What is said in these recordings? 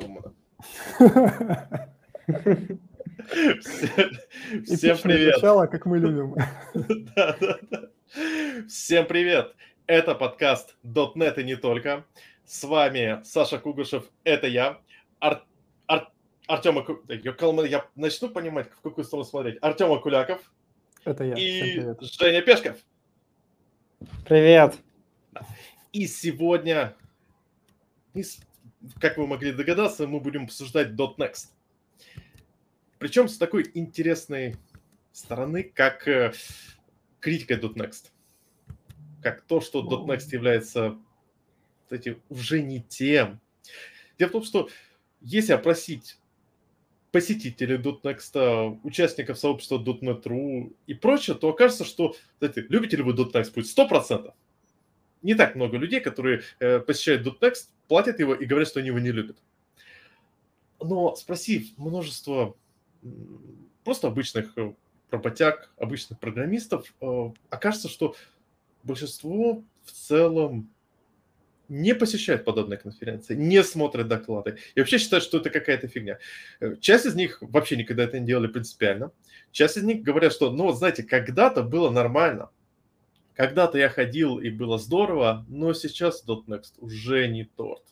Калмана. Всем привет. Начало, как мы любим. Всем привет. Это подкаст .NET и не только. С вами Саша Кугушев, это я. Ар... Ар... Артем Калман, я начну понимать, в какую сторону смотреть. Артем Акуляков. Это я. И Женя Пешков. Привет. И сегодня, как вы могли догадаться, мы будем обсуждать .next. Причем с такой интересной стороны, как э, критика .next. Как то, что .next является кстати, уже не тем. Дело в том, что если опросить посетителей .next, участников сообщества .NET.ru и прочее, то окажется, что, знаете, любите ли вы .next будет 100% не так много людей, которые э, посещают .next, платят его и говорят, что они его не любят. Но спросив множество просто обычных э, работяг, обычных программистов, э, окажется, что большинство в целом не посещают подобные конференции, не смотрят доклады и вообще считают, что это какая-то фигня. Э, часть из них вообще никогда это не делали принципиально. Часть из них говорят, что, ну, знаете, когда-то было нормально, когда-то я ходил и было здорово, но сейчас .next уже не торт.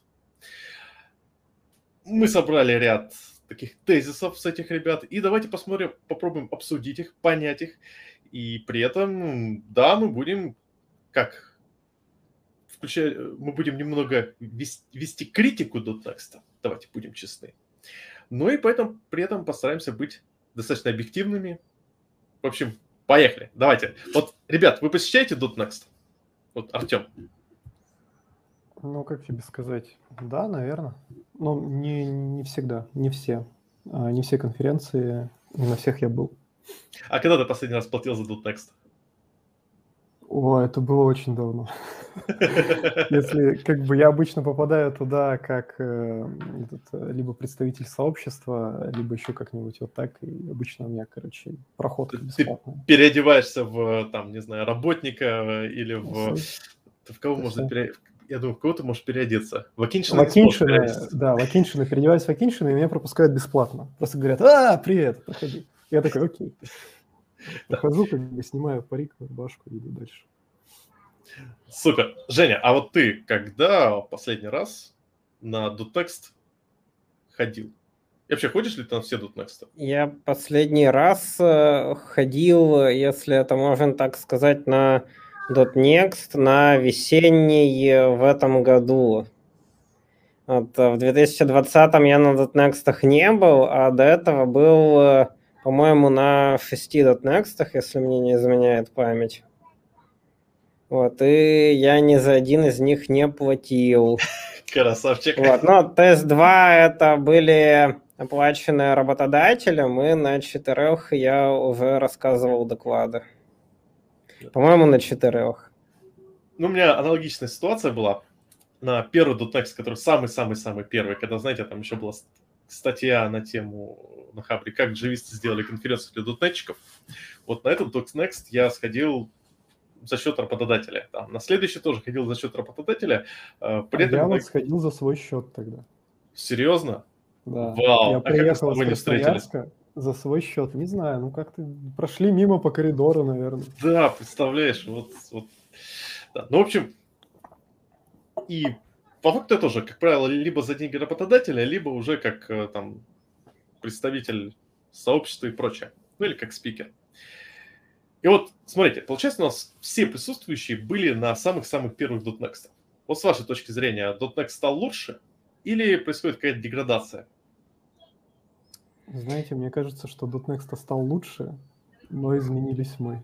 Мы собрали ряд таких тезисов с этих ребят, и давайте посмотрим, попробуем обсудить их, понять их, и при этом, да, мы будем, как, включая, мы будем немного вести, вести критику .next, давайте будем честны. Ну и поэтому при этом постараемся быть достаточно объективными. В общем, Поехали, давайте. Вот, ребят, вы посещаете .next? Вот, Артем. Ну, как тебе сказать? Да, наверное. Но не, не всегда, не все. А, не все конференции, не на всех я был. А когда ты последний раз платил за .next? О, это было очень давно. Если как бы я обычно попадаю туда как э, этот, э, либо представитель сообщества, либо еще как-нибудь вот так, и обычно у меня, короче, проход бесплатный. Ты переодеваешься в, там, не знаю, работника или в... В кого можно переодеться? Я думаю, в кого ты можешь переодеться? В Акиншина? В Акиншина, да, в Акиншина. Переодеваюсь в Акиншина, и меня пропускают бесплатно. Просто говорят, а, привет, проходи. Я такой, окей. Прохожу, как бы снимаю парик, рубашку и иду дальше. Супер. Женя, а вот ты когда последний раз на DuText ходил? И вообще, ходишь ли ты на все DuText? Я последний раз э, ходил, если это можно так сказать, на .next на весенний э, в этом году. Вот, э, в 2020 я на .next не был, а до этого был, по-моему, на 6 .next, если мне не изменяет память. Вот, и я ни за один из них не платил. Красавчик. Вот, но тест-2 это были оплаченные работодателем, и на четырех я уже рассказывал доклады. По-моему, на четырех. Ну, у меня аналогичная ситуация была на первый .next, который самый-самый-самый первый, когда, знаете, там еще была статья на тему на Хабре, как джависты сделали конференцию для дотнетчиков. Вот на этот .next я сходил за счет работодателя. Там, на следующий тоже ходил за счет работодателя. Э, при а этом... Я вот сходил за свой счет тогда. Серьезно? Да. Вау. Я а приехал из Красноярска за свой счет. Не знаю, ну как-то прошли мимо по коридору, наверное. Да, представляешь, вот, вот. Да. Ну, в общем, и по факту это тоже, как правило, либо за деньги работодателя, либо уже как э, там представитель сообщества и прочее. Ну или как спикер. И вот, смотрите, получается, у нас все присутствующие были на самых-самых первых .next. Вот с вашей точки зрения, .next стал лучше или происходит какая-то деградация? Знаете, мне кажется, что .next стал лучше, но изменились мы.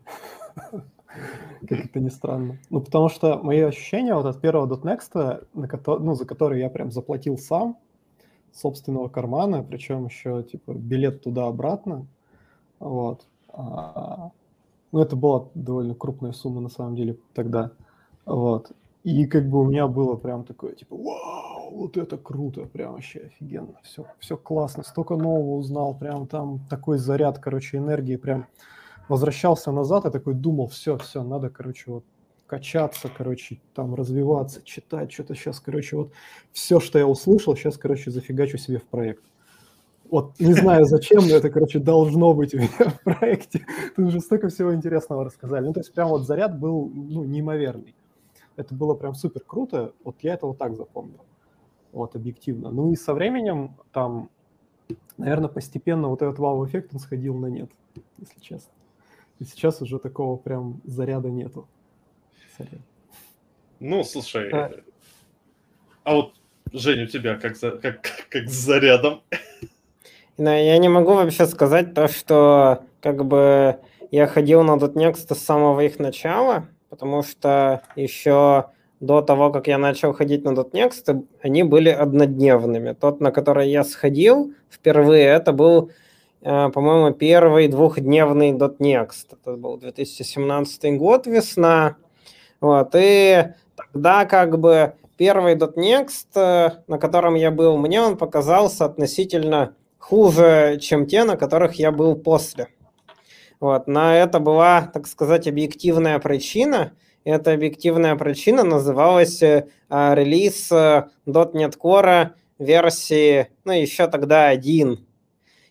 Как это ни странно. Ну, потому что мои ощущения вот от первого .next, на ну, за который я прям заплатил сам, собственного кармана, причем еще, типа, билет туда-обратно, вот, а, ну, это была довольно крупная сумма на самом деле тогда. Вот. И как бы у меня было прям такое, типа, вау, вот это круто, прям вообще офигенно, все, все классно, столько нового узнал, прям там такой заряд, короче, энергии, прям возвращался назад. И такой думал, все, все, надо, короче, вот качаться, короче, там развиваться, читать, что-то сейчас, короче, вот все, что я услышал, сейчас, короче, зафигачу себе в проект. Вот не знаю зачем, но это, короче, должно быть у меня в проекте. Тут уже столько всего интересного рассказали. Ну, то есть прям вот заряд был, ну, неимоверный. Это было прям супер круто. Вот я это вот так запомнил. Вот, объективно. Ну и со временем там, наверное, постепенно вот этот вау-эффект, он сходил на нет, если честно. И сейчас уже такого прям заряда нету. Заряд. Ну, слушай, а, а вот, Женя, у тебя как, за, как, как с зарядом? Я не могу вообще сказать то, что как бы я ходил на .next с самого их начала, потому что еще до того, как я начал ходить на .next, они были однодневными. Тот, на который я сходил впервые, это был, э, по-моему, первый двухдневный .next. Это был 2017 год, весна. Вот, и тогда как бы первый .next, э, на котором я был, мне он показался относительно хуже, чем те, на которых я был после. Вот. На это была, так сказать, объективная причина. Эта объективная причина называлась э, релиз э, .NET Core версии, ну, еще тогда один.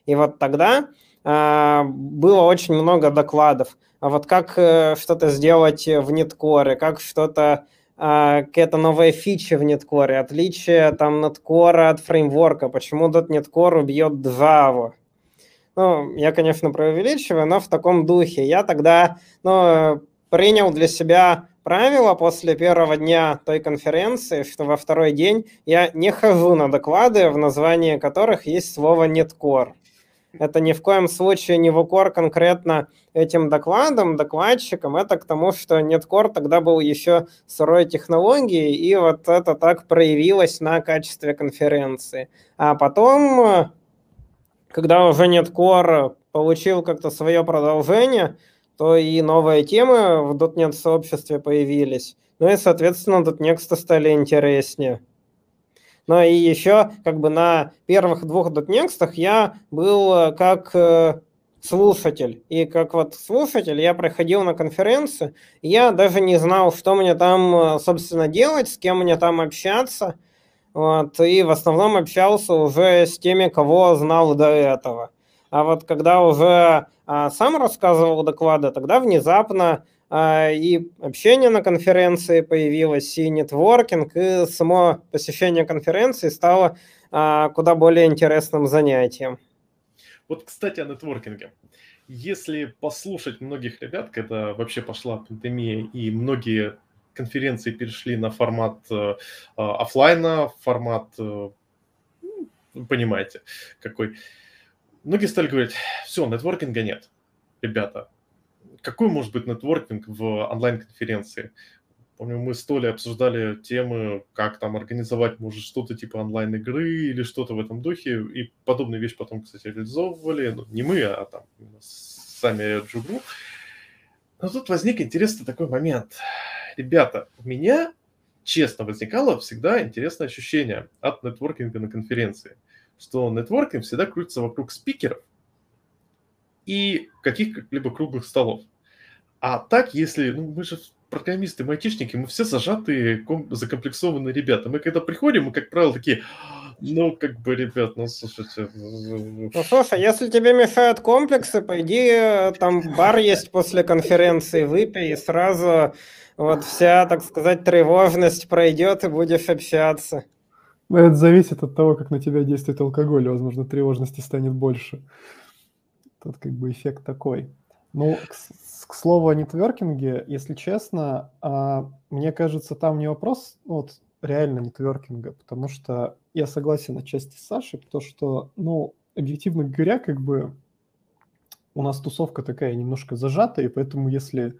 И вот тогда было очень много докладов. А вот как э, что-то сделать в NetCore, как что-то а, какая-то новая фича в NetCore, отличие там NetCore от фреймворка, почему .NET Core убьет Java. Ну, я, конечно, преувеличиваю, но в таком духе. Я тогда ну, принял для себя правило после первого дня той конференции, что во второй день я не хожу на доклады, в названии которых есть слово NetCore. Это ни в коем случае не в укор конкретно этим докладом, докладчикам. Это к тому, что NetCore тогда был еще сырой технологией, и вот это так проявилось на качестве конференции. А потом, когда уже NetCore получил как-то свое продолжение, то и новые темы в .NET сообществе появились. Ну и, соответственно, .NEXT стали интереснее. Но и еще как бы на первых двух дотнекстах я был э, как э, слушатель. И как вот слушатель я проходил на конференцию, я даже не знал, что мне там, э, собственно, делать, с кем мне там общаться. Вот, и в основном общался уже с теми, кого знал до этого. А вот когда уже а, сам рассказывал доклады, тогда внезапно и общение на конференции появилось, и нетворкинг, и само посещение конференции стало а, куда более интересным занятием. Вот, кстати, о нетворкинге. Если послушать многих ребят, когда вообще пошла пандемия, и многие конференции перешли на формат э, офлайна, формат, э, ну, понимаете, какой. Многие стали говорить, все, нетворкинга нет. Ребята, какой может быть нетворкинг в онлайн-конференции? Помню, мы с Толей обсуждали темы, как там организовать, может, что-то типа онлайн-игры или что-то в этом духе, и подобные вещи потом, кстати, реализовывали, ну, не мы, а там сами Джугру. Но тут возник интересный такой момент. Ребята, у меня, честно, возникало всегда интересное ощущение от нетворкинга на конференции, что нетворкинг всегда крутится вокруг спикеров и каких-либо круглых столов. А так, если, ну, мы же программисты, мы айтишники, мы все зажатые, закомплексованные ребята. Мы когда приходим, мы, как правило, такие, ну, как бы, ребят, ну, слушайте... Ну, слушай, если тебе мешают комплексы, пойди, там бар есть после конференции, выпей, и сразу вот вся, так сказать, тревожность пройдет, и будешь общаться. Ну, это зависит от того, как на тебя действует алкоголь. Возможно, тревожности станет больше. Тут как бы эффект такой. Ну, к, слову о нетверкинге, если честно, а, мне кажется, там не вопрос вот, реально нетверкинга, потому что я согласен отчасти с Сашей, потому что, ну, объективно говоря, как бы у нас тусовка такая немножко зажатая, и поэтому если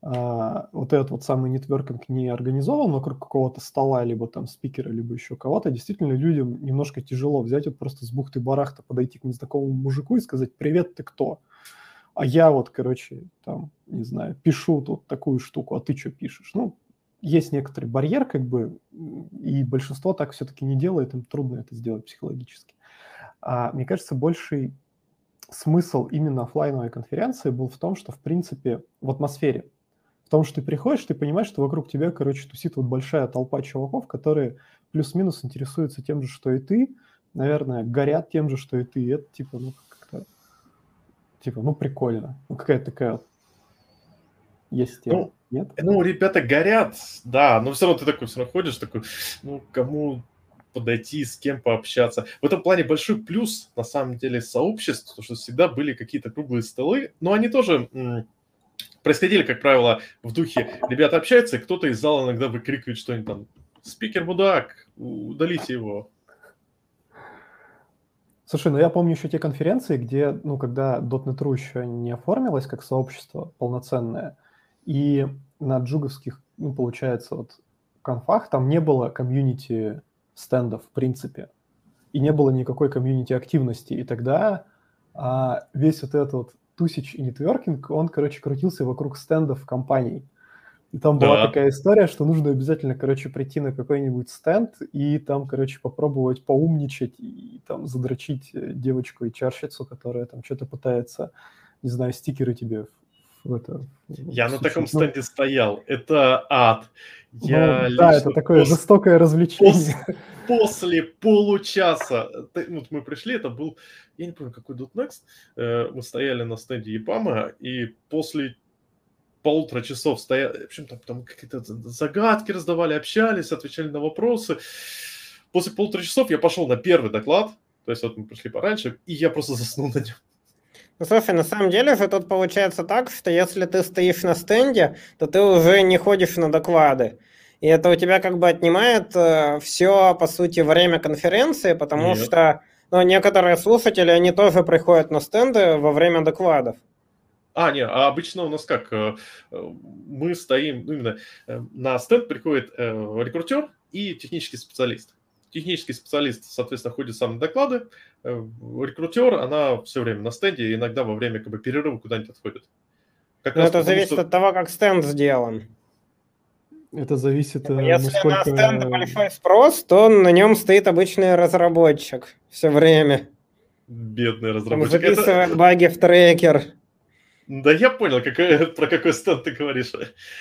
а, вот этот вот самый нетверкинг не организован вокруг какого-то стола, либо там спикера, либо еще кого-то, действительно людям немножко тяжело взять вот просто с бухты-барахта подойти к незнакомому мужику и сказать «Привет, ты кто?» А я вот, короче, там, не знаю, пишу тут такую штуку, а ты что пишешь? Ну, есть некоторый барьер, как бы, и большинство так все-таки не делает, им трудно это сделать психологически. А мне кажется, больший смысл именно офлайновой конференции был в том, что, в принципе, в атмосфере. В Потому что ты приходишь, ты понимаешь, что вокруг тебя, короче, тусит вот большая толпа чуваков, которые плюс-минус интересуются тем же, что и ты, наверное, горят тем же, что и ты. И это типа, ну, типа, ну, прикольно. Ну, какая-то такая есть тема. Ну, Нет? Ну, ребята горят, да, но все равно ты такой все равно ходишь, такой, ну, кому подойти, с кем пообщаться. В этом плане большой плюс, на самом деле, сообществ, то, что всегда были какие-то круглые столы, но они тоже происходили, как правило, в духе ребята общаются, и кто-то из зала иногда выкрикивает что-нибудь там «Спикер мудак, удалите его». Слушай, ну я помню еще те конференции, где, ну, когда .NET.ru еще не оформилось как сообщество полноценное, и на джуговских, ну, получается, вот конфах там не было комьюнити стендов в принципе, и не было никакой комьюнити активности, и тогда а, весь вот этот вот тусич и нетворкинг, он, короче, крутился вокруг стендов компаний. И там да. была такая история, что нужно обязательно, короче, прийти на какой-нибудь стенд и там, короче, попробовать поумничать и там задрочить э, девочку и чарщицу, которая там что-то пытается, не знаю, стикеры тебе в это... Я на таком ну, стенде стоял. Это ад. Я ну, да, это такое пос... жестокое развлечение. Пос... После получаса, ну, мы пришли, это был, я не помню, какой .next, э, мы стояли на стенде Епама, и после полутора часов стояли, в общем, там, там какие-то загадки раздавали, общались, отвечали на вопросы. После полутора часов я пошел на первый доклад, то есть вот мы пришли пораньше, и я просто заснул на нем. Ну, слушай, на самом деле же тут получается так, что если ты стоишь на стенде, то ты уже не ходишь на доклады. И это у тебя как бы отнимает э, все, по сути, время конференции, потому Нет. что ну, некоторые слушатели, они тоже приходят на стенды во время докладов. А, нет, а обычно у нас как? Э, мы стоим, ну, именно э, на стенд приходит э, рекрутер и технический специалист технический специалист, соответственно, ходит сам на доклады, э, рекрутер, она все время на стенде, иногда во время как бы, перерыва куда-нибудь отходит. Как Но это зависит что... от того, как стенд сделан. Это зависит от Если насколько... на стенд большой спрос, то на нем стоит обычный разработчик все время. Бедный разработчик. Он записывает это... баги в трекер. Да я понял, какой, про какой стенд ты говоришь.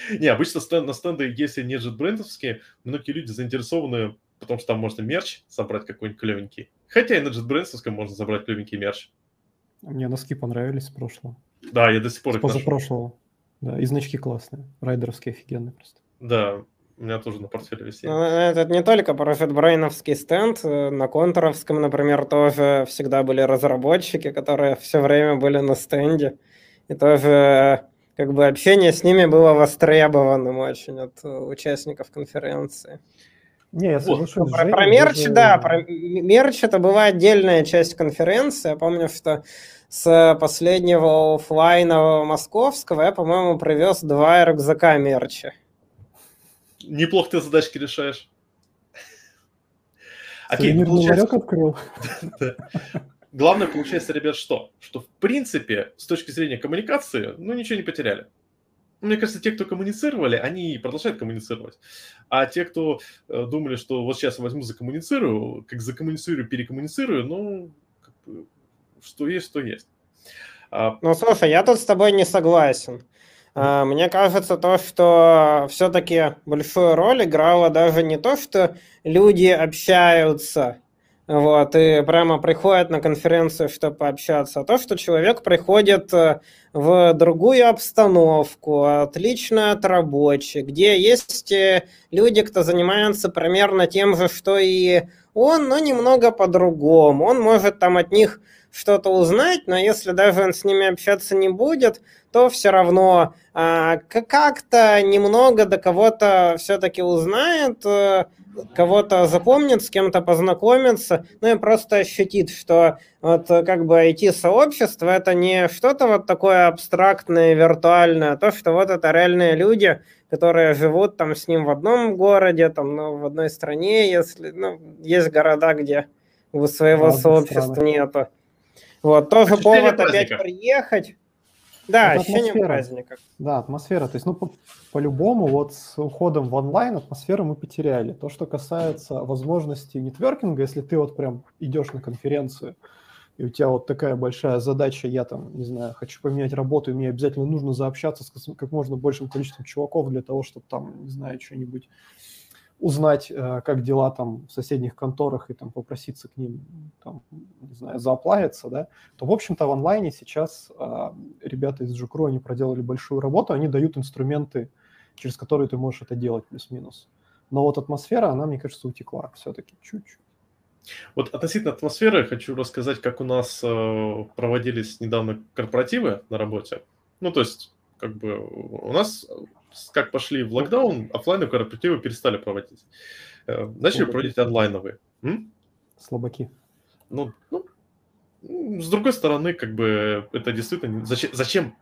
Не, обычно стенд, на стенды, если не JetBrains, многие люди заинтересованы потому что там можно мерч собрать какой-нибудь клевенький. Хотя и на JetBrains можно собрать клевенький мерч. Мне носки понравились с прошлого. Да, я до сих пор их Позапрошлого. Да, и значки классные. Райдеровские офигенные просто. Да, у меня тоже на портфеле висит. Ну, это не только про JetBrains'овский стенд. На контуровском, например, тоже всегда были разработчики, которые все время были на стенде. И тоже как бы общение с ними было востребованным очень от участников конференции. Не, я соглашусь. Про, про мерч, даже... да, про мерч это была отдельная часть конференции. Я помню, что с последнего офлайна московского я, по-моему, привез два рюкзака мерча. Неплохо ты задачки решаешь. Окей, получается... открыл. Главное, получается, ребят, что? Что, в принципе, с точки зрения коммуникации, ну, ничего не потеряли. Мне кажется, те, кто коммуницировали, они продолжают коммуницировать. А те, кто э, думали, что вот сейчас возьму, закоммуницирую, как закоммуницирую, перекоммуницирую, ну, как бы, что есть, то есть. А... Ну, слушай, я тут с тобой не согласен. А, мне кажется, то, что все-таки большую роль играло даже не то, что люди общаются вот, и прямо приходит на конференцию, чтобы пообщаться, а то, что человек приходит э, в другую обстановку, отлично от рабочей, где есть э, люди, кто занимается примерно тем же, что и он, но немного по-другому. Он может там от них что-то узнать, но если даже он с ними общаться не будет, то все равно а, как-то немного до кого-то все-таки узнает, э, кого-то запомнит, с кем-то познакомится, ну и просто ощутит, что вот как бы IT-сообщество это не что-то вот такое абстрактное, виртуальное, а то, что вот это реальные люди, которые живут там с ним в одном городе, там, ну, в одной стране, если, ну, есть города, где у своего Разные сообщества страны. нету. Вот, тоже повод опять приехать. Да, это ощущение атмосфера. праздника. Да, атмосфера. То есть, ну, по- по-любому, вот с уходом в онлайн атмосферу мы потеряли. То, что касается возможности нетверкинга, если ты вот прям идешь на конференцию, и у тебя вот такая большая задача, я там, не знаю, хочу поменять работу, и мне обязательно нужно заобщаться с как можно большим количеством чуваков для того, чтобы там, не знаю, что-нибудь узнать, э, как дела там в соседних конторах и там попроситься к ним, там, не знаю, зааплавиться, да, то, в общем-то, в онлайне сейчас э, ребята из Жукру, они проделали большую работу, они дают инструменты, через которые ты можешь это делать плюс-минус. Но вот атмосфера, она, мне кажется, утекла все-таки чуть-чуть. Вот относительно атмосферы хочу рассказать, как у нас э, проводились недавно корпоративы на работе. Ну, то есть, как бы у нас как пошли в локдаун, офлайн корпоративы перестали проводить. Э, начали Слабаки. проводить онлайновые. М? Слабаки. Ну, ну, с другой стороны, как бы это действительно... Зачем, зачем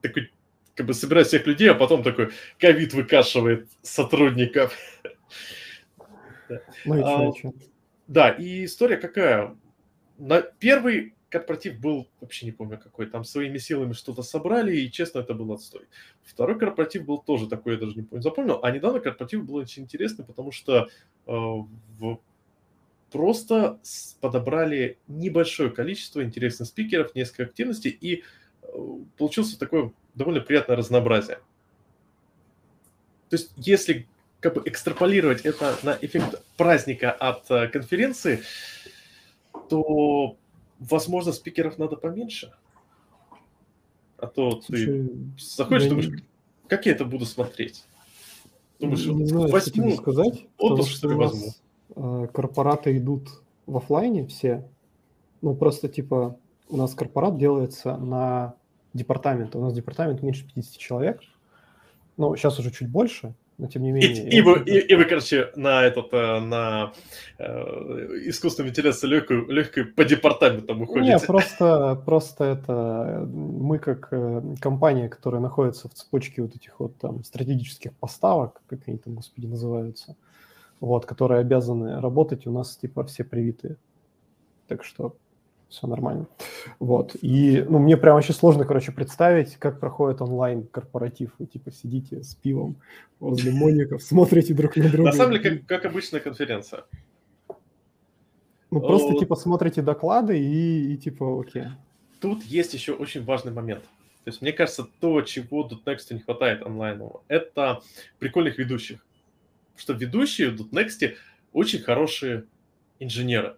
такой, как бы собирать всех людей, а потом такой ковид выкашивает сотрудников? Ну и а, Да, и история какая? На первый корпоратив был, вообще не помню какой, там своими силами что-то собрали, и, честно, это был отстой. Второй корпоратив был тоже такой, я даже не помню, запомнил. А недавно корпоратив был очень интересный, потому что э, в... просто подобрали небольшое количество интересных спикеров, несколько активностей, и э, получился такое довольно приятное разнообразие. То есть, если как бы экстраполировать это на эффект праздника от э, конференции, то возможно, спикеров надо поменьше. А то Слушай, ты заходишь, думаешь, не... как я это буду смотреть? Думаешь, не знаю, возьму, что сказать, отпуск, что ли, возьму. Э, корпораты идут в офлайне все. Ну, просто, типа, у нас корпорат делается на департамент. У нас департамент меньше 50 человек. Ну, сейчас уже чуть больше но тем не менее... И, и, вы, и, и вы, короче, на этот, э, на э, искусственную вентиляцию легкую, легкую по департаментам уходите. Нет, просто, просто это мы как э, компания, которая находится в цепочке вот этих вот там стратегических поставок, как они там, господи, называются, вот, которые обязаны работать, у нас типа все привитые. Так что все нормально. Вот. И ну, мне прям вообще сложно, короче, представить, как проходит онлайн-корпоратив. Вы типа сидите с пивом возле моников, смотрите друг на друга. На самом деле, как, как обычная конференция. Ну, просто типа смотрите доклады и, и типа окей. Тут есть еще очень важный момент. То есть, мне кажется, то, чего Next не хватает онлайнового, это прикольных ведущих. Что ведущие в Next очень хорошие инженеры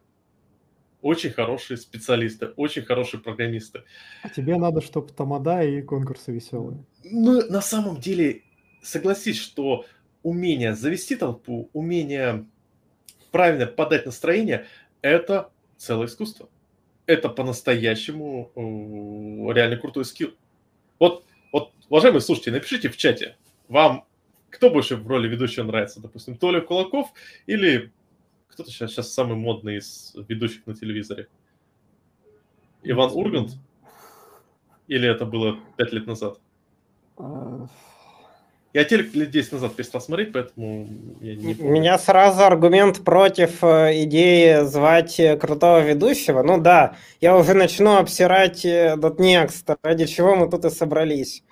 очень хорошие специалисты, очень хорошие программисты. А тебе надо, чтобы тамада и конкурсы веселые. Ну, на самом деле, согласись, что умение завести толпу, умение правильно подать настроение, это целое искусство. Это по-настоящему реально крутой скилл. Вот, вот, уважаемые слушатели, напишите в чате, вам кто больше в роли ведущего нравится, допустим, Толя Кулаков или кто-то сейчас, сейчас самый модный из ведущих на телевизоре? Иван Ургант? Или это было пять лет назад? Я телек лет 10 назад перестал смотреть, поэтому я не помню. У меня сразу аргумент против э, идеи звать э, крутого ведущего. Ну да, я уже начну обсирать .next, э, ради чего мы тут и собрались.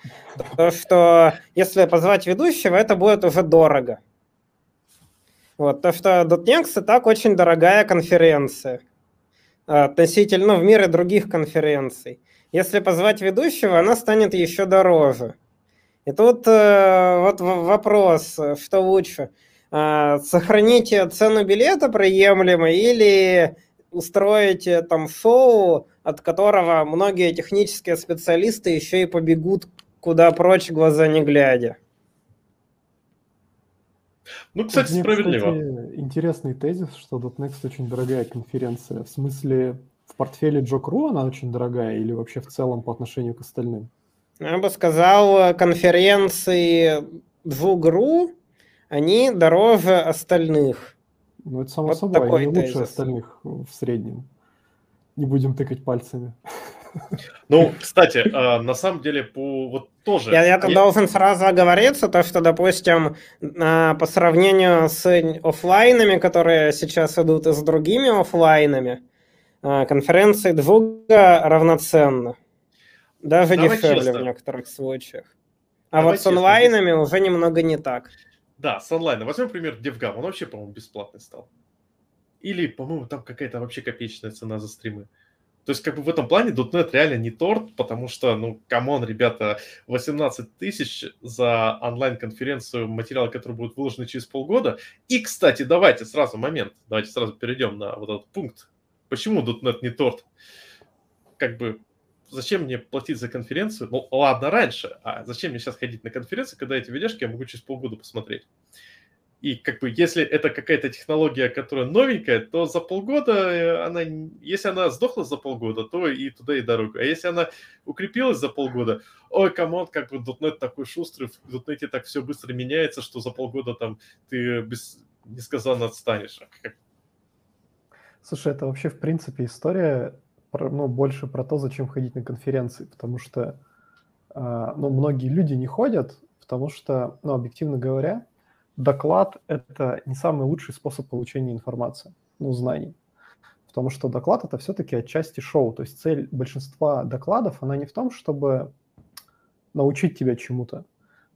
То, что если позвать ведущего, это будет уже дорого. Вот, то, что .next и так очень дорогая конференция относительно, ну, в мире других конференций. Если позвать ведущего, она станет еще дороже. И тут э, вот вопрос, что лучше, э, сохранить цену билета приемлемо или устроить там шоу, от которого многие технические специалисты еще и побегут куда прочь, глаза не глядя. Ну, кстати, Мне, справедливо. Кстати, интересный тезис, что .next очень дорогая конференция. В смысле, в портфеле Джокру она очень дорогая или вообще в целом по отношению к остальным? Я бы сказал, конференции Джугру, они дороже остальных. Ну, это само вот собой, они лучше остальных в среднем. Не будем тыкать пальцами. Ну, кстати, э, на самом деле, по вот тоже... Я, я я... должен сразу оговориться, то, что, допустим, по сравнению с офлайнами, которые сейчас идут и с другими офлайнами, э, конференции Двуга равноценны. Даже дешевле в некоторых случаях. А Давай вот с онлайнами честно. уже немного не так. Да, с онлайном. Возьмем пример DevGam. Он вообще, по-моему, бесплатный стал. Или, по-моему, там какая-то вообще копеечная цена за стримы. То есть, как бы в этом плане .NET реально не торт, потому что, ну, come on, ребята, 18 тысяч за онлайн-конференцию, материалы, которые будут выложены через полгода. И, кстати, давайте сразу момент, давайте сразу перейдем на вот этот пункт. Почему .NET не торт? Как бы, зачем мне платить за конференцию? Ну, ладно, раньше, а зачем мне сейчас ходить на конференцию, когда эти видяшки я могу через полгода посмотреть? И как бы если это какая-то технология, которая новенькая, то за полгода э, она, если она сдохла за полгода, то и туда и дорогу. А если она укрепилась за полгода, ой, come on, как бы .NET такой шустрый, в .NET так все быстро меняется, что за полгода там ты без, несказанно отстанешь. А Слушай, это вообще в принципе история про, ну, больше про то, зачем ходить на конференции, потому что а, ну, многие люди не ходят, потому что, ну, объективно говоря, доклад – это не самый лучший способ получения информации, ну, знаний. Потому что доклад – это все-таки отчасти шоу. То есть цель большинства докладов, она не в том, чтобы научить тебя чему-то.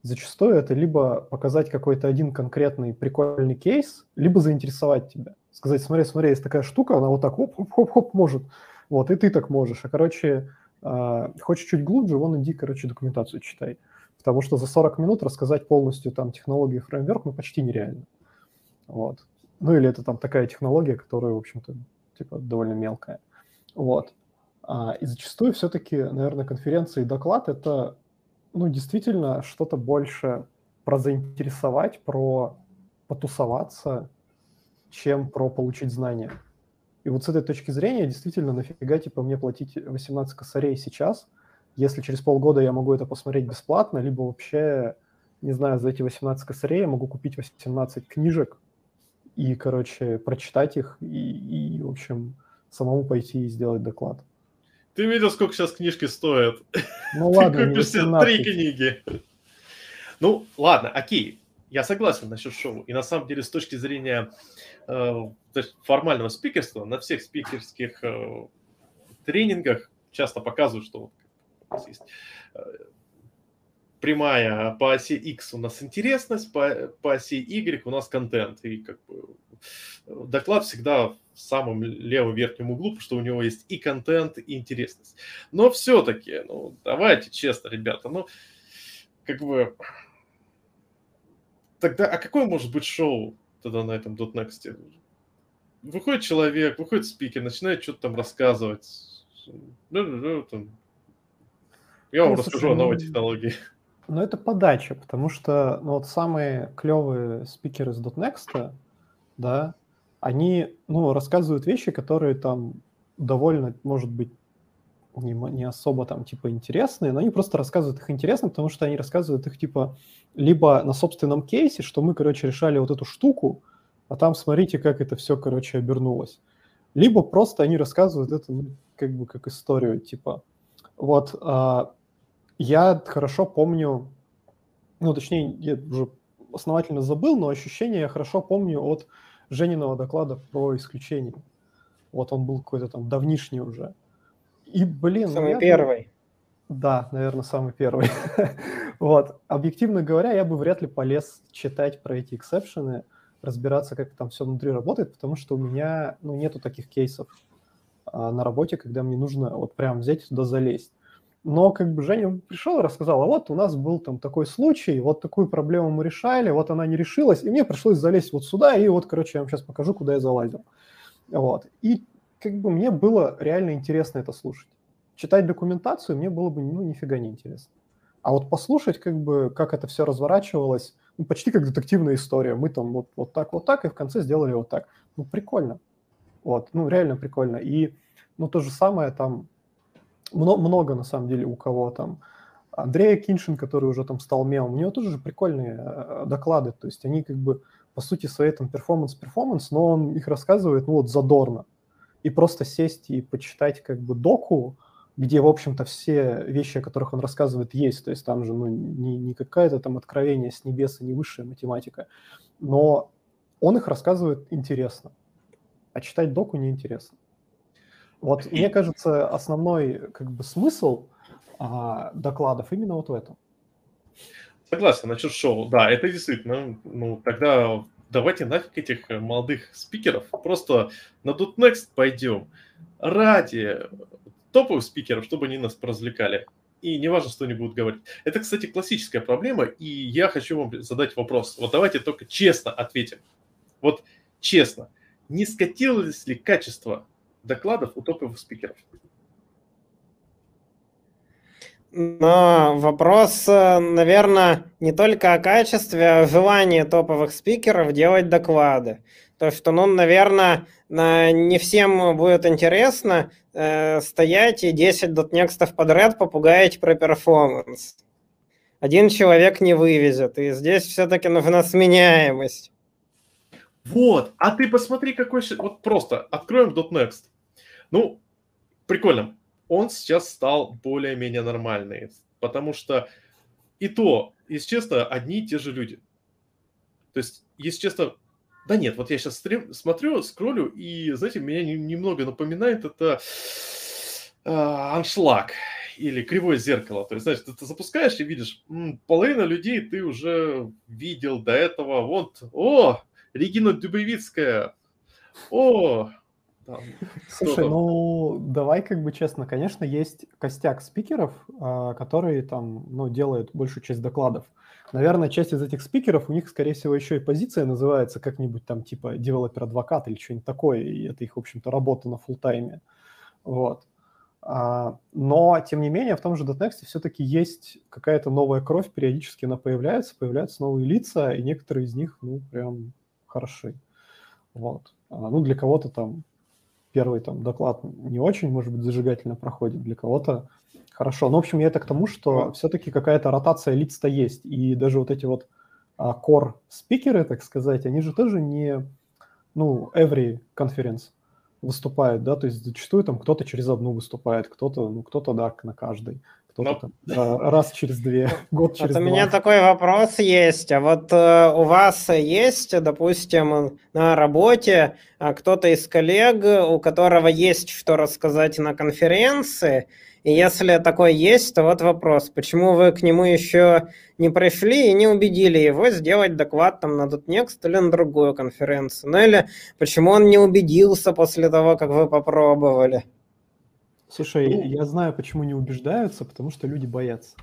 Зачастую это либо показать какой-то один конкретный прикольный кейс, либо заинтересовать тебя. Сказать, смотри, смотри, есть такая штука, она вот так хоп-хоп-хоп может. Вот, и ты так можешь. А, короче, э, хочешь чуть глубже, вон иди, короче, документацию читай потому что за 40 минут рассказать полностью там технологию фреймворк ну, почти нереально. Вот. Ну или это там такая технология, которая, в общем-то, типа довольно мелкая. Вот. А, и зачастую все-таки, наверное, конференция и доклад – это, ну, действительно что-то больше про заинтересовать, про потусоваться, чем про получить знания. И вот с этой точки зрения, действительно, нафига, типа, мне платить 18 косарей сейчас – если через полгода я могу это посмотреть бесплатно, либо вообще, не знаю, за эти 18 косарей я могу купить 18 книжек и, короче, прочитать их и, и в общем, самому пойти и сделать доклад. Ты видел, сколько сейчас книжки стоят? Ну ладно, Ты купишь себе три книги. Ну, ладно, окей. Я согласен насчет шоу. И на самом деле, с точки зрения э, формального спикерства, на всех спикерских э, тренингах часто показывают, что у нас есть э, прямая по оси X у нас интересность, по, по оси Y у нас контент. И как бы э, доклад всегда в самом левом верхнем углу, потому что у него есть и контент, и интересность. Но все-таки, ну, давайте честно, ребята, ну, как бы... Тогда, а какое может быть шоу тогда на этом .next? Выходит человек, выходит спикер, начинает что-то там рассказывать. Ну, ну, ну там, я вам ну, расскажу слушай, о новой ну, технологии. Ну, это подача, потому что ну, вот самые клевые спикеры с .next, да, они, ну, рассказывают вещи, которые там довольно, может быть, не, не особо там, типа, интересные, но они просто рассказывают их интересно, потому что они рассказывают их, типа, либо на собственном кейсе, что мы, короче, решали вот эту штуку, а там смотрите, как это все, короче, обернулось. Либо просто они рассказывают это, ну, как бы, как историю, типа, вот, а, я хорошо помню, ну, точнее, я уже основательно забыл, но ощущение я хорошо помню от Жениного доклада про исключение. Вот он был какой-то там давнишний уже. И, блин... Самый ну, первый. Да, наверное, самый первый. вот. Объективно говоря, я бы вряд ли полез читать про эти эксепшены, разбираться, как там все внутри работает, потому что у меня ну, нету таких кейсов а, на работе, когда мне нужно вот прям взять и туда залезть. Но как бы Женя пришел и рассказал, а вот у нас был там такой случай, вот такую проблему мы решали, вот она не решилась, и мне пришлось залезть вот сюда, и вот, короче, я вам сейчас покажу, куда я залазил. Вот. И как бы мне было реально интересно это слушать. Читать документацию мне было бы, ну, нифига не интересно. А вот послушать, как бы, как это все разворачивалось, ну, почти как детективная история. Мы там вот, вот так, вот так, и в конце сделали вот так. Ну, прикольно. Вот, ну, реально прикольно. И, ну, то же самое там много, много на самом деле у кого там. Андрей Акиньшин, который уже там стал мемом, у него тоже же прикольные э, доклады, то есть они как бы по сути своей там performance-performance, но он их рассказывает, ну вот задорно. И просто сесть и почитать как бы доку, где, в общем-то, все вещи, о которых он рассказывает, есть. То есть там же ну, не, не какая-то там откровение с небеса, не высшая математика. Но он их рассказывает интересно. А читать доку неинтересно. Вот мне кажется, основной как бы смысл а, докладов именно вот в этом. Согласен, насчет шоу. Да, это действительно. Ну, тогда давайте нафиг этих молодых спикеров. Просто на .next пойдем. ради топовых спикеров, чтобы они нас поразвлекали. И не важно, что они будут говорить. Это, кстати, классическая проблема, и я хочу вам задать вопрос. Вот давайте только честно ответим. Вот честно, не скатилось ли качество докладов у топовых спикеров? Но вопрос, э, наверное, не только о качестве, а о желании топовых спикеров делать доклады. То, что, ну, наверное, не всем будет интересно э, стоять и 10 дотнекстов подряд попугаять про перформанс. Один человек не вывезет, и здесь все-таки нужна сменяемость. Вот, а ты посмотри, какой... Вот просто откроем .next. Ну, прикольно он сейчас стал более-менее нормальный. Потому что и то, если честно, одни и те же люди. То есть, если честно, да нет, вот я сейчас стрим, смотрю, скроллю, и, знаете, меня немного напоминает это э, аншлаг или кривое зеркало. То есть, знаешь, ты, ты запускаешь и видишь, м, половина людей ты уже видел до этого. Вот, о, Регина Дубовицкая, о, там, Слушай, ну давай как бы честно, конечно, есть костяк спикеров, а, которые там, ну, делают большую часть докладов. Наверное, часть из этих спикеров, у них, скорее всего, еще и позиция называется как-нибудь там типа developer advocate или что-нибудь такое, и это их, в общем-то, работа на фултайме. Вот. А, но, тем не менее, в том же DotNext все-таки есть какая-то новая кровь, периодически она появляется, появляются новые лица, и некоторые из них, ну, прям хороши. Вот. А, ну, для кого-то там первый там доклад не очень, может быть, зажигательно проходит, для кого-то хорошо. Ну, в общем, я это к тому, что все-таки какая-то ротация лиц-то есть, и даже вот эти вот а, core спикеры, так сказать, они же тоже не, ну, every conference выступают, да, то есть зачастую там кто-то через одну выступает, кто-то, ну, кто-то, да, на каждой кто-то Но... там, раз через две, год через вот у меня такой вопрос есть. А вот э, у вас есть, допустим, на работе э, кто-то из коллег, у которого есть что рассказать на конференции, и если такой есть, то вот вопрос, почему вы к нему еще не пришли и не убедили его сделать доклад там на .next или на другую конференцию? Ну или почему он не убедился после того, как вы попробовали? Слушай, ну, я знаю, почему не убеждаются, потому что люди боятся.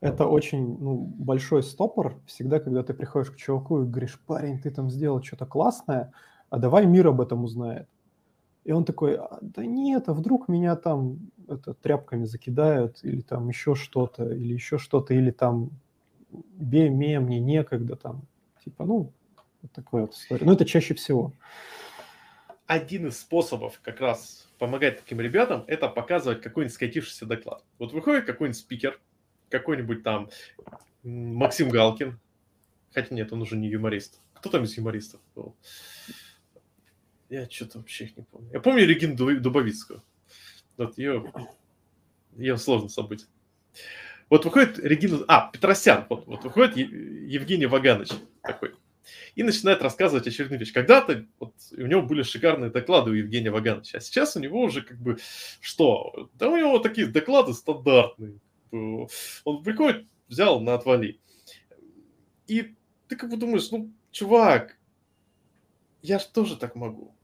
Это очень ну, большой стопор. Всегда, когда ты приходишь к чуваку и говоришь, парень, ты там сделал что-то классное, а давай мир об этом узнает. И он такой, «А, да нет, а вдруг меня там это, тряпками закидают, или там еще что-то, или еще что-то, или там бей мне некогда там. Типа, ну, вот такая вот история. Но это чаще всего. Один из способов как раз помогать таким ребятам, это показывать какой-нибудь скатившийся доклад. Вот выходит какой-нибудь спикер, какой-нибудь там Максим Галкин, хотя нет, он уже не юморист. Кто там из юмористов был? Я что-то вообще их не помню. Я помню Регину Дубовицкую. Вот ее, ее сложно забыть. Вот выходит Регина... А, Петросян. Вот, вот выходит Евгений Ваганович такой и начинает рассказывать очередную вещь. Когда-то вот, у него были шикарные доклады у Евгения Вагановича, а сейчас у него уже как бы что? Да у него такие доклады стандартные. Он приходит, взял на отвали. И ты как бы думаешь, ну, чувак, я же тоже так могу.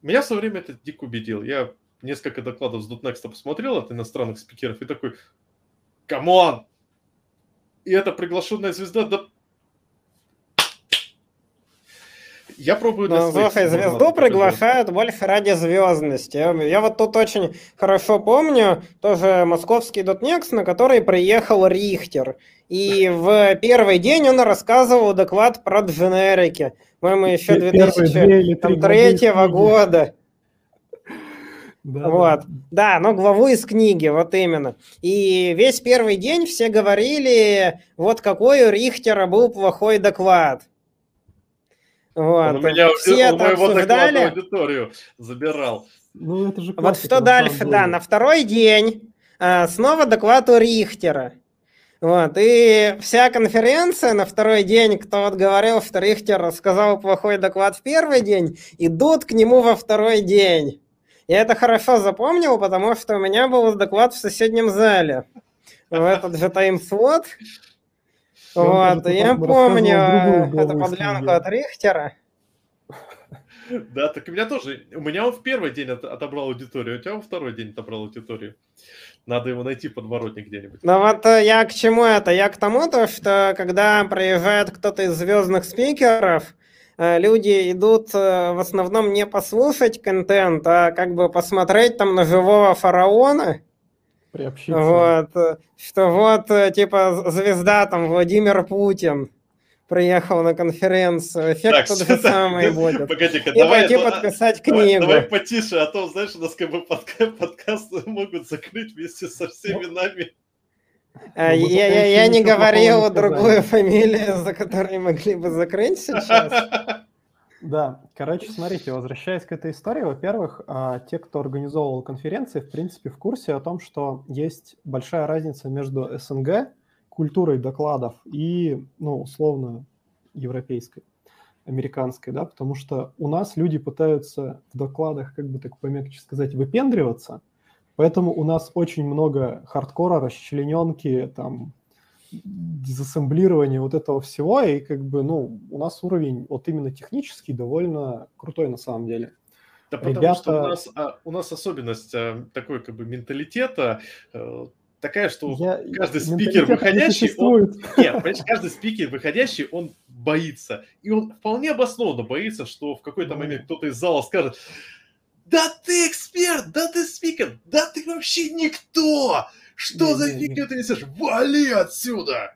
Меня в свое время это дико убедил. Я несколько докладов с .next посмотрел от иностранных спикеров и такой, come on! И эта приглашенная звезда, да Я пробую... Но слушай, звезду приглашают больше ради звездности. Я вот тут очень хорошо помню, тоже московский DotNext, на который приехал Рихтер. И в первый день он рассказывал доклад про дженерики. По-моему, еще 2003 года. Да, вот. Да. да, но главу из книги, вот именно. И весь первый день все говорили, вот какой у Рихтера был плохой доклад. Вот. Он у меня все он моего обсуждали. аудиторию забирал. Ну, это же вот что дальше, да, на второй день а, снова доклад у Рихтера. Вот, и вся конференция на второй день, кто вот говорил, что Рихтер рассказал плохой доклад в первый день, идут к нему во второй день. Я это хорошо запомнил, потому что у меня был доклад в соседнем зале. В этот же таймслот. Вот, я помню эту подлянку от Рихтера. Да, так у меня тоже. У меня он в первый день отобрал аудиторию, у тебя во второй день отобрал аудиторию. Надо его найти подворотник где-нибудь. Ну вот э, я к чему это? Я к тому, то, что когда приезжает кто-то из звездных спикеров, э, люди идут э, в основном не послушать контент, а как бы посмотреть там на живого фараона. Приобщиться. Вот, что вот, типа, звезда там Владимир Путин приехал на конференцию. Эффект тот же самый будет. Погоди-ка, и давай, пойти подписать книгу. Давай, давай потише, а то, знаешь, у нас как бы подка подкасты могут закрыть вместе со всеми ну, нами. А, ну, я, я, я не говорил другую фамилию, за которой могли бы закрыть сейчас. Да, короче, смотрите, возвращаясь к этой истории, во-первых, а, те, кто организовывал конференции, в принципе, в курсе о том, что есть большая разница между СНГ, культурой докладов и, ну, условно, европейской, американской, да, потому что у нас люди пытаются в докладах, как бы так помягче сказать, выпендриваться, поэтому у нас очень много хардкора, расчлененки, там, дезассемблирования вот этого всего, и как бы, ну, у нас уровень вот именно технический довольно крутой на самом деле. Да потому Ребята... что у нас, а, у нас особенность а, такой как бы менталитета, а, такая, что я, каждый спикер выходящий, он, нет, каждый спикер выходящий, он боится. И он вполне обоснованно боится, что в какой-то момент кто-то из зала скажет, да ты эксперт, да ты спикер, да ты вообще никто! Что за фигню ты несешь? Вали отсюда!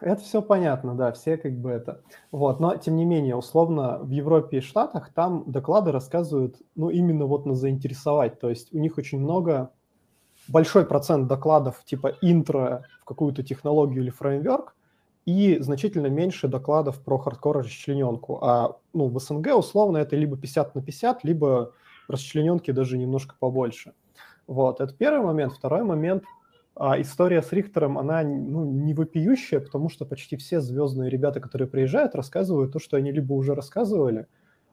Это все понятно, да, все как бы это. Вот, но тем не менее, условно, в Европе и Штатах там доклады рассказывают, ну, именно вот на заинтересовать. То есть у них очень много большой процент докладов типа интро в какую-то технологию или фреймворк, и значительно меньше докладов про хардкор расчлененку. А ну, в СНГ условно это либо 50 на 50, либо расчлененки даже немножко побольше. Вот, это первый момент. Второй момент, а история с Рихтером, она ну, не вопиющая, потому что почти все звездные ребята, которые приезжают, рассказывают то, что они либо уже рассказывали,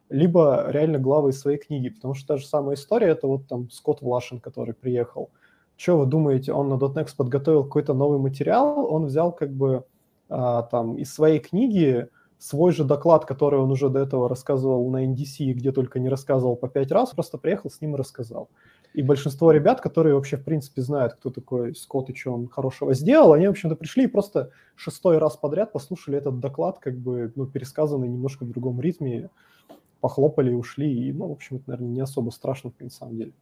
либо реально главы из своей книги, потому что та же самая история, это вот там Скотт Влашин, который приехал – что вы думаете, он на .next подготовил какой-то новый материал, он взял как бы а, там из своей книги свой же доклад, который он уже до этого рассказывал на NDC, где только не рассказывал по пять раз, просто приехал с ним и рассказал. И большинство ребят, которые вообще, в принципе, знают, кто такой Скотт и что он хорошего сделал, они, в общем-то, пришли и просто шестой раз подряд послушали этот доклад, как бы, ну, пересказанный немножко в другом ритме, похлопали и ушли. И, ну, в общем, это, наверное, не особо страшно, на самом деле.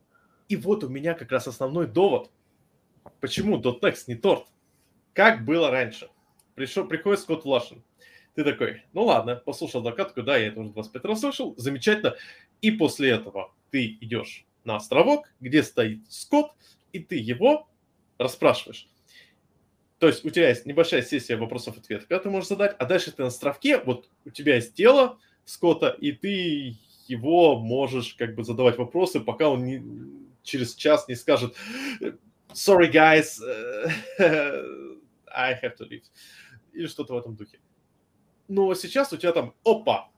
И вот у меня как раз основной довод. Почему .next не торт? Как было раньше? Пришел, приходит Скотт Влашин. Ты такой, ну ладно, послушал докатку, да, я это уже 25 раз слышал, замечательно. И после этого ты идешь на островок, где стоит Скотт, и ты его расспрашиваешь. То есть у тебя есть небольшая сессия вопросов-ответов, когда ты можешь задать, а дальше ты на островке, вот у тебя есть тело Скотта, и ты его можешь как бы задавать вопросы, пока он не, через час не скажет «Sorry, guys, I have to leave» или что-то в этом духе. Но сейчас у тебя там «Опа!»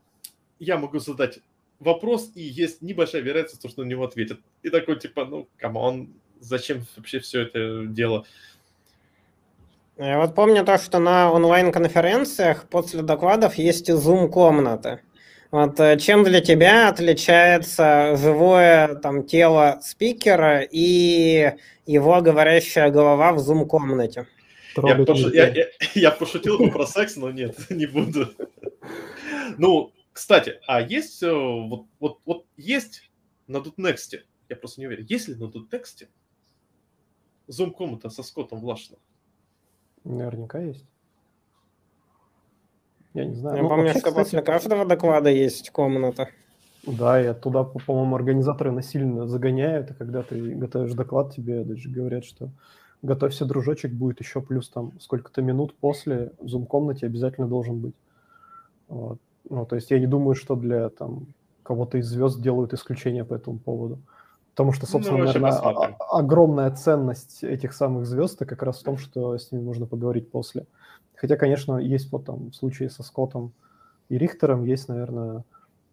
Я могу задать вопрос, и есть небольшая вероятность, что на него ответят. И такой типа, ну, come on, зачем вообще все это дело? Я вот помню то, что на онлайн-конференциях после докладов есть зум-комната. Вот э, чем для тебя отличается живое там тело спикера и его говорящая голова в зум-комнате? Я, я, я, я пошутил бы про секс, но нет, не буду. Ну, кстати, а есть э, вот, вот, вот есть на Дутнексте, я просто не уверен, есть ли на Дутнексте зум-комната со Скоттом Влашиным? Наверняка есть. Я не знаю. Я ну, помню, вообще, что кстати, после каждого доклада есть комната. Да, и оттуда, по-моему, организаторы насильно загоняют, и когда ты готовишь доклад, тебе даже говорят, что готовься, дружочек, будет еще плюс там сколько-то минут после в зум-комнате обязательно должен быть. Вот. Ну, то есть я не думаю, что для там кого-то из звезд делают исключение по этому поводу. Потому что, ну, собственно, ну, наверное, огромная ценность этих самых звезд как раз в том, что с ними можно поговорить после. Хотя, конечно, есть вот там в случае со Скоттом и Рихтером есть, наверное,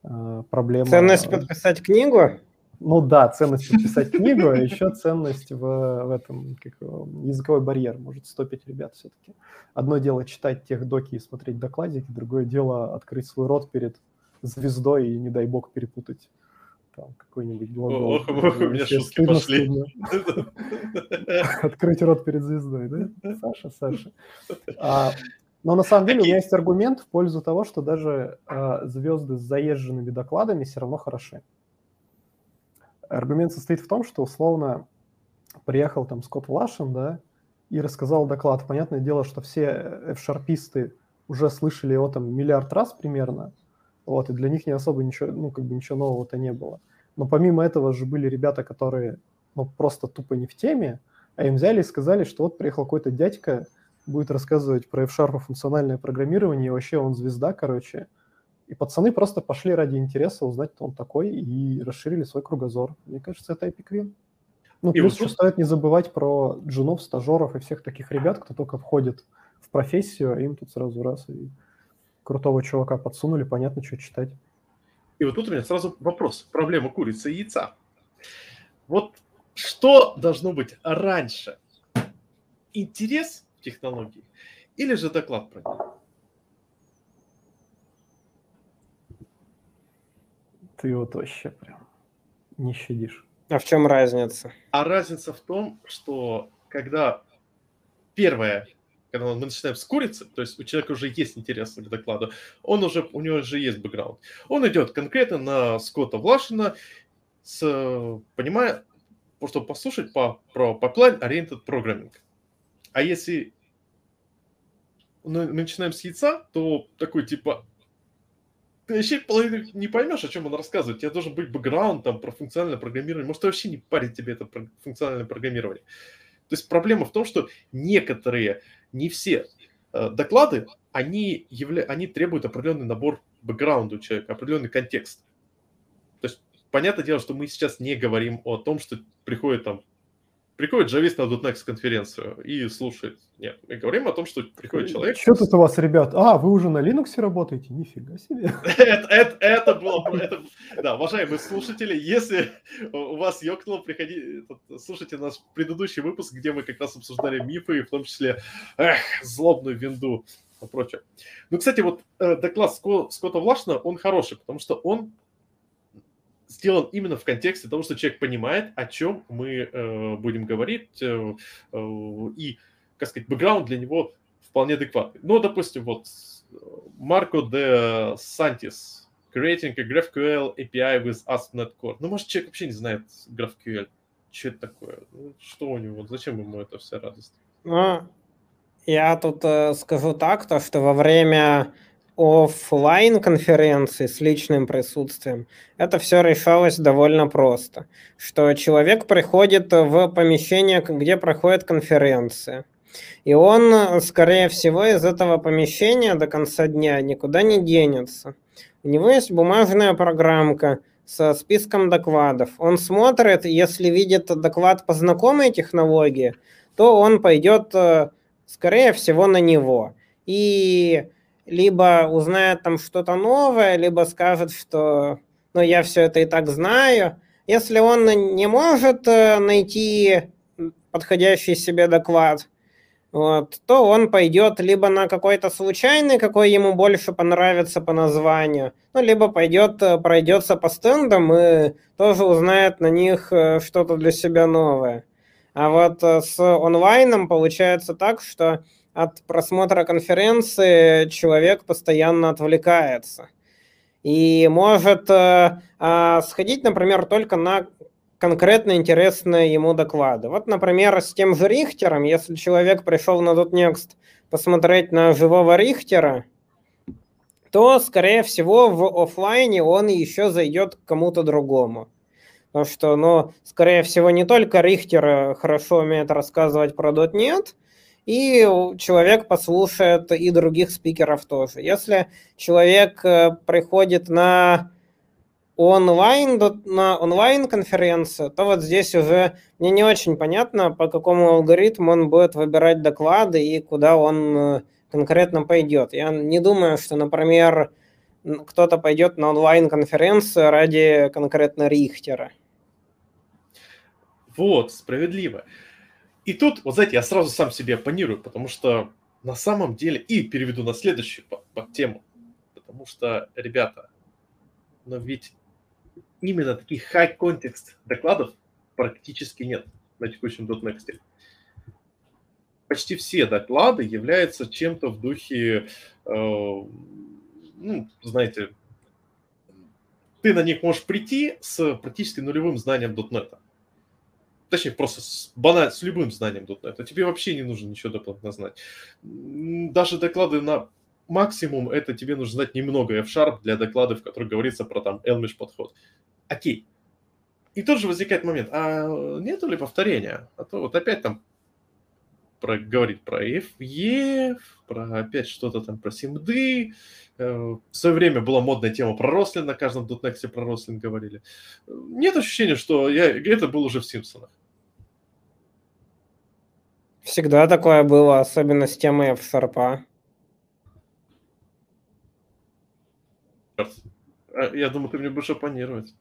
э, проблема... Ценность подписать книгу? Ну да, ценность подписать книгу, а еще ценность в, в этом, как, языковой барьер может стопить ребят все-таки. Одно дело читать тех доки и смотреть докладики, другое дело открыть свой рот перед звездой и, не дай бог, перепутать там какой-нибудь глагол. Ох, ох, у меня шутки пошли. Открыть рот перед звездой, да? Саша, Саша. А, но на самом деле у меня есть аргумент в пользу того, что даже а, звезды с заезженными докладами все равно хороши. Аргумент состоит в том, что условно приехал там Скотт Лашин, да, и рассказал доклад. Понятное дело, что все F-шарписты уже слышали его там миллиард раз примерно, вот, и для них не особо ничего, ну, как бы ничего нового-то не было. Но помимо этого же были ребята, которые, ну, просто тупо не в теме, а им взяли и сказали, что вот приехал какой-то дядька, будет рассказывать про F-Sharp функциональное программирование, и вообще он звезда, короче. И пацаны просто пошли ради интереса узнать, кто он такой, и расширили свой кругозор. Мне кажется, это Epic Win. Ну, И плюс вот стоит не забывать про джунов, стажеров и всех таких ребят, кто только входит в профессию, а им тут сразу раз и крутого чувака подсунули, понятно, что читать. И вот тут у меня сразу вопрос. Проблема курицы и яйца. Вот что должно быть раньше? Интерес в технологии или же доклад про нее? Ты вот вообще прям не щадишь. А в чем разница? А разница в том, что когда первое, когда мы начинаем с курицы, то есть у человека уже есть интерес к докладу, он уже, у него уже есть бэкграунд. Он идет конкретно на Скотта Влашина, с, понимая, чтобы послушать по, про pipeline oriented programming. А если ну, мы начинаем с яйца, то такой типа ты вообще половину не поймешь, о чем он рассказывает. У тебя должен быть бэкграунд там про функциональное программирование. Может, вообще не парит тебе это функциональное программирование. То есть проблема в том, что некоторые, не все э, доклады, они, явля... они требуют определенный набор бэкграунда у человека, определенный контекст. То есть понятное дело, что мы сейчас не говорим о том, что приходит там приходит джавист на .next конференцию и слушает. Нет, мы говорим о том, что приходит человек. Что тут у вас, ребят? А, вы уже на Linux работаете? Нифига себе. это, это, это было... Это, да, уважаемые слушатели, если у вас ёкнуло, приходи, слушайте наш предыдущий выпуск, где мы как раз обсуждали мифы, в том числе эх, злобную винду и прочее. Ну, кстати, вот э, доклад Ско- Скотта Влашна, он хороший, потому что он сделан именно в контексте того, что человек понимает, о чем мы э, будем говорить, э, э, и, как сказать, бэкграунд для него вполне адекватный. Ну, допустим, вот э, Марко де Сантис, creating a GraphQL API with ASP.NET Core. Ну, может, человек вообще не знает GraphQL. Что это такое? Ну, что у него? Зачем ему эта вся радость? Ну, я тут э, скажу так, то, что во время оффлайн конференции с личным присутствием это все решалось довольно просто. Что человек приходит в помещение, где проходит конференция. И он, скорее всего, из этого помещения до конца дня никуда не денется. У него есть бумажная программка со списком докладов. Он смотрит, если видит доклад по знакомой технологии, то он пойдет, э, скорее всего, на него. И либо узнает там что-то новое, либо скажет, что ну, я все это и так знаю. Если он не может э, найти подходящий себе доклад, вот, то он пойдет либо на какой-то случайный, какой ему больше понравится по названию, ну, либо пойдет, э, пройдется по стендам и тоже узнает на них э, что-то для себя новое. А вот с онлайном получается так, что от просмотра конференции человек постоянно отвлекается. И может э, э, сходить, например, только на конкретно интересные ему доклады. Вот, например, с тем же Рихтером, если человек пришел на .next посмотреть на живого Рихтера, то, скорее всего, в офлайне он еще зайдет к кому-то другому. Потому что, ну, скорее всего, не только Рихтер хорошо умеет рассказывать про .NET, и человек послушает и других спикеров тоже. Если человек э, приходит на онлайн, на онлайн-конференцию, то вот здесь уже мне не очень понятно, по какому алгоритму он будет выбирать доклады и куда он э, конкретно пойдет. Я не думаю, что, например, кто-то пойдет на онлайн-конференцию ради конкретно Рихтера. Вот, справедливо. И тут, вот знаете, я сразу сам себе оппонирую, потому что на самом деле, и переведу на следующую по, по тему, потому что, ребята, но ведь именно таких high-context докладов практически нет на текущем .next. Почти все доклады являются чем-то в духе, э, ну, знаете, ты на них можешь прийти с практически нулевым знанием .NET. Точнее, просто с, баналь, с любым знанием .NET. Тебе вообще не нужно ничего дополнительно знать. Даже доклады на максимум, это тебе нужно знать немного F-Sharp для докладов, в которых говорится про там Elmish подход. Окей. И тут же возникает момент, а нету ли повторения? А то вот опять там про, говорить про FE, про опять что-то там про симды. Э, в свое время была модная тема про рослин, на каждом дотнексе про рослин говорили. Нет ощущения, что я, это был уже в Симпсонах. Всегда такое было, особенно с темой F-Sharp. Я думаю, ты мне будешь оппонировать.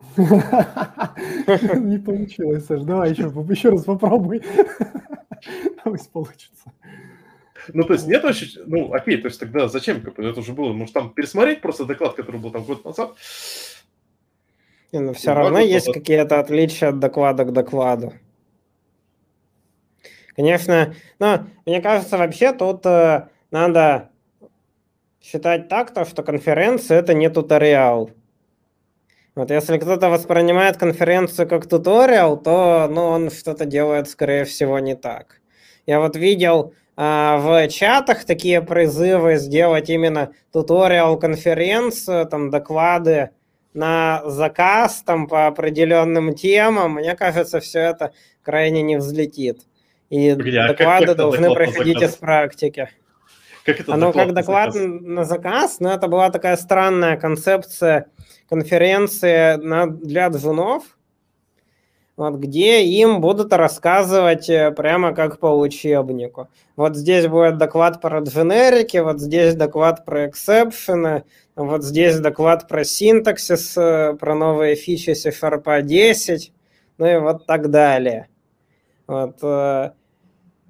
Не получилось, Саш. Давай еще, еще раз попробуй. Пусть получится. Ну, то есть нет вообще, ну, окей, то есть тогда зачем, это уже было, может, там пересмотреть просто доклад, который был там год назад? Не, но ну, все равно есть какие-то отличия от доклада к докладу. Конечно, но мне кажется, вообще тут э, надо считать так, то, что конференция это не туториал. Вот если кто-то воспринимает конференцию как туториал, то ну, он что-то делает, скорее всего, не так. Я вот видел а, в чатах такие призывы сделать именно туториал конференцию, там доклады на заказ там по определенным темам. Мне кажется, все это крайне не взлетит. И Где? А доклады как, как должны проходить из практики. Как это Оно как доклад на заказ? на заказ, но это была такая странная концепция конференции на, для джунов, вот, где им будут рассказывать э, прямо как по учебнику. Вот здесь будет доклад про дженерики, вот здесь доклад про эксепшены, вот здесь доклад про синтаксис, э, про новые фичи C-Sharp 10, ну и вот так далее. Вот, э,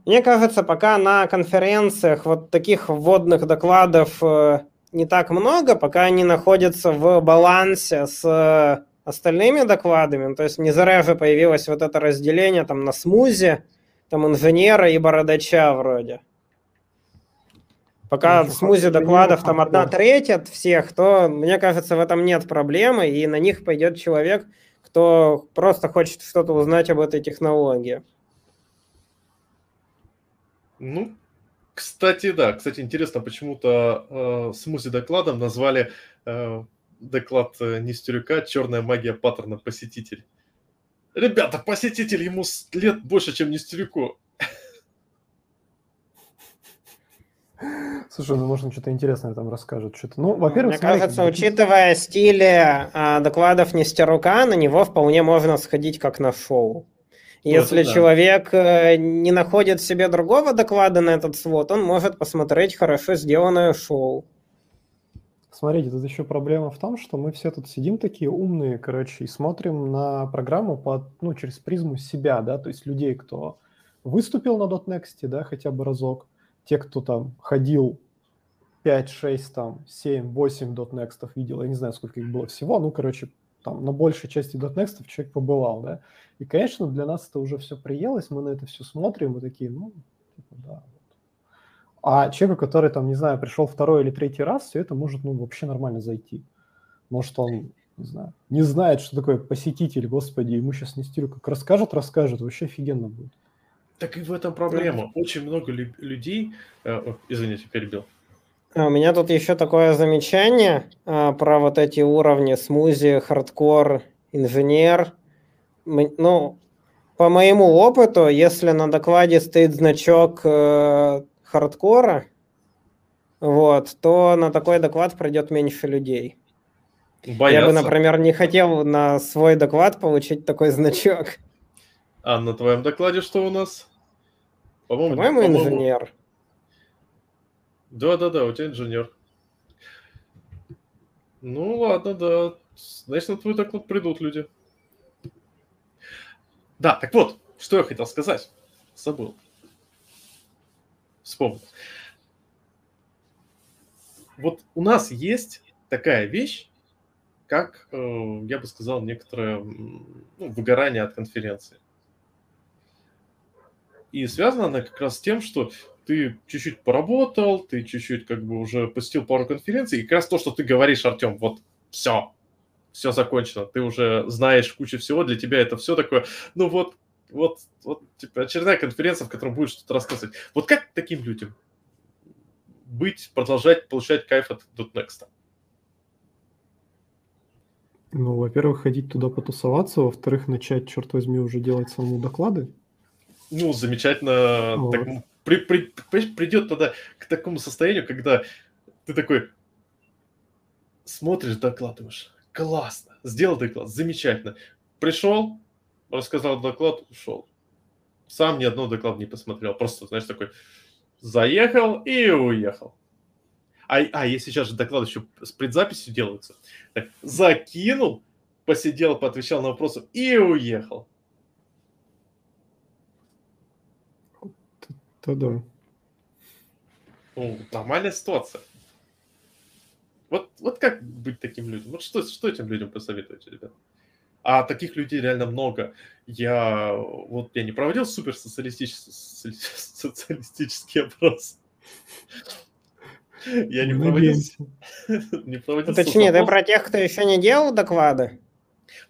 мне кажется, пока на конференциях вот таких вводных докладов э, не так много, пока они находятся в балансе с э, остальными докладами. То есть не зря же появилось вот это разделение там на смузи, там инженера и бородача вроде. Пока в смузи докладов там одна треть от всех, то, мне кажется, в этом нет проблемы, и на них пойдет человек, кто просто хочет что-то узнать об этой технологии. Ну, кстати, да. Кстати, интересно, почему-то э, смузи докладом назвали э, доклад э, Нестерюка «Черная магия паттерна посетитель». Ребята, посетитель ему лет больше, чем Нестерюку. Слушай, ну можно что-то интересное там расскажет. Что-то. Ну, во-первых, Мне смотри, кажется, учитывая стиль а, докладов Нестерука, на него вполне можно сходить как на шоу. Если да. человек э, не находит в себе другого доклада на этот свод, он может посмотреть хорошо сделанное шоу. Смотрите, тут еще проблема в том, что мы все тут сидим такие умные, короче, и смотрим на программу под, ну, через призму себя, да, то есть людей, кто выступил на .next, да, хотя бы разок, те, кто там ходил 5, 6, там, 7, 8 .next видел, я не знаю, сколько их было всего, ну, короче, там на большей части .next человек побывал, да, и, конечно, для нас это уже все приелось, мы на это все смотрим, и такие, ну, типа, да. А человеку, который, там, не знаю, пришел второй или третий раз, все это может, ну, вообще нормально зайти. Может, он, не знаю, не знает, что такое посетитель, господи, ему сейчас не стилю, как расскажет, расскажет, вообще офигенно будет. Так и в этом проблема. Очень много людей... Э, извините, перебил. А, у меня тут еще такое замечание а, про вот эти уровни смузи, хардкор, инженер. Ну, по моему опыту, если на докладе стоит значок э, хардкора, вот, то на такой доклад пройдет меньше людей. Боятся. Я бы, например, не хотел на свой доклад получить такой значок. А на твоем докладе что у нас? По-моему, по-моему, по-моему... инженер. Да-да-да, у тебя инженер. Ну ладно, да. Значит, на твой доклад придут люди. Да, так вот, что я хотел сказать. Забыл. Вспомнил. Вот у нас есть такая вещь, как, э, я бы сказал, некоторое ну, выгорание от конференции. И связано она как раз с тем, что ты чуть-чуть поработал, ты чуть-чуть как бы уже посетил пару конференций, и как раз то, что ты говоришь, Артем, вот все, все закончено, ты уже знаешь кучу всего, для тебя это все такое, ну вот, вот, вот, типа, очередная конференция, в которой будешь что-то рассказывать. Вот как таким людям быть, продолжать получать кайф от .next? Ну, во-первых, ходить туда потусоваться, во-вторых, начать, черт возьми, уже делать самому доклады. Ну, замечательно. Вот. Так, при, при, придет тогда к такому состоянию, когда ты такой смотришь, докладываешь, классно, сделал доклад, замечательно. Пришел, рассказал доклад, ушел. Сам ни одного доклада не посмотрел. Просто, знаешь, такой заехал и уехал. А, а если сейчас же доклады еще с предзаписью делаются. Так, закинул, посидел, поотвечал на вопросы и уехал. То да. Ну, нормальная ситуация. Вот, вот как быть таким людям? Вот что, что этим людям посоветуете, ребят? А таких людей реально много. Я вот я не проводил супер социалистический, социалистический опрос. Я не проводил. не проводил Точнее, ты про тех, кто еще не делал доклады?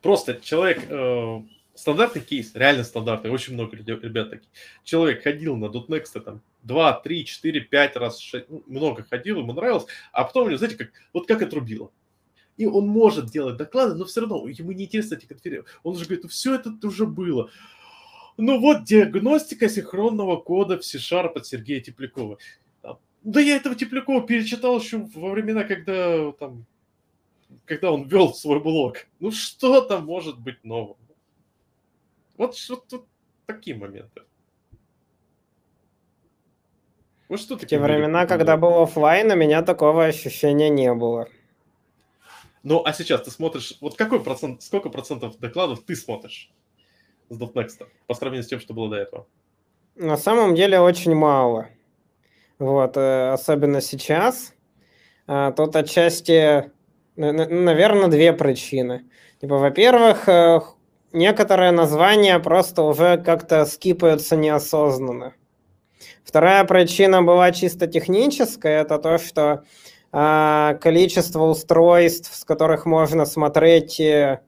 Просто человек, э, стандартный кейс, реально стандартный, очень много ребят таких. Человек ходил на .next там 2, 3, 4, 5 раз, 6, ну, много ходил, ему нравилось, а потом, знаете, как, вот как отрубило. И он может делать доклады, но все равно ему не интересны эти конференции. Он уже говорит, ну все это уже было. Ну вот диагностика синхронного кода в C-Sharp от Сергея Теплякова. Да я этого Теплякова перечитал еще во времена, когда там, когда он вел свой блог. Ну что там может быть нового? Вот что тут такие моменты. Вот что В те времена, когда был офлайн, у меня такого ощущения не было. Ну, а сейчас ты смотришь, вот какой процент, сколько процентов докладов ты смотришь с .next по сравнению с тем, что было до этого? На самом деле очень мало. Вот, э, особенно сейчас. А, тут отчасти, наверное, две причины. Типа, во-первых, э, некоторые названия просто уже как-то скипаются неосознанно. Вторая причина была чисто техническая, это то, что а, количество устройств, с которых можно смотреть э,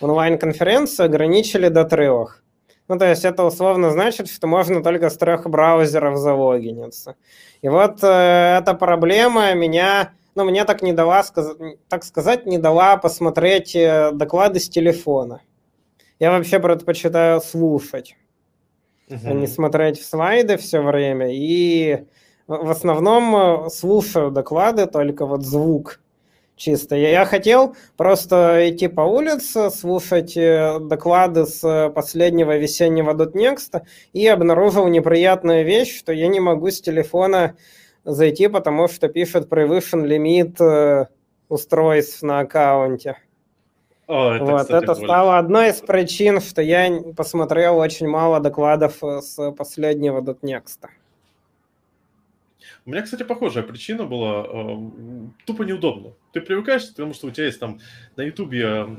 онлайн-конференцию, ограничили до трех. Ну, то есть это условно значит, что можно только с трех браузеров залогиниться. И вот э, эта проблема меня, ну, мне так не дала, так сказать, не дала посмотреть э, доклады с телефона. Я вообще предпочитаю слушать, uh-huh. а не смотреть в слайды все время. И в основном э, слушаю доклады, только вот звук чисто. Я хотел просто идти по улице, слушать э, доклады с последнего весеннего .next и обнаружил неприятную вещь, что я не могу с телефона зайти, потому что пишет превышен лимит э, устройств на аккаунте. О, это, вот, кстати, это стало одной из причин, что я посмотрел очень мало докладов с последнего .next. У меня, кстати, похожая причина была. Э, тупо неудобно. Ты привыкаешь, потому что у тебя есть там на Ютубе э,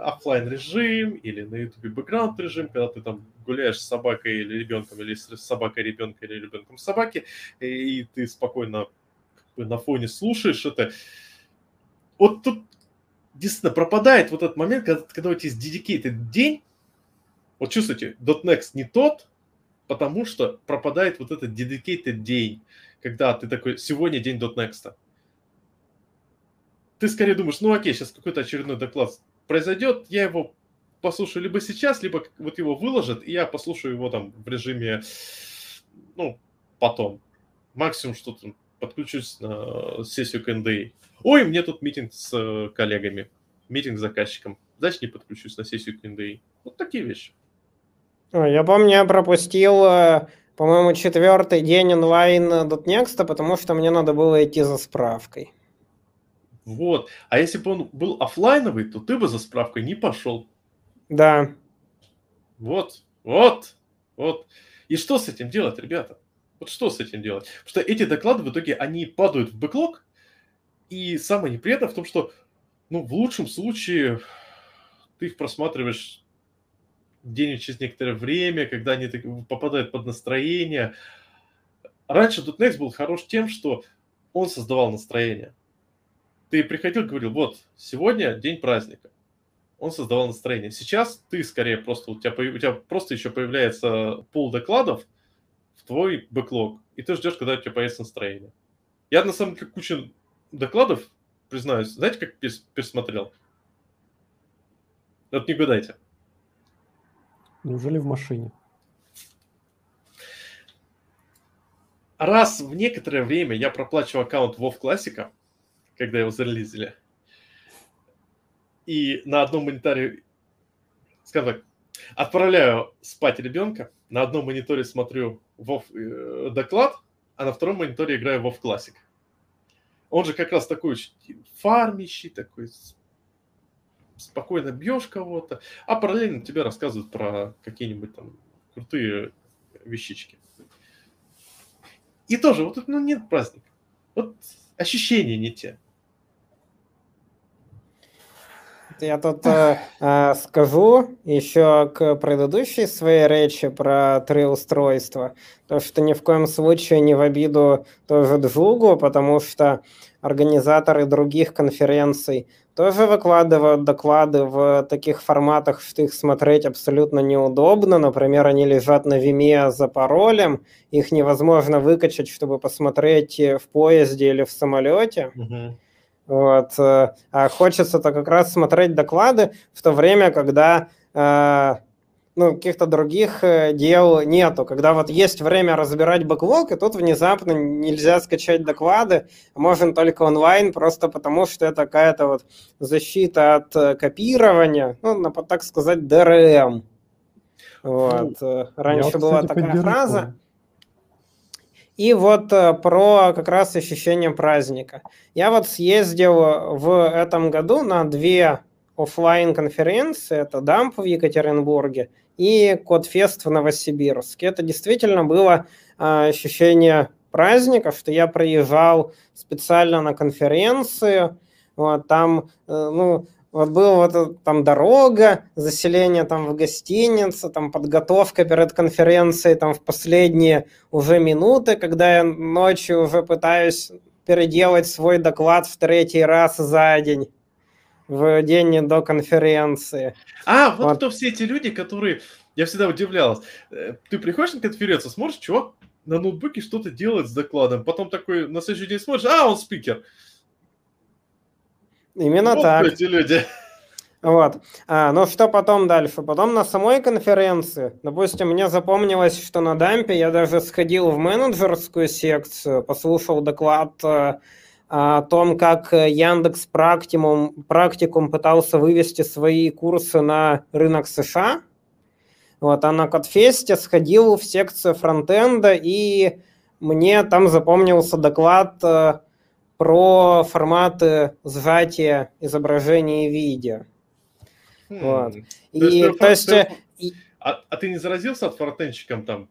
офлайн режим или на Ютубе бэкграунд режим, когда ты там гуляешь с собакой или ребенком, или с собакой ребенка, или ребенком собаки, и ты спокойно как бы, на фоне слушаешь это. Вот тут действительно пропадает вот этот момент, когда, когда у тебя есть dedicated день, вот чувствуете, .next не тот, потому что пропадает вот этот dedicated день когда ты такой, сегодня день .next. Ты скорее думаешь, ну окей, сейчас какой-то очередной доклад произойдет, я его послушаю либо сейчас, либо вот его выложат, и я послушаю его там в режиме, ну, потом. Максимум что-то подключусь на сессию КНДИ. Ой, мне тут митинг с э, коллегами, митинг с заказчиком. Значит, не подключусь на сессию КНДИ. Вот такие вещи. Я помню, я пропустил э, по-моему, четвертый день онлайн .next, потому что мне надо было идти за справкой. Вот. А если бы он был офлайновый, то ты бы за справкой не пошел. Да. Вот, вот, вот. И что с этим делать, ребята? Вот что с этим делать? Потому что эти доклады в итоге, они падают в бэклог, и самое неприятное в том, что ну, в лучшем случае ты их просматриваешь где-нибудь через некоторое время, когда они попадают под настроение. Раньше .NEXT был хорош тем, что он создавал настроение. Ты приходил говорил, вот, сегодня день праздника. Он создавал настроение. Сейчас ты скорее просто, у тебя, у тебя просто еще появляется пол докладов в твой бэклог, и ты ждешь, когда у тебя появится настроение. Я на самом деле кучу докладов, признаюсь, знаете, как пересмотрел? Вот не гадайте. Неужели в машине? Раз в некоторое время я проплачиваю аккаунт WoW Classic, когда его зарелизили, и на одном мониторе, скажем так, отправляю спать ребенка, на одном мониторе смотрю WoW э, доклад, а на втором мониторе играю WoW Classic. Он же как раз такой фармищий, такой спокойно бьешь кого-то, а параллельно тебе рассказывают про какие-нибудь там крутые вещички. И тоже, вот ну нет праздника. Вот ощущения не те. Я тут э, э, скажу еще к предыдущей своей речи про три устройства, то что ни в коем случае не в обиду тоже Джугу, потому что организаторы других конференций тоже выкладывают доклады в таких форматах, что их смотреть абсолютно неудобно. Например, они лежат на Виме за паролем, их невозможно выкачать, чтобы посмотреть в поезде или в самолете. Угу. Вот. Э, а хочется-то как раз смотреть доклады в то время, когда э, ну, каких-то других э, дел нету. Когда вот есть время разбирать бэклог, и тут внезапно нельзя скачать доклады, можно только онлайн, просто потому что это какая-то вот защита от копирования, ну, так сказать, DRM. Вот. Ну, Раньше Я, была такая поддержу. фраза. И вот э, про как раз ощущение праздника. Я вот съездил в этом году на две офлайн конференции. Это Дамп в Екатеринбурге и Кодфест в Новосибирске. Это действительно было э, ощущение праздника, что я приезжал специально на конференцию. Вот, там, э, ну, вот была вот там дорога, заселение там в гостинице, там подготовка перед конференцией там в последние уже минуты, когда я ночью уже пытаюсь переделать свой доклад в третий раз за день в день до конференции. А, вот, вот. кто все эти люди, которые... Я всегда удивлялся. Э, ты приходишь на конференцию, смотришь, чувак на ноутбуке что-то делает с докладом, потом такой на следующий день смотришь, а, он спикер. Именно вот так. эти люди. Вот. А, ну что потом дальше? Потом на самой конференции, допустим, мне запомнилось, что на дампе я даже сходил в менеджерскую секцию, послушал доклад э, о том, как Яндекс Практикум, Практикум пытался вывести свои курсы на рынок США. Вот, а на Кодфесте сходил в секцию фронтенда, и мне там запомнился доклад э, про форматы сжатия изображения и видео. Хм. Вот. И, то есть, то есть, ты, и... а, а ты не заразился от фронтенщиком там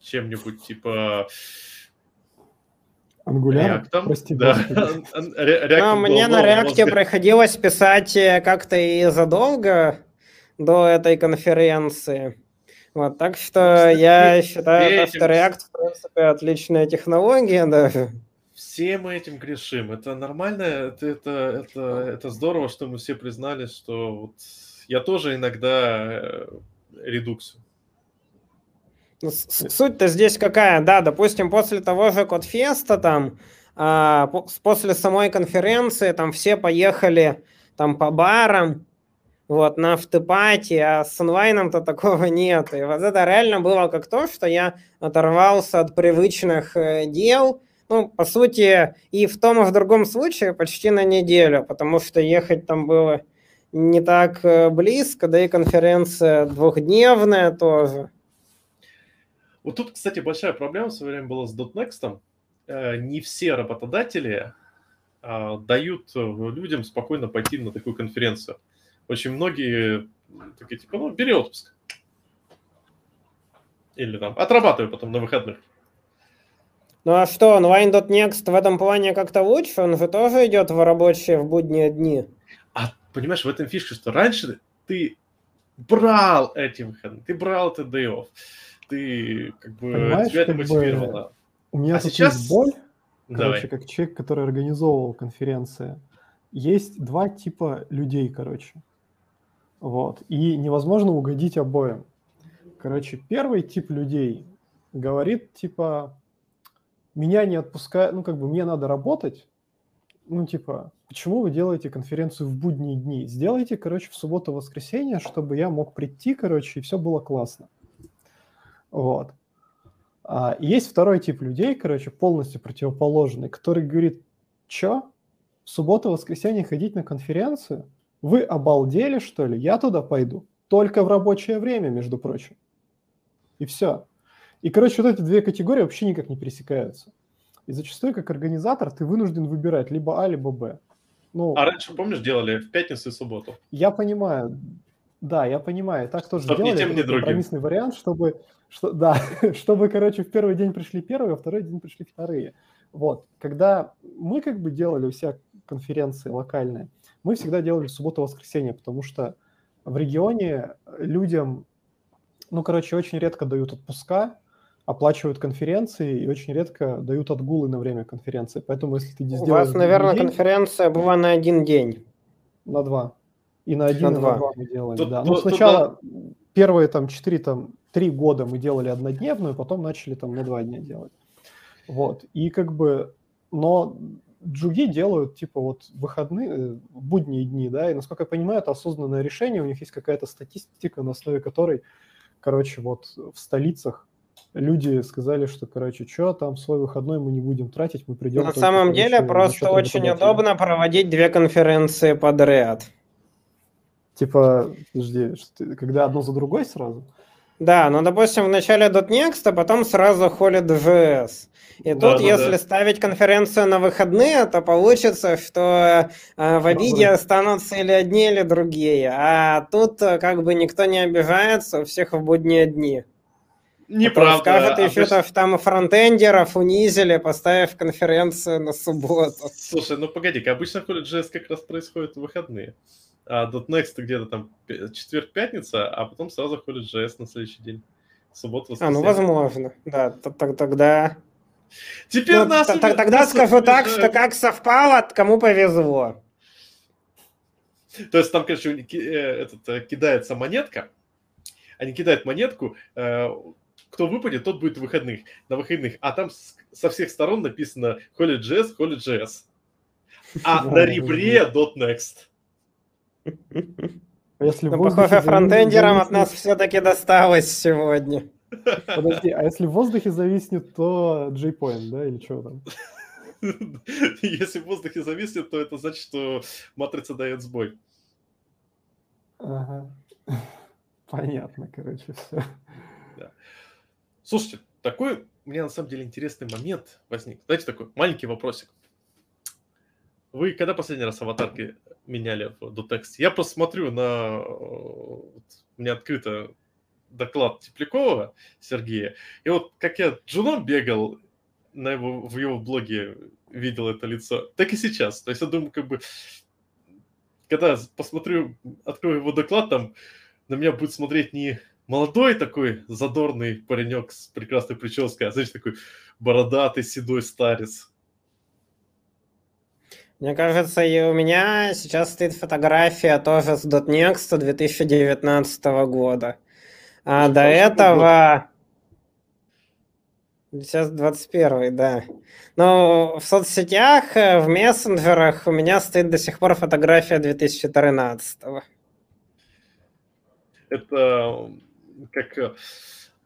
чем-нибудь типа? React, прости, да. React ну, мне на React приходилось писать э, как-то и задолго до этой конференции. Вот, так что ну, я считаю, что React, в принципе, отличная технология даже. Все мы этим грешим. Это нормально, это, это, это, это здорово, что мы все признали, что вот я тоже иногда э, редуксию. Ну, суть-то здесь какая? Да, допустим, после того же Кодфеста там, а, после самой конференции там все поехали там по барам, вот, на автопате, а с онлайном-то такого нет. И вот это реально было как то, что я оторвался от привычных э, дел, ну, по сути, и в том, и в другом случае почти на неделю, потому что ехать там было не так э, близко, да и конференция двухдневная тоже. Вот тут, кстати, большая проблема в свое время была с .next. Э, не все работодатели а, дают людям спокойно пойти на такую конференцию очень многие такие, типа, ну, бери отпуск. Или там, отрабатывай потом на выходных. Ну а что, Online.next в этом плане как-то лучше? Он же тоже идет в рабочие, в будние дни. А понимаешь, в этом фишка, что раньше ты брал эти выходные, ты брал это day off, ты как бы Понимаешь, тебя это как бы мотивировало. У меня А тут сейчас- есть боль, Давай. короче, как человек, который организовывал конференции. Есть два типа людей, короче. Вот. И невозможно угодить обоим. Короче, первый тип людей говорит, типа, меня не отпускают, ну, как бы, мне надо работать. Ну, типа, почему вы делаете конференцию в будние дни? Сделайте, короче, в субботу-воскресенье, чтобы я мог прийти, короче, и все было классно. Вот. А, есть второй тип людей, короче, полностью противоположный, который говорит, чё, в субботу-воскресенье ходить на конференцию? Вы обалдели, что ли? Я туда пойду. Только в рабочее время, между прочим. И все. И, короче, вот эти две категории вообще никак не пересекаются. И зачастую, как организатор, ты вынужден выбирать либо А, либо Б. Ну, А раньше, помнишь, делали в пятницу и субботу? я понимаю, да, я понимаю, так тоже Чтоб ни делали, тем, это ни другим. компромиссный вариант, чтобы, что, да, чтобы, короче, в первый день пришли первые, а второй день пришли вторые. Вот, когда мы как бы делали у себя конференции локальные, мы всегда делали субботу-воскресенье, потому что в регионе людям, ну, короче, очень редко дают отпуска, оплачивают конференции и очень редко дают отгулы на время конференции. Поэтому, если ты У сделаешь вас, наверное, день, конференция была на один день. на два. И на один, На и на два. два мы делали, Тут- да. тут- Ну, тут сначала первые там четыре, там, три года мы делали однодневную, потом начали там на два дня делать. Вот. И как бы, но джуги делают типа вот выходные, э, будние дни, да, и насколько я понимаю, это осознанное решение, у них есть какая-то статистика, на основе которой, короче, вот в столицах люди сказали, что, короче, что там свой выходной мы не будем тратить, мы придем. На только, самом короче, деле просто очень работодателя». удобно проводить две конференции подряд. Типа, подожди, когда одно за другой сразу? Да, ну, допустим, в начале .next, а потом сразу холит JS. И Да, тут, да, если да. ставить конференцию на выходные, то получится, что э, в обиде останутся или одни, или другие. А тут э, как бы никто не обижается, у всех в будние дни. А то Неправда. Скажут еще, Обычно- что там фронтендеров унизили, поставив конференцию на субботу. Слушай, ну погоди-ка, обычно JS как раз происходит в выходные. А .next где-то там четверг-пятница, а потом сразу ходит JS на следующий день. Суббота, А, ну воскресенье. возможно. Да, тогда... Теперь Ну, нас... тогда скажу так, что как совпало, кому повезло. То есть там, короче, э, этот, э, кидается монетка, они кидают монетку, э, кто выпадет, тот будет в выходных, на выходных, а там с- со всех сторон написано Holy JS, Holy JS. А на ребре .next. А Если Но, похоже, фронтендерам от зависнет- нас все-таки досталось сегодня. Подожди, а если в воздухе зависнет, то J-Point, да, или что там? Если в воздухе зависнет, то это значит, что матрица дает сбой. Ага. Понятно, короче, все. Слушайте, такой у меня на самом деле интересный момент возник. Знаете, такой маленький вопросик. Вы когда последний раз аватарки меняли в .text? Я просто смотрю на... У меня открыто доклад Теплякова Сергея. И вот как я джуном бегал на его, в его блоге, видел это лицо, так и сейчас. То есть я думаю, как бы, когда посмотрю, открою его доклад, там на меня будет смотреть не молодой такой задорный паренек с прекрасной прической, а знаешь, такой бородатый седой старец. Мне кажется, и у меня сейчас стоит фотография тоже с .next 2019 года. А Что до этого... Сейчас 21 да. Но в соцсетях, э, в мессенджерах у меня стоит до сих пор фотография 2013 Это как э,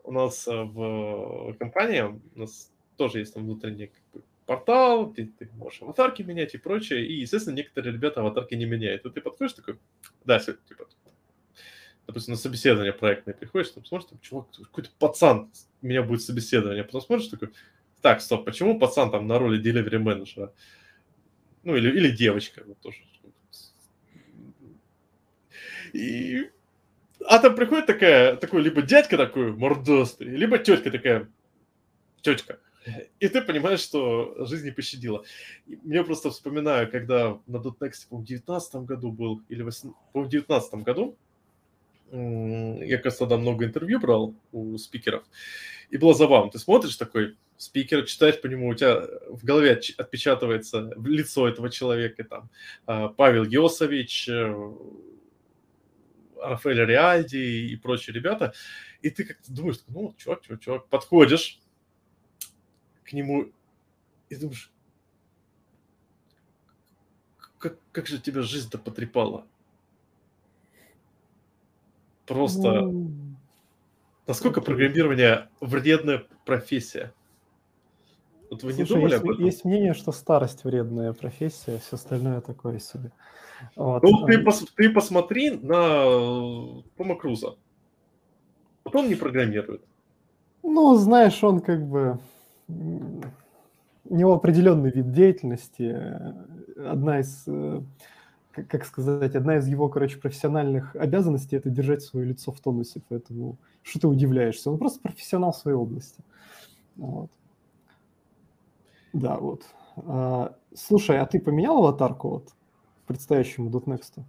у нас э, в компании, у нас тоже есть там внутренний как бы, портал, где ты можешь аватарки менять и прочее, и, естественно, некоторые ребята аватарки не меняют. И ты подходишь такой, да, типа, допустим, на собеседование проектное приходишь, там смотришь, там, чувак, какой-то пацан, у меня будет собеседование, потом смотришь такой, так, стоп, почему пацан там на роли delivery менеджера? Ну, или, или девочка, вот тоже. И... А там приходит такая, такой либо дядька такой мордостый, либо тетка такая, тетка, И ты понимаешь, что жизнь не пощадила. Мне просто вспоминаю, когда на .next, по-моему, в 19 году был, или в 19 году, я, кажется, тогда много интервью брал у спикеров, и было забавно. Ты смотришь такой спикер, читаешь по нему, у тебя в голове отпечатывается лицо этого человека, там, а, Павел Йосович, э, Рафаэль Реальди и прочие ребята, и ты как-то думаешь, ну, чувак, чувак, чувак, подходишь к нему и думаешь, как, как же тебя жизнь-то потрепала? Просто насколько программирование вредная профессия? Вот вы Слушай, не думали есть, об этом? Есть мнение, что старость вредная профессия, все остальное такое себе. Вот. Ну, ты, пос, ты посмотри на Тома Круза. Вот он не программирует. Ну, знаешь, он как бы... У него определенный вид деятельности. Одна из, э, как сказать, одна из его, короче, профессиональных обязанностей – это держать свое лицо в тонусе. Поэтому что ты удивляешься? Он просто профессионал в своей области. Вот. Да, вот. А, слушай, а ты поменял аватарку вот предстоящему .next?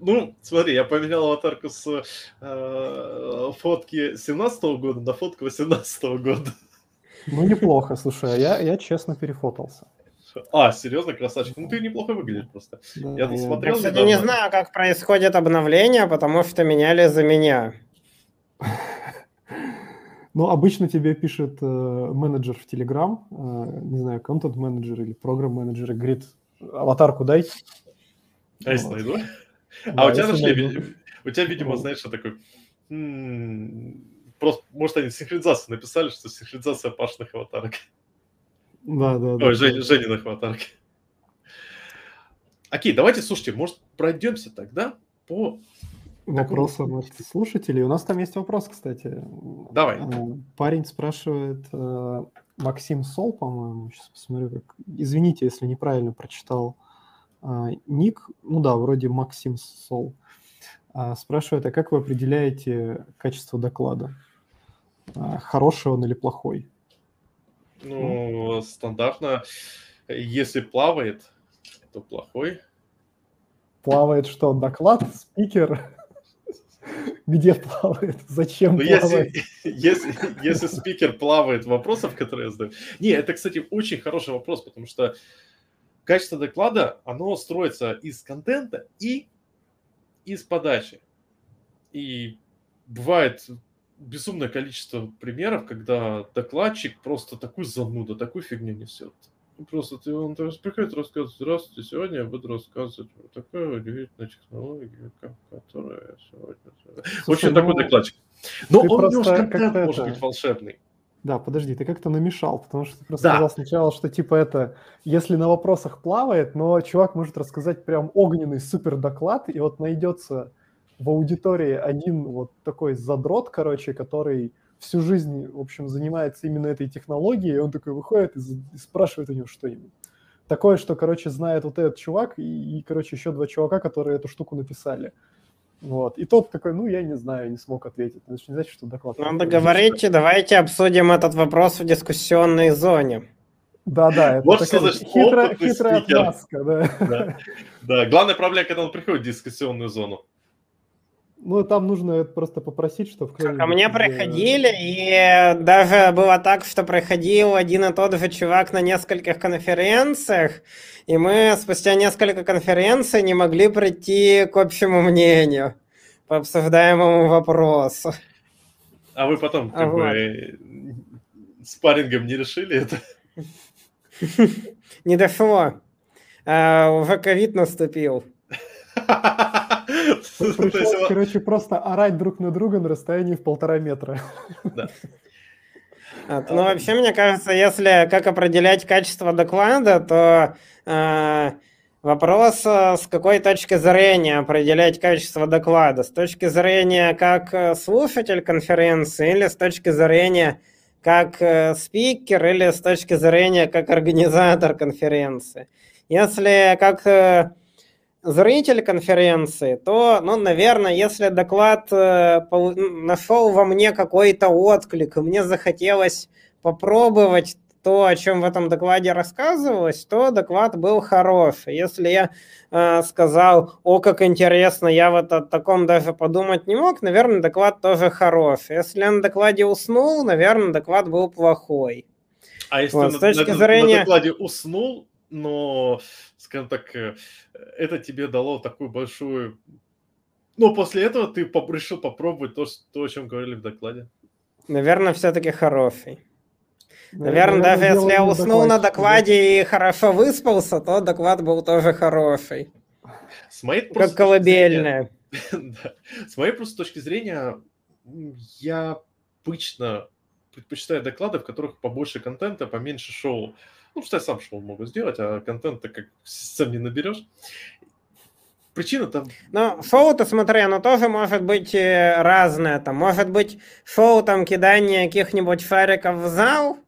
Ну, смотри, я поменял аватарку с э, фотки 17 -го года на фотку 18 -го года. Ну, неплохо, слушай, а я, я честно перефотался. А, серьезно, красавчик? Ну, ты неплохо выглядишь просто. Да, я тут смотрел. Я, кстати, не знаю, как происходит обновление, потому что меняли за меня. Ну, обычно тебе пишет э, менеджер в Telegram, э, не знаю, контент-менеджер или программ-менеджер, говорит, аватарку дай. А если найду? А у тебя нашли, у тебя, видимо, знаешь, что такое, просто, может, они синхронизацию написали, что синхронизация пашных аватарок. Да, да, да. Ой, Жень, Жениных аватарок. Окей, давайте, слушайте, может, пройдемся тогда по вопросам от слушателей. У нас там есть вопрос, кстати. Давай. Э, парень спрашивает, э, Максим Сол, по-моему, сейчас посмотрю, как... Извините, если неправильно прочитал а, ник, ну да, вроде Максим Сол, спрашивает, а как вы определяете качество доклада? Хороший он или плохой? Ну, стандартно, если плавает, то плохой. Плавает что, доклад, спикер? Где плавает? Зачем ну, плавает? Если, если, если спикер плавает вопросов, которые я задаю. Не, это, кстати, очень хороший вопрос, потому что качество доклада, оно строится из контента и из подачи. И бывает безумное количество примеров, когда докладчик просто такую зануда, такую фигню несет. Просто ты, он приходит рассказывать, здравствуйте, сегодня я буду рассказывать вот такая удивительная технология, которая сегодня... Слушай, В общем, ну, такой докладчик. Но он немножко контент может быть волшебный. Да, подожди, ты как-то намешал, потому что ты просто да. сказал сначала, что типа это, если на вопросах плавает, но чувак может рассказать прям огненный супер доклад, и вот найдется в аудитории один вот такой задрот, короче, который всю жизнь, в общем, занимается именно этой технологией, и он такой выходит и, и спрашивает у него что-нибудь. Такое, что, короче, знает вот этот чувак и, и, короче, еще два чувака, которые эту штуку написали. Вот. И тот такой, ну, я не знаю, не смог ответить. Это не значит, что доклад... Надо говорить, давайте обсудим этот вопрос в дискуссионной зоне. Да-да, это вот такая хитрая, хитрая отмазка, да. да. Да, главная проблема, когда он приходит в дискуссионную зону. Ну, там нужно просто попросить, чтобы... Ко мне приходили, и даже было так, что приходил один и тот же чувак на нескольких конференциях, и мы спустя несколько конференций не могли прийти к общему мнению по обсуждаемому вопросу. А вы потом как вот. бы спаррингом не решили это? Не дошло. А, уже ковид наступил. Пришлось, короче, просто орать друг на друга на расстоянии в полтора метра. Да. Ну, вообще, мне кажется, если как определять качество доклада, то э, вопрос, э, с какой точки зрения определять качество доклада. С точки зрения как э, слушатель конференции или с точки зрения как э, спикер или с точки зрения как организатор конференции. Если как зритель конференции, то, ну, наверное, если доклад э, нашел во мне какой-то отклик, и мне захотелось попробовать, то, о чем в этом докладе рассказывалось, то доклад был хороший. Если я э, сказал, о, как интересно, я вот о таком даже подумать не мог, наверное, доклад тоже хороший. Если я на докладе уснул, наверное, доклад был плохой. А если вот, ты с точки на, зрения... на докладе уснул, но, скажем так, э, это тебе дало такую большую... Но после этого ты решил попробовать то, то, о чем говорили в докладе. Наверное, все-таки хороший. Наверное, даже если я уснул на докладе и хорошо выспался, то доклад был тоже хороший. С моей как колыбельная. да. С моей просто точки зрения, я обычно предпочитаю доклады, в которых побольше контента, поменьше шоу. Ну, что я сам шоу могу сделать, а контент-то как сам не наберешь. Причина там... Ну, шоу-то, смотри, оно тоже может быть э, разное. Там может быть шоу там кидания каких-нибудь шариков в зал,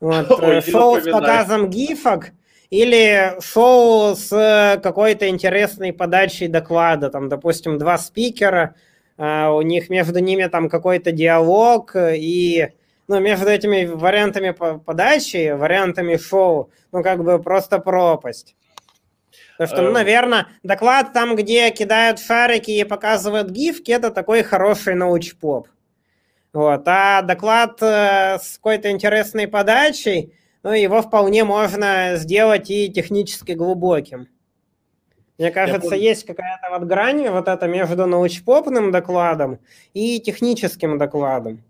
вот, Ой, э, шоу с показом гифок, или шоу с э, какой-то интересной подачей доклада. Там, допустим, два спикера, у них между ними там какой-то диалог, и ну, между этими вариантами подачи, вариантами шоу, ну, как бы просто пропасть. Потому что, ну, эм. наверное, доклад там, где кидают шарики и показывают гифки, это такой хороший научпоп. Вот. А доклад э, с какой-то интересной подачей, ну, его вполне можно сделать и технически глубоким. Мне кажется, есть какая-то вот грань вот это между научпопным докладом и техническим докладом.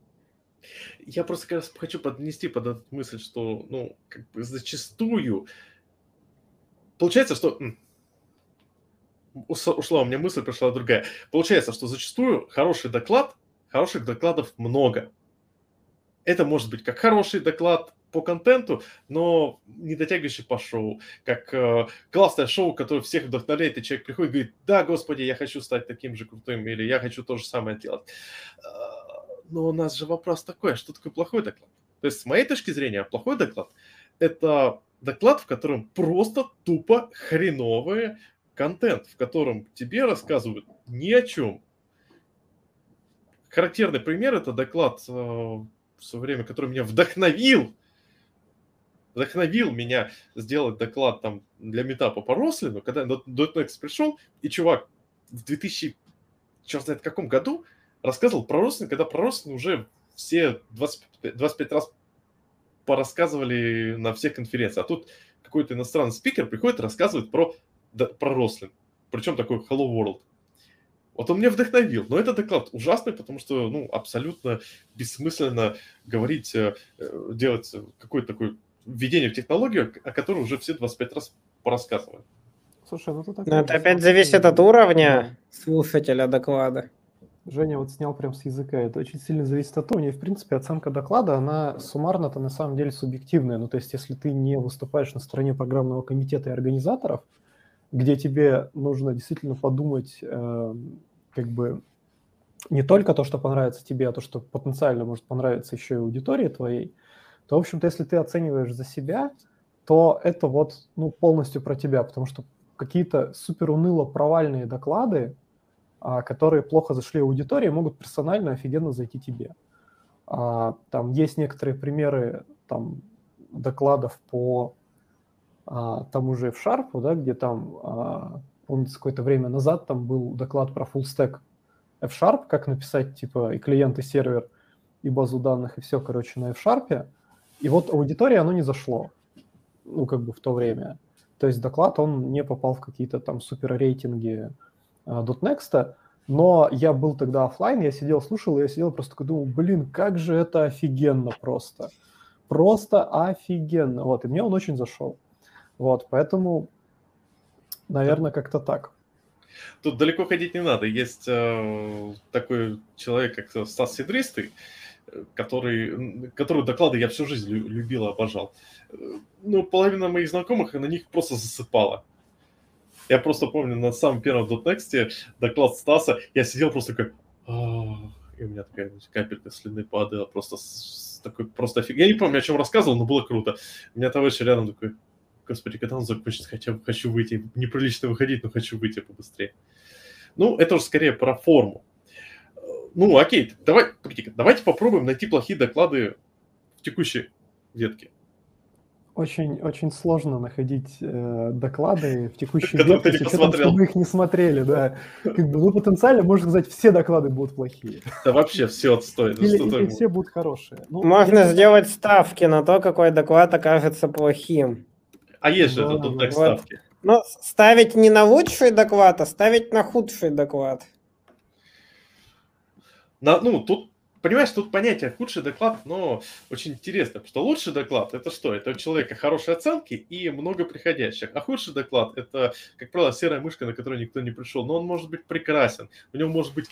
Я просто как раз хочу поднести под эту мысль, что, ну, как бы зачастую Получается, что... Ушла у меня мысль, пришла другая. Получается, что зачастую хороший доклад, хороших докладов много. Это может быть как хороший доклад по контенту, но не дотягивающий по шоу. Как э, классное шоу, которое всех вдохновляет, и человек приходит и говорит, да, господи, я хочу стать таким же крутым, или я хочу то же самое делать. Но у нас же вопрос такой, а что такое плохой доклад? То есть, с моей точки зрения, плохой доклад – это доклад, в котором просто тупо хреновый контент, в котором тебе рассказывают ни о чем. Характерный пример – это доклад э, в свое время, который меня вдохновил, вдохновил меня сделать доклад там для метапа по Рослину, когда .next пришел, и чувак в 2000, черт знает каком году, рассказывал про Рослин, когда про Рослин уже все 25, 25 раз порассказывали на всех конференциях. А тут какой-то иностранный спикер приходит и рассказывает про, да, про рослинг. Причем такой Hello World. Вот он меня вдохновил. Но этот доклад ужасный, потому что ну, абсолютно бессмысленно говорить, э, делать какое-то такое введение в технологию, о которой уже все 25 раз порассказывали. Слушай, ну, ну это опять зависит от уровня слушателя доклада. Женя вот снял прям с языка. Это очень сильно зависит от уровня. И, в принципе, оценка доклада, она суммарно-то на самом деле субъективная. Ну, то есть, если ты не выступаешь на стороне программного комитета и организаторов, где тебе нужно действительно подумать, э, как бы, не только то, что понравится тебе, а то, что потенциально может понравиться еще и аудитории твоей, то, в общем-то, если ты оцениваешь за себя, то это вот, ну, полностью про тебя, потому что какие-то супер уныло провальные доклады, которые плохо зашли аудитории, могут персонально офигенно зайти тебе. А, там есть некоторые примеры там, докладов по а, тому же F-Sharp, да, где там, помните, какое-то время назад там был доклад про full stack F-Sharp, как написать типа и клиент, и сервер, и базу данных, и все, короче, на F-Sharp. И вот аудитория, оно не зашло, ну, как бы в то время. То есть доклад, он не попал в какие-то там супер рейтинги .next, но я был тогда офлайн, я сидел, слушал, и я сидел просто такой думал, блин, как же это офигенно просто. Просто офигенно. Вот, и мне он очень зашел. Вот, поэтому, наверное, как-то так. Тут далеко ходить не надо. Есть э, такой человек, как Стас Сидристый, который, который доклады я всю жизнь любил и обожал. Э, ну, половина моих знакомых на них просто засыпала. Я просто помню на самом первом .next доклад Стаса, я сидел просто как... И у меня такая капелька слюны падала, просто такой просто офиг... Я не помню, о чем рассказывал, но было круто. У меня товарищ рядом такой, господи, когда он закончится, хотя бы хочу выйти. Неприлично выходить, но хочу выйти побыстрее. Ну, это уже скорее про форму. Ну, окей, давай, давайте попробуем найти плохие доклады в текущей ветке. Очень, очень сложно находить э, доклады в текущей Которые ты не посмотрел. мы их не смотрели, да. Как бы, ну, потенциально, можно сказать, все доклады будут плохие. Да вообще все отстой. Ну, Или, или такое? все будут хорошие. Ну, Можно если- сделать ставки на то, какой доклад окажется плохим. А есть же Да, это тут так вот. ставки. Но ставить не на лучший доклад, а ставить на худший доклад. На- ну, тут, понимаешь, тут понятие худший доклад, но очень интересно, потому что лучший доклад это что? Это у человека хорошие оценки и много приходящих. А худший доклад это, как правило, серая мышка, на которую никто не пришел. Но он может быть прекрасен. У него может быть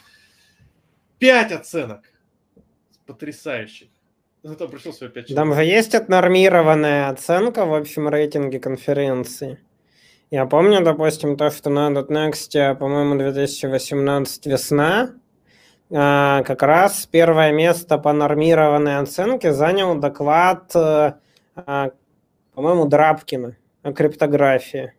5 оценок потрясающих. Зато пришел свои 5 Там же есть отнормированная оценка в общем рейтинге конференции. Я помню, допустим, то, что на .next, по-моему, 2018 весна, как раз первое место по нормированной оценке занял доклад, э, а, по-моему, Драбкина о криптографии.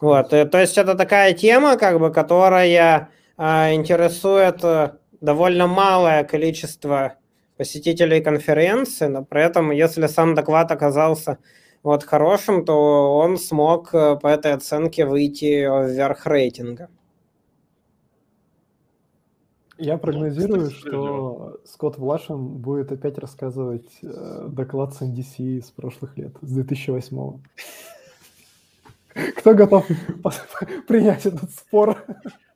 Вот, э, то есть это такая тема, как бы, которая а, интересует э, довольно малое количество посетителей конференции, но при этом, если сам доклад оказался вот хорошим, то он смог по этой оценке выйти вверх рейтинга. Я прогнозирую, кстати, что Скотт Влашин будет опять рассказывать э, доклад с NDC с прошлых лет, с 2008 Кто готов принять этот спор?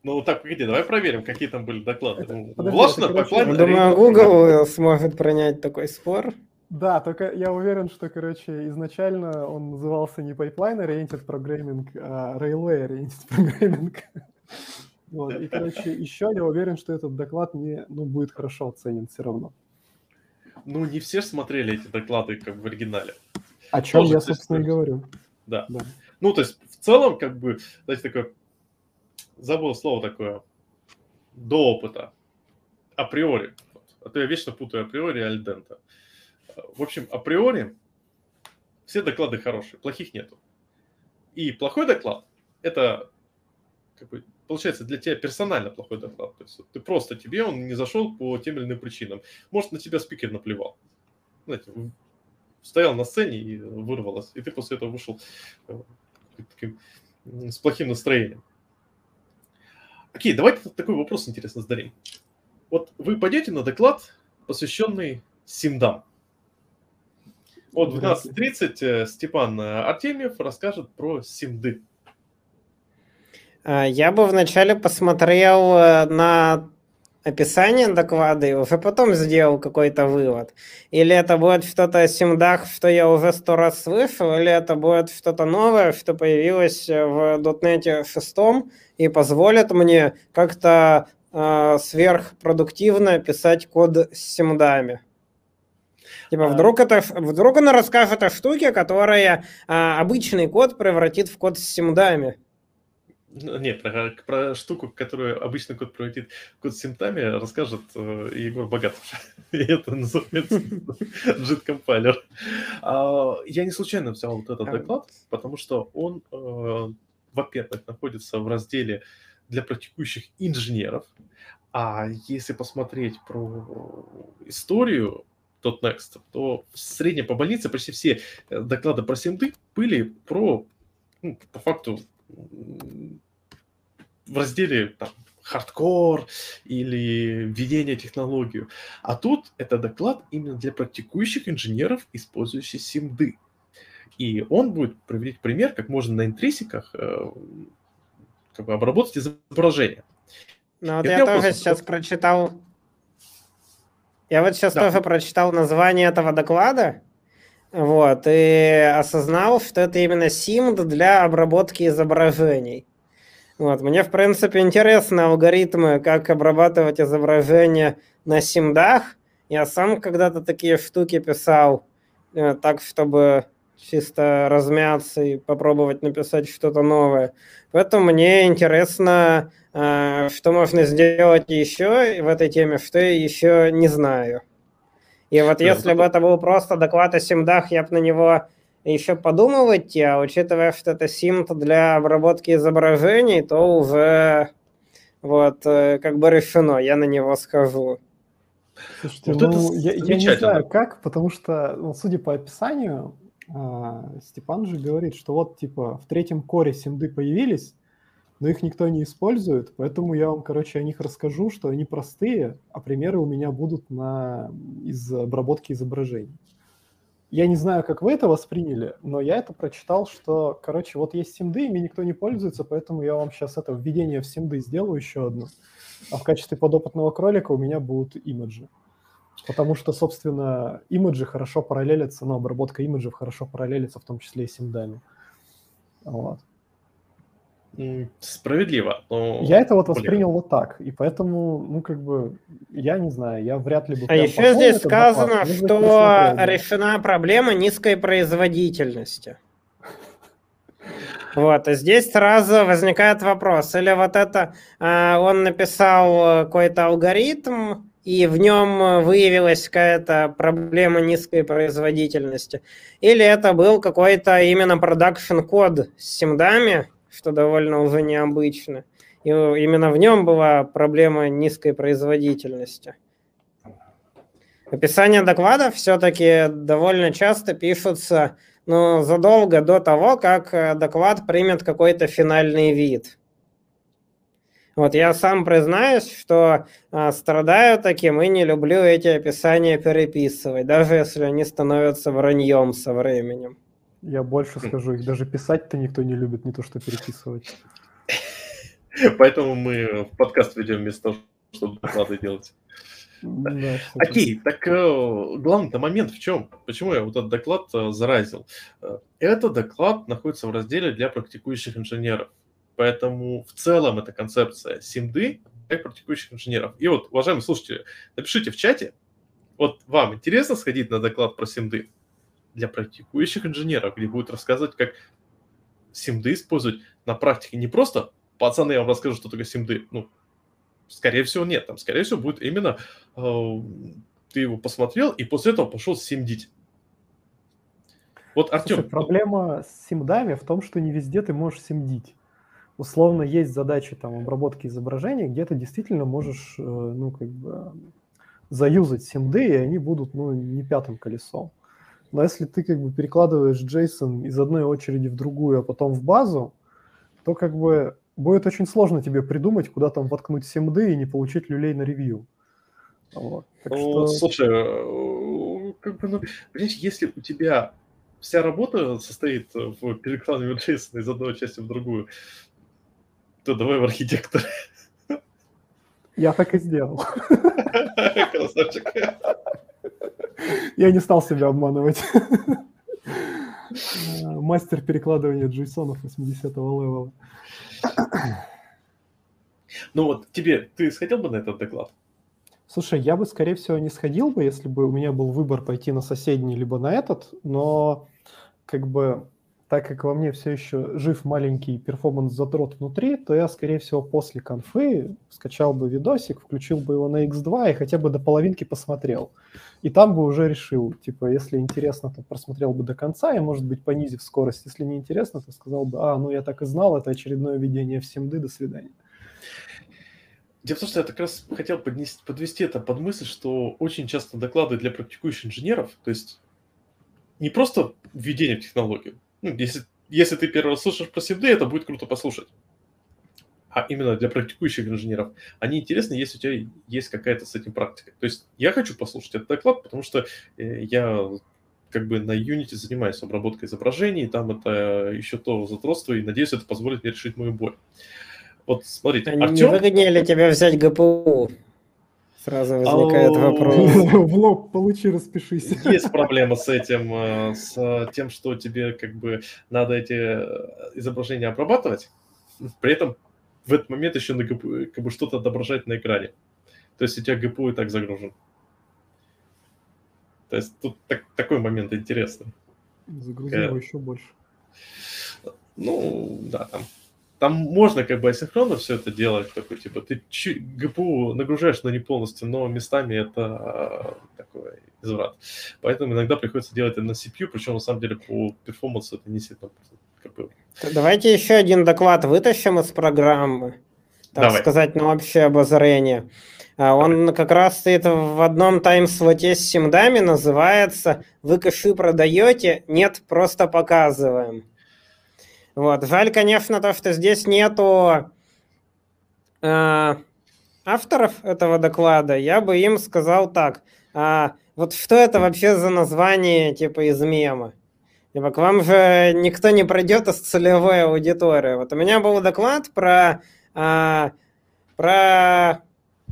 Ну так, погоди, давай проверим, какие там были доклады. Ну, Влашина это, по плану- Думаю, Google сможет принять такой спор. Да, только я уверен, что, короче, изначально он назывался не Pipeline Oriented Programming, а Railway Oriented Programming. Вот, и, короче, еще я уверен, что этот доклад не, ну, будет хорошо оценен все равно. Ну, не все смотрели эти доклады как в оригинале. О чем Тоже, я, собственно, и говорю. Да. Да. Ну, то есть, в целом, как бы, знаете, такое, забыл слово такое, до опыта, априори. А то я вечно путаю априори и альдента. В общем, априори все доклады хорошие, плохих нету. И плохой доклад – это, как бы, получается, для тебя персонально плохой доклад. То есть ты просто тебе он не зашел по тем или иным причинам. Может, на тебя спикер наплевал. Знаете, стоял на сцене и вырвалось. И ты после этого вышел э, таким, с плохим настроением. Окей, давайте такой вопрос интересно зададим. Вот вы пойдете на доклад, посвященный симдам. Вот ли. 12.30 э, Степан Артемьев расскажет про симды. А, Я бы вначале посмотрел э, на описание доклада и уже потом сделал какой-то вывод. Или это будет что-то о симдах, что я уже сто раз слышал, или это будет что-то новое, что появилось э, в .NET 6 и позволит мне как-то э, сверхпродуктивно писать код с симдами. Типа, А. вдруг, это, вдруг он расскажет о штуке, которая а, обычный код превратит в код с симдами. Ну, Нет, про, про штуку, которую обычно код превратит в код с симптами, расскажет э, Егор Богатов. И это называется JIT компайлер. А, Я не случайно взял вот этот доклад, потому что он, э, во-первых, находится в разделе для практикующих инженеров. А если посмотреть про историю .next, то в среднем по больнице почти все э, доклады про симды были про, ну, по факту, в разделе там, хардкор или введение технологию. А тут это доклад именно для практикующих инженеров, использующих симды. И он будет приводить пример, как можно на интрисиках э, как бы обработать изображение. Ну вот я я тоже просто- сейчас прочитал... Я вот сейчас Да. тоже прочитал название этого доклада, вот, и осознал, что это именно SIMD для обработки изображений. Вот, мне, в принципе, интересны алгоритмы, как обрабатывать изображения на симдах. Я сам когда-то такие штуки писал, э, так, чтобы чисто размяться и попробовать написать что-то новое. Поэтому мне интересно, э, что можно сделать еще в этой теме, что я еще не знаю. И вот Да, если бы это был просто доклад о симдах, я бы на него еще подумал идти, а учитывая, что это симт для обработки изображений, то уже вот э, как бы решено, я на него схожу. Слушайте, вот ну, я, я не знаю как, потому что, ну, судя по описанию, а, Степан же говорит, что вот, типа, в третьем коре симды появились, но их никто не использует, поэтому я вам, короче, о них расскажу, что они простые, а примеры у меня будут на из обработки изображений. Я не знаю, как вы это восприняли, но я это прочитал, что, короче, вот есть симды, ими никто не пользуется, поэтому я вам сейчас это введение в симды сделаю еще одно. А в качестве подопытного кролика у меня будут имиджи. Потому что, собственно, имиджи хорошо параллелятся, но обработка имиджев хорошо параллелится, в том числе и симдами. Вот. Справедливо. Но я это вот воспринял вот так, и поэтому, ну, как бы, я не знаю, я вряд ли бы... А еще здесь сказано, что решена проблема низкой производительности. Вот, и здесь сразу возникает вопрос, или вот это э, он написал какой-то алгоритм, и в нем выявилась какая-то проблема низкой производительности, или это был какой-то именно продакшн код с симдами, что довольно уже необычно. И именно в нем была проблема низкой производительности. Описание докладов все-таки довольно часто пишутся ну, задолго до того, как э, доклад примет какой-то финальный вид. Вот я сам признаюсь, что а, страдаю таким и не люблю эти описания переписывать, даже если они становятся враньем со временем. Я больше скажу, их даже писать-то никто не любит, не то что переписывать. Поэтому мы в подкаст ведем вместо того, чтобы доклады делать. Да, Окей, так э, главный-то момент в чем? Почему я вот этот доклад э, заразил? Э, этот доклад находится в разделе для практикующих инженеров. Поэтому в целом это концепция симды для практикующих инженеров. И вот, уважаемые слушатели, напишите в чате, вот вам интересно сходить на доклад про симды? Для практикующих инженеров, где будут рассказывать, как симды использовать на практике. Не просто, пацаны, я вам расскажу, что такое симды. Ну, скорее всего, нет. Там, скорее всего, будет именно э, ты его посмотрел и после этого пошел симдить. Вот, Артем... Слушай, проблема с симдами в том, что не везде ты можешь симдить. Условно, есть задачи там обработки изображения, где ты действительно можешь, э, ну, как бы, заюзать симды, и они будут, ну, не пятым колесом. Но если ты как бы перекладываешь JSON из одной очереди в другую, а потом в базу, то как бы будет очень сложно тебе придумать, куда там воткнуть симды и не получить люлей на ревью. Вот. Так ну, что... слушай, э, как бы, ну, понимаешь, если у тебя вся работа состоит в перекладывании JSON из одной части в другую, то давай в архитектор. Я так и сделал. Красавчик. Я не стал себя обманывать. Мастер перекладывания джейсонов 80-го левела. Ну вот тебе, ты сходил бы на этот доклад? Слушай, я бы, скорее всего, не сходил бы, если бы у меня был выбор пойти на соседний либо на этот, но как бы так как во мне все еще жив маленький перформанс-задрот внутри, то я, скорее всего, после конфы скачал бы видосик, включил бы его на X2 и хотя бы до половинки посмотрел. И там бы уже решил, типа, если интересно, то просмотрел бы до конца и, может быть, понизив скорость. Если не интересно, то сказал бы, а, ну я так и знал, это очередное введение в симды, до свидания. Дело в том, что я как раз хотел поднести, подвести это под мысль, что очень часто доклады для практикующих инженеров, то есть не просто введение в технологию, ну, если, если ты первый раз слушаешь про симды, это будет круто послушать. А именно для практикующих инженеров. Они интересны, если у тебя есть какая-то с этим практика. То есть я хочу послушать этот доклад, потому что э, я как бы на Unity занимаюсь обработкой изображений, там это еще то задротство, и надеюсь, это позволит мне решить мою боль. Вот смотрите, Они Артем... Не выгоднее ли тебе взять ГПУ? Сразу возникает вопрос. В лоб получи, распишись. Есть проблема с этим, э, с тем, что тебе как бы надо эти э, изображения обрабатывать, при этом в этот момент еще на ГПУ, как бы что-то отображать на экране. То есть у тебя ГПУ и так загружен. То есть тут так, такой момент интересный. Загрузи его еще больше. Ну, да, там там можно как бы асинхронно все это делать, такой, типа, ты ГПУ нагружаешь, но не полностью, но местами это а, такой изврат. Поэтому иногда приходится делать это на CPU, причем на самом деле по перформансу это не сильно как бы... Давайте еще один доклад вытащим из программы, так Давай. сказать, на общее обозрение. А он как раз стоит в одном тайм-слоте с симдами, называется «Вы кэши продаете?» Нет, просто показываем. Вот. Жаль, конечно, то, что здесь нету э, авторов этого доклада. Я бы им сказал так. А, вот что это вообще за название типа из мема? Типа, к вам же никто не пройдет из целевой аудитории. Вот у меня был доклад про, а, про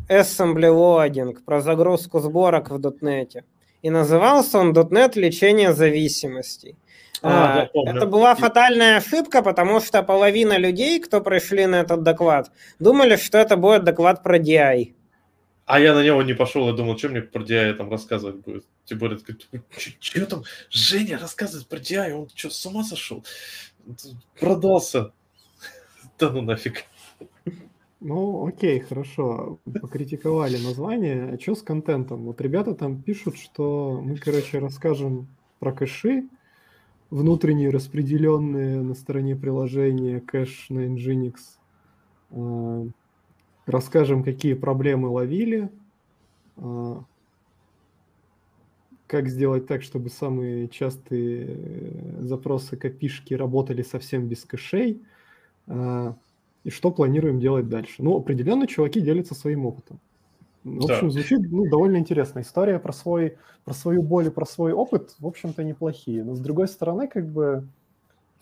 assembly loading, про загрузку сборок в .NET. И назывался он .NET лечение зависимостей. А, а, это была фатальная ошибка, потому что половина людей, кто пришли на этот доклад, думали, что это будет доклад про DI. А я на него не пошел и думал, что мне про DI там рассказывать будет. Тем более, что там Женя рассказывает про DI, он что, с ума сошел? Продался. Да ну нафиг. Ну, окей, хорошо. Покритиковали название. А что с контентом? Вот ребята там пишут, что мы, короче, расскажем про кэши, внутренние распределенные на стороне приложения, кэш на Nginx. А, расскажем, какие проблемы ловили, а, как сделать так, чтобы самые частые э, запросы копишки работали совсем без кэшей, а, и что планируем делать дальше. Ну, определенно чуваки делятся своим опытом. В общем, да. звучит ну, довольно интересно. История про, свой, про свою боль и про свой опыт, в общем-то, неплохие. Но, с другой стороны, как бы...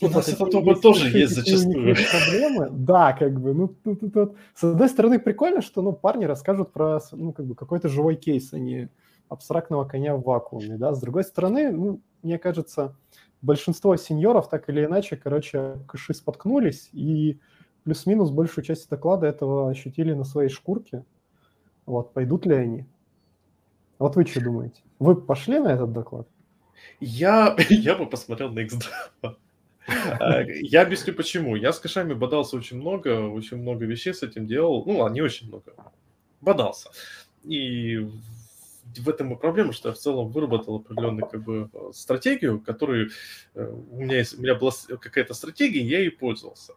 У типа, нас этот опыт тоже есть зачастую. Проблемы. Да, как бы, ну, тут, тут, тут. С одной стороны, прикольно, что, ну, парни расскажут про, ну, как бы, какой-то живой кейс, а не абстрактного коня в вакууме, да. С другой стороны, ну, мне кажется, большинство сеньоров так или иначе, короче, кэши споткнулись, и плюс-минус большую часть доклада этого ощутили на своей шкурке. Вот, пойдут ли они? Вот вы что думаете? Вы пошли на этот доклад? Я, я бы посмотрел на X2. А, я объясню почему. Я с кэшами бодался очень много, очень много вещей с этим делал. Ну, а не очень много. Бодался. И в этом и проблема, что я в целом выработал определенную как бы стратегию, которую э, у меня, есть, у меня была какая-то стратегия, я ей пользовался.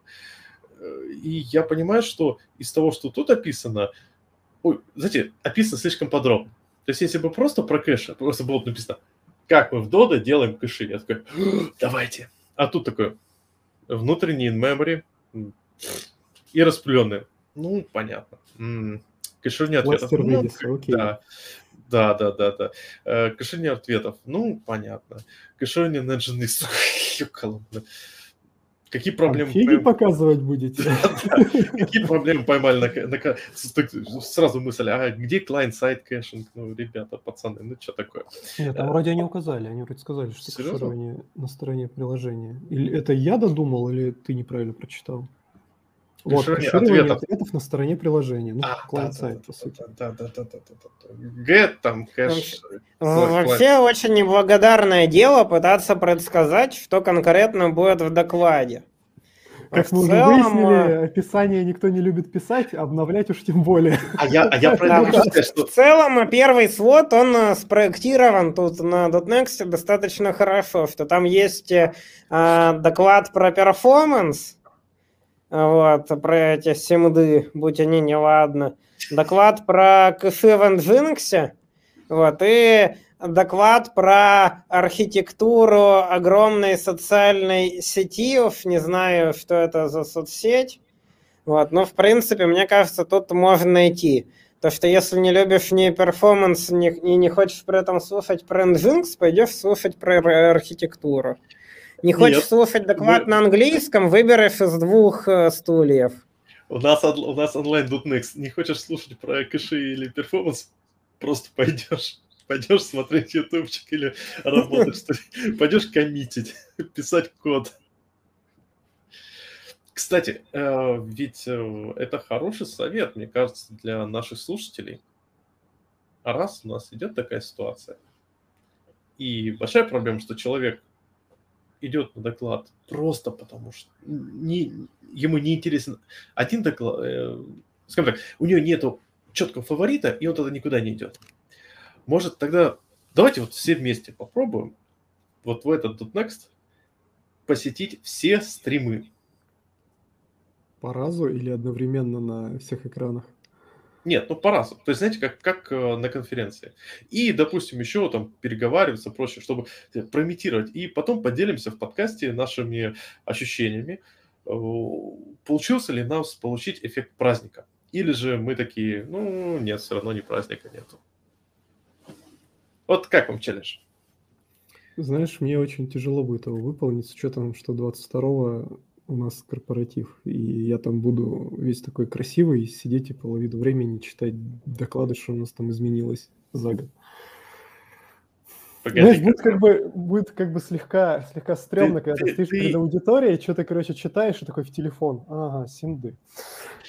Э, и я понимаю, что из того, что тут описано, ой, знаете, описано слишком подробно. То есть, если бы просто про кэш, просто было бы написано, как мы в Dodo делаем кэши, я такой, давайте. А тут такой, внутренний in-memory и распыленные. Ну, понятно. М-м. Кэширование ответов. Ну, окей. Да. Да, да, да, да. Э, кэширование ответов. Ну, понятно. Кэширование на Nginx. Какие проблемы... А пойм... показывать будете? Какие проблемы поймали на... Сразу мысль, а где client-side caching? Ну, ребята, пацаны, ну что такое? Нет, там вроде они указали, они вроде сказали, что кэширование на стороне приложения. Или это я додумал, или ты неправильно прочитал? Вот, кэширование ответов. ответов на стороне приложения. Ну, а, клиент-сайт, да, по сути. Да, да, да, да, да, да. Get там кэш. Вообще очень неблагодарное дело пытаться предсказать, что конкретно будет в докладе. Как мы уже выяснили, э, описание никто не любит писать, обновлять уж тем более. А я, а я про это что... В целом, первый свод, он э, спроектирован тут на .next достаточно хорошо, что там есть э, доклад про перформанс, вот, про эти симды, будь они неладны. Доклад про кэши в Nginx, вот, и доклад про архитектуру огромной социальной сети, не знаю, что это за соцсеть, вот, но, в принципе, мне кажется, тут можно найти. То, что если не любишь ни перформанс, ни, и не хочешь при этом слушать про Nginx, пойдешь слушать про архитектуру. Не хочешь Нет. слушать доклад Мы... на английском, выберешь из двух э, стульев. У нас, у нас онлайн тут next. Не хочешь слушать про кэши или перформанс? Просто пойдешь. Пойдешь смотреть ютубчик или ли? Пойдешь коммитить, писать код. Кстати, э, ведь э, это хороший совет, мне кажется, для наших слушателей. А раз у нас идет такая ситуация, и большая проблема, что человек идет на доклад просто потому, что не, ему не интересен один доклад, э, скажем так, у него нету четкого фаворита, и он тогда никуда не идет. Может тогда давайте вот все вместе попробуем вот в этот .next посетить все стримы. По разу или одновременно на всех экранах? Нет, ну по-разному. То есть, знаете, как, как э, на конференции. И, допустим, еще там переговариваться проще, чтобы проимитировать. И потом поделимся в подкасте нашими ощущениями. Э, получился ли нас получить эффект праздника? Или же мы такие, ну, нет, все равно не праздника нету. Вот как вам челлендж? Знаешь, мне очень тяжело будет его выполнить с учетом, что 22 у нас корпоратив, и я там буду весь такой красивый, сидеть и половину времени читать доклады, что у нас там изменилось за год. Погоди, Знаешь, будет как бы, будет как бы слегка, слегка стрёмно, ты, когда ты, стоишь ты... перед аудиторией, что-то, короче, читаешь и такой в телефон. Ага, синды.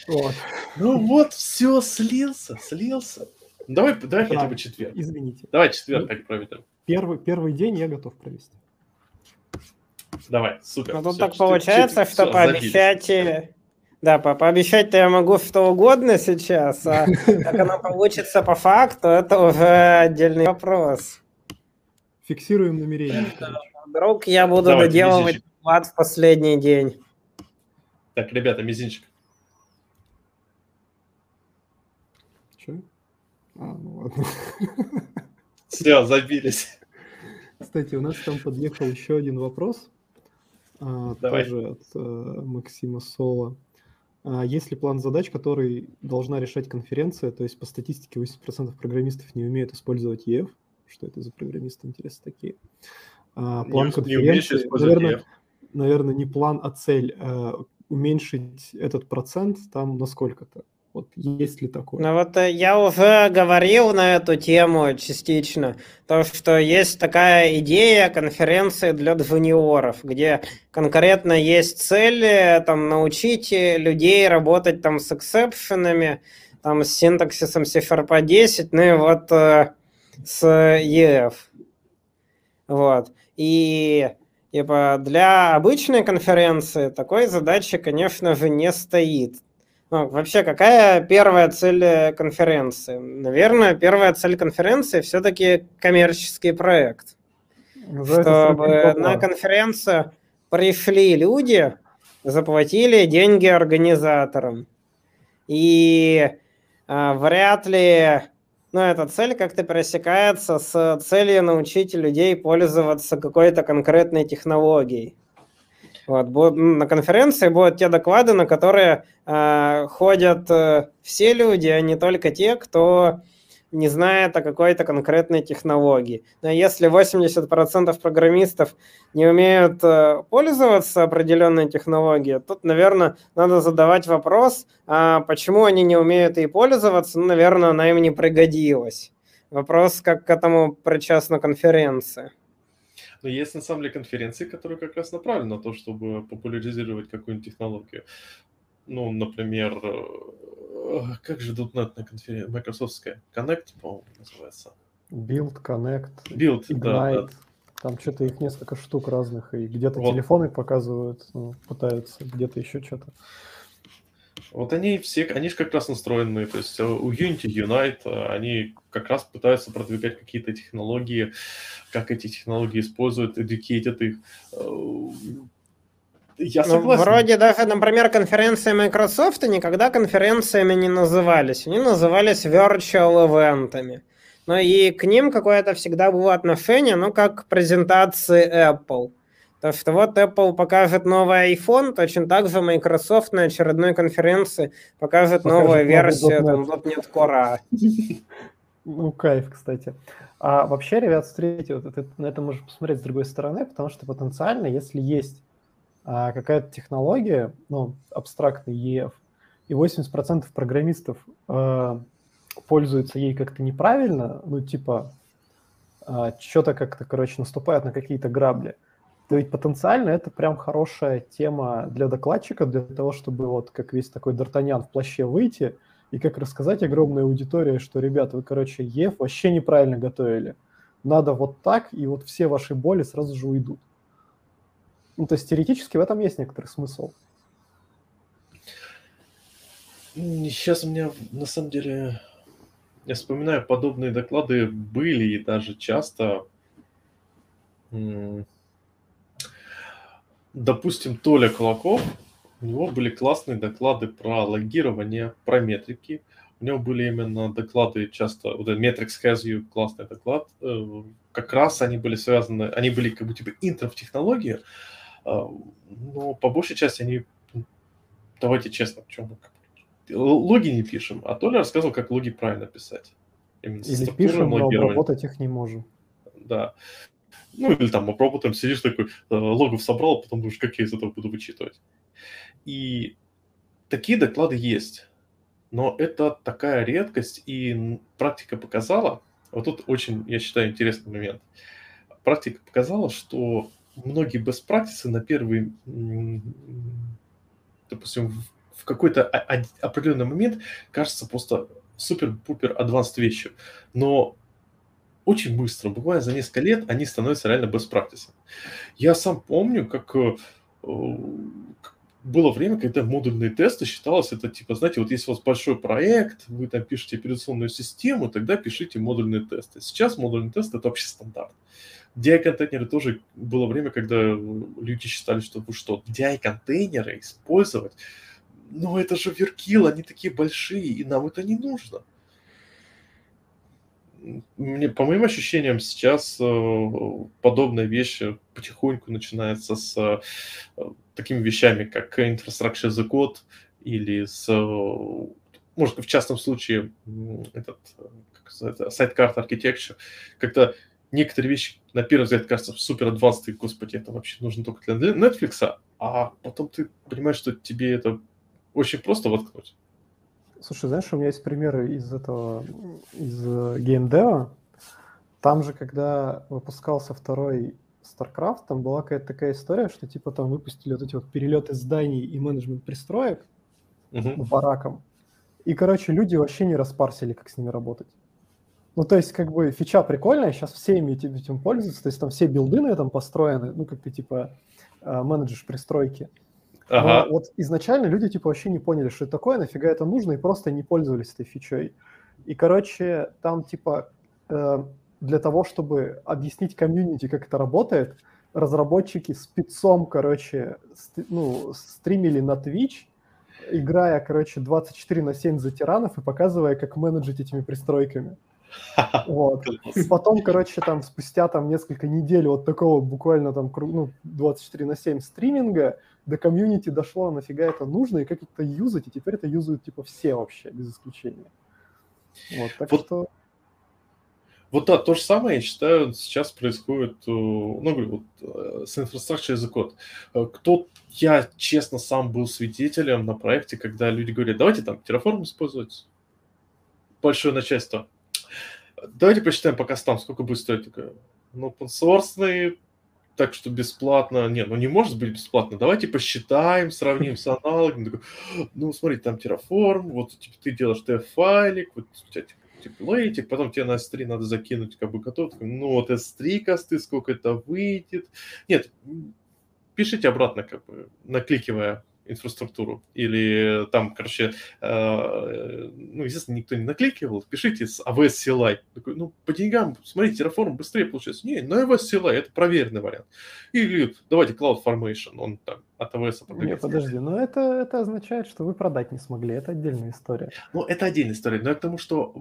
Вот. Ну вот, все, слился, слился. Давай, давай да, хотя бы четверг. Извините. Давай четверг так проведем. Первый, первый день я готов провести. Давай, супер. Ну тут все, так получается, что все, пообещать... Да, по пообещать-то я могу что угодно сейчас, а как оно получится по факту, это уже отдельный вопрос. Фиксируем намерение. Вдруг я буду Давайте, доделывать плат в последний день. Так, ребята, мизинчик. Че? А, ну ладно. Все, забились. Кстати, у нас там подъехал еще один вопрос. А, Давай. тоже от а, Максима Соло. А, есть ли план задач, который должна решать конференция? То есть по статистике 80% программистов не умеют использовать EF. Что это за программисты, интересно, такие? А, план не, конференции, не наверное, EF. наверное, не план, а цель. А, уменьшить этот процент там на сколько-то. Вот есть ли такое? Ну вот э, я уже говорил на эту тему частично, то что есть такая идея конференции для джуниоров, где конкретно есть цель э, там, научить людей работать там с эксепшенами, там с синтаксисом C-Sharp 10, ну и вот э, с EF. Вот. И типа, для обычной конференции такой задачи, конечно же, не стоит. Ну, вообще, какая первая цель э, конференции? Наверное, первая цель конференции все-таки коммерческий проект. Ну, Чтобы на конференцию пришли люди, заплатили деньги организаторам. И а, вряд ли ну, эта цель как-то пересекается с целью научить людей пользоваться какой-то конкретной технологией. Вот, на конференции будут те доклады, на которые э, ходят э, все люди, а не только те, кто не знает о какой-то конкретной технологии. Но если 80% программистов не умеют э, пользоваться определенной технологией, тут, наверное, надо задавать вопрос, а почему они не умеют ей пользоваться, ну, наверное, она им не пригодилась. Вопрос, как к этому причастна конференция. Но есть на самом деле конференции, которые как раз направлены на то, чтобы популяризировать какую-нибудь технологию. Ну, например, э, как же .NET на конференции? Microsoftская Connect, по-моему, называется. Build, Connect, Build, Ignite. Да, да. Там что-то их несколько штук разных, и где-то вот. телефоны показывают, ну, пытаются, где-то еще что-то. Вот они все, они же как раз настроены, то есть э, у Unity, Unite, э, они как раз пытаются продвигать какие-то технологии, как эти технологии используют, educate их. Э, я ну, согласен. Ну, вроде даже, например, конференции Microsoft никогда конференциями не назывались. Они назывались virtual eventами. Но и к ним какое-то всегда было отношение, ну, как к презентации Apple. То, что вот Apple покажет новый iPhone, точно так же Microsoft на очередной конференции покажет, покажет новую версию там, .NET Core. Ну, кайф, кстати. А вообще, ребят, смотрите, вот это, на это можно посмотреть с другой стороны, потому что потенциально, если есть а, какая-то технология, ну, абстрактный EF, и 80% программистов а, пользуются ей как-то неправильно, ну, типа, а, что-то как-то, короче, наступают на какие-то грабли, то ведь потенциально это прям хорошая тема для докладчика, для того, чтобы вот как весь такой Д'Артаньян в плаще выйти и как рассказать огромной аудитории, что, ребята, вы, короче, ЕФ вообще неправильно готовили. Надо вот так, и вот все ваши боли сразу же уйдут. Ну, то есть теоретически в этом есть некоторый смысл. Сейчас у меня, на самом деле, я вспоминаю, подобные доклады были и даже часто допустим, Толя Кулаков, у него были классные доклады про логирование, про метрики. у него были именно доклады часто, вот Metrics Has You, классный доклад, э, как раз они были связаны, они были как бы типа интро в технологии, а, но по большей части они, давайте честно, чем мы логи не пишем, а Толя рассказывал, как логи правильно писать. Именно или пишем, но обработать их не можем. Да. Ну, или там обработаем, сидишь такой, э, логов собрал, а потом думаешь, как я из этого буду вычитывать. И такие доклады есть. Но это такая редкость, и практика показала, вот тут очень, я считаю, интересный момент. Практика показала, что многие best practices на первый, допустим, в какой-то определенный момент кажется просто супер-пупер advanced вещью. Но очень быстро, буквально за несколько лет, они становятся реально best practices. Я сам помню, как э, было время, когда модульные тесты считалось, это типа, знаете, вот если у вас большой проект, вы там пишете операционную систему, тогда пишите модульные тесты. Сейчас модульный тест это вообще стандарт. DI-контейнеры тоже было время, когда люди считали, что вы что, DI-контейнеры использовать? Ну это же веркил, они такие большие, и нам это не нужно. Мне, по моим ощущениям, сейчас э, подобная вещь потихоньку начинается с э, такими вещами, как Infrastructure as Code или с, может, в частном случае, этот, как сайт-карт architecture, когда некоторые вещи, на первый взгляд, кажутся супер адвансты, господи, это вообще нужно только для Netflix, а потом ты понимаешь, что тебе это очень просто воткнуть. Слушай, знаешь, у меня есть примеры из этого, из геймдева. Там же, когда выпускался второй StarCraft, там была какая-то такая история, что типа там выпустили вот эти вот перелеты зданий и менеджмент пристроек uh-huh. баракам. И, короче, люди вообще не распарсили, как с ними работать. Ну, то есть, как бы, фича прикольная, сейчас все ими этим, пользуются, то есть там все билды на этом построены, ну, как ты, типа, э, менеджешь пристройки. Ага. Но вот изначально люди, типа, вообще не поняли, что это такое, нафига это нужно, и просто не пользовались этой фичой. И, короче, там, типа, э, для того, чтобы объяснить комьюнити, как это работает, разработчики спецом, короче, ст- ну, стримили на Twitch, играя, короче, 24 на 7 за тиранов и показывая, как менеджить этими пристройками. Вот. И потом, короче, там спустя там несколько недель вот такого буквально там ну, 24 на 7 стриминга до комьюнити дошло, нафига это нужно и как это юзать, и теперь это юзают типа все вообще, без исключения. Вот, так вот, что... Вот да, то же самое, я считаю, сейчас происходит, ну, вот, э, с as a Code. Э, кто, я, честно, сам был свидетелем на проекте, когда люди говорят, давайте там Terraform использовать, большое начальство. Давайте посчитаем пока там, сколько будет стоить. Такое, ну, open source, так что бесплатно. Не, ну не может быть бесплатно. Давайте посчитаем, сравним с аналогом. Ну, смотри, там Terraform, вот типа, ты делаешь TF-файлик, вот у тебя типа, потом тебе на S3 надо закинуть как бы готов, ну вот S3 косты, сколько это выйдет. Нет, пишите обратно, как бы, накликивая инфраструктуру. Или там, короче, э, ну, естественно, никто не накликивал, пишите с AWS CLI. Такой, ну, по деньгам, смотрите, Terraform быстрее получается. Не, на AWS CLI, это проверенный вариант. Или давайте CloudFormation, он там от AWS Нет, подожди, но это, это означает, что вы продать не смогли, это отдельная история. Ну, это отдельная история, но я к тому, что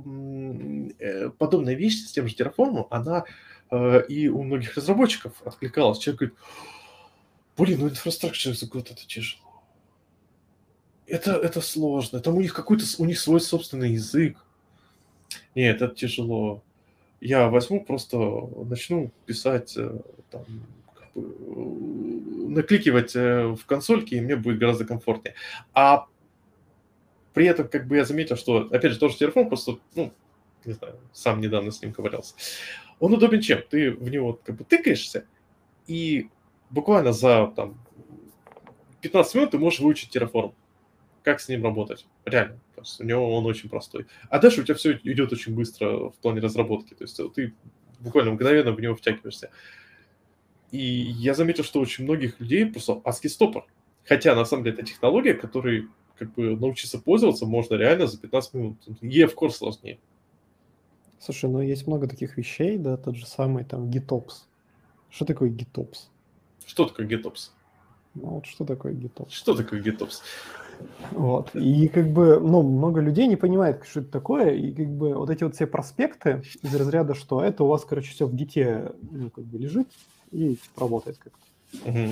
э, подобная вещь с тем же Terraform, она э, и у многих разработчиков откликалась. Человек говорит, блин, ну инфраструктура за год это тяжело это, это сложно. Там у них какой-то, у них свой собственный язык. Нет, это тяжело. Я возьму, просто начну писать, э, там, как бы, э, накликивать э, в консольке, и мне будет гораздо комфортнее. А при этом, как бы я заметил, что, опять же, тоже телефон, просто, ну, не знаю, сам недавно с ним ковырялся. Он удобен чем? Ты в него как бы тыкаешься, и буквально за там, 15 минут ты можешь выучить Terraform как с ним работать. Реально. То есть у него он очень простой. А дальше у тебя все идет очень быстро в плане разработки. То есть ты буквально мгновенно в него втягиваешься. И я заметил, что очень многих людей просто ASCII стопор. Хотя, на самом деле, это технология, которой как бы научиться пользоваться можно реально за 15 минут. Е, в курс сложнее. Слушай, ну есть много таких вещей, да, тот же самый там GitOps. Что такое GitOps? Что такое GitOps? Ну вот что такое GitOps? Что такое GitOps? Вот. И как бы, ну, много людей не понимает, что это такое, и как бы вот эти вот все проспекты из разряда, что это у вас, короче, все в гите, ну, как бы лежит и типа, работает как-то. Угу.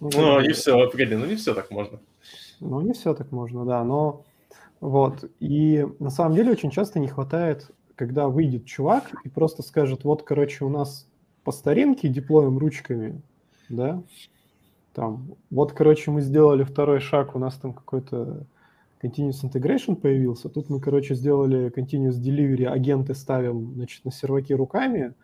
Ну, ну не все, погоди, ну не все так можно. Ну, не все так можно, да, но вот. И на самом деле очень часто не хватает, когда выйдет чувак и просто скажет, вот, короче, у нас по старинке диплоем ручками, да, там, вот, короче, мы сделали второй шаг, у нас там какой-то continuous integration появился, тут мы, короче, сделали continuous delivery, агенты ставим, значит, на серваки руками,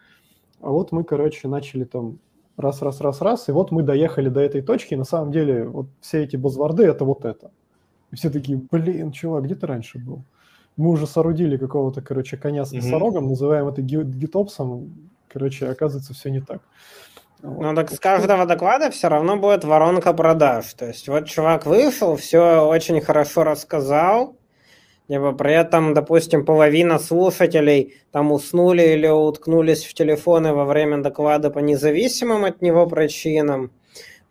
а вот мы, короче, начали там раз, раз, раз, раз, и вот мы доехали до этой точки, и на самом деле вот все эти базворды – это вот это. И все такие, блин, чувак, где ты раньше был? Мы уже соорудили какого-то, короче, коня с носорогом, mm-hmm. называем это гитопсом, короче, оказывается, все не так. Ну так с каждого доклада все равно будет воронка продаж. То есть вот чувак вышел, все очень хорошо рассказал, либо при этом, допустим, половина слушателей там уснули или уткнулись в телефоны во время доклада по независимым от него причинам.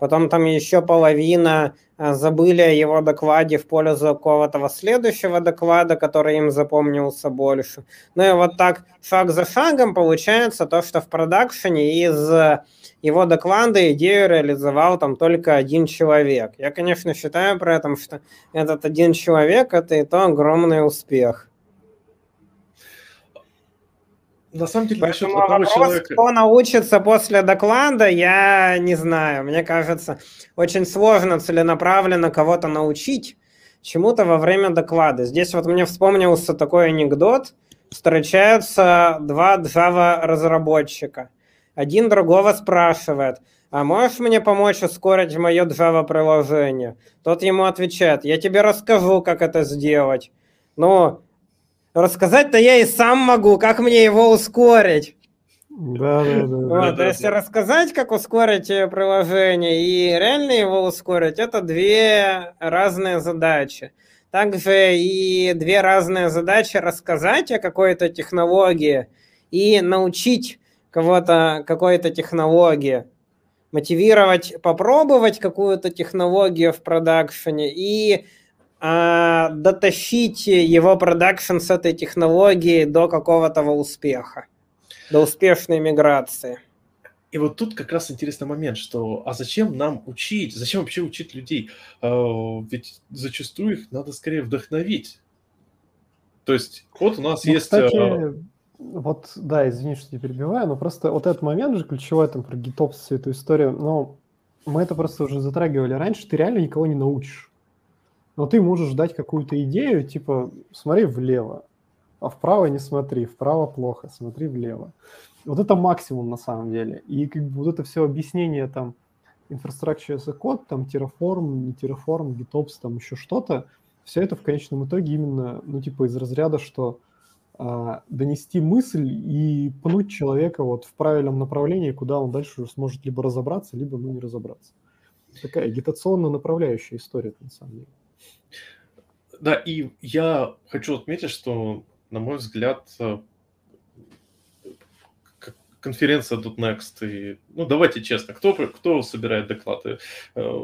Потом там еще половина а, забыли о его докладе в пользу какого-то следующего доклада, который им запомнился больше. Ну и вот так шаг за шагом получается то, что в продакшене из его доклада идею реализовал там только один человек. Я, конечно, считаю при этом, что этот один человек – это и то огромный успех. На самом деле, насчет одного вопрос, человека... кто научится после доклада, я не знаю. Мне кажется, очень сложно целенаправленно кого-то научить чему-то во время доклада. Здесь вот мне вспомнился такой анекдот. Встречаются два Java-разработчика. Один другого спрашивает, а можешь мне помочь ускорить мое Java-приложение? Тот ему отвечает, я тебе расскажу, как это сделать. Ну, рассказать-то я и сам могу, как мне его ускорить. Да, да, да. Вот, да, если да. рассказать, как ускорить приложение и реально его ускорить, это две разные задачи. Также и две разные задачи рассказать о какой-то технологии и научить кого-то какой-то технологии, мотивировать попробовать какую-то технологию в продакшене и а, дотащить его продакшн с этой технологии до какого-то успеха, до успешной миграции. И вот тут как раз интересный момент, что а зачем нам учить, зачем вообще учить людей? А, ведь зачастую их надо скорее вдохновить. То есть вот у нас ну, есть... Кстати, а, вот, да, извини, что я перебиваю, но просто вот этот момент же ключевой там про GitOps, всю эту историю, но мы это просто уже затрагивали раньше, ты реально никого не научишь. Но ты можешь дать какую-то идею, типа, смотри влево, а вправо не смотри, вправо плохо, смотри влево. Вот это максимум на самом деле. И как бы вот это все объяснение там, infrastructure as a code, там Terraform, не Terraform, GitOps, там еще что-то, все это в конечном итоге именно, ну, типа, из разряда, что а, донести мысль и пнуть человека вот в правильном направлении, куда он дальше уже сможет либо разобраться, либо ну, не разобраться. Такая агитационно направляющая история, на самом деле. Да, и я хочу отметить, что, на мой взгляд, э, конференция тут Next, и, ну, давайте честно, кто, кто собирает доклады? Э,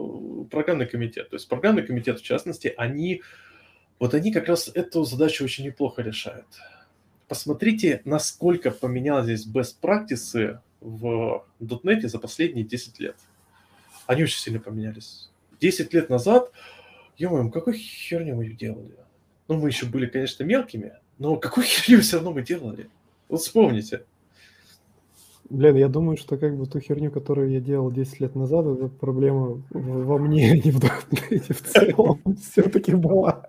программный комитет. То есть программный комитет, в частности, они, вот они как раз эту задачу очень неплохо решают посмотрите, насколько поменялись здесь best practices в .NET за последние 10 лет. Они очень сильно поменялись. 10 лет назад, ё какой херню мы делали? Ну, мы еще были, конечно, мелкими, но какую херню все равно мы делали? Вот вспомните. Блин, я думаю, что как бы ту херню, которую я делал 10 лет назад, это проблема во мне, а не в в целом все-таки была.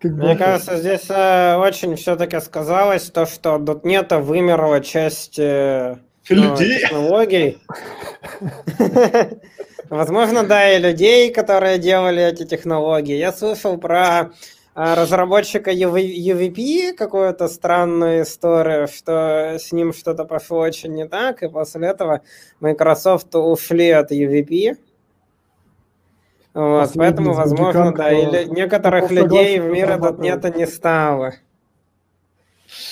Как Мне кажется, здесь э, очень все-таки сказалось то, что .NET вымерла часть э, ну, технологий. Возможно, да, и людей, которые делали эти технологии. Я слышал про э, разработчика UVP, какую-то странную историю, что с ним что-то пошло очень не так, и после этого Microsoft ушли от UVP. Вот, поэтому, возможно, да, или некоторых людей в мире тут нет не стало.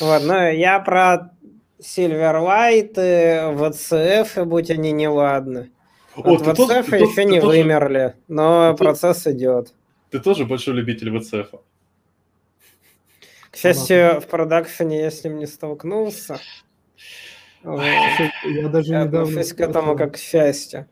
Вот, но я про Silverlight, VCF, будь они неладны. Вот, VCF еще не вымерли, но процесс идет. Ты тоже большой любитель ВЦФ? К счастью, в продакшене я с ним не столкнулся. Я даже Я недавно... отношусь к этому как к счастью.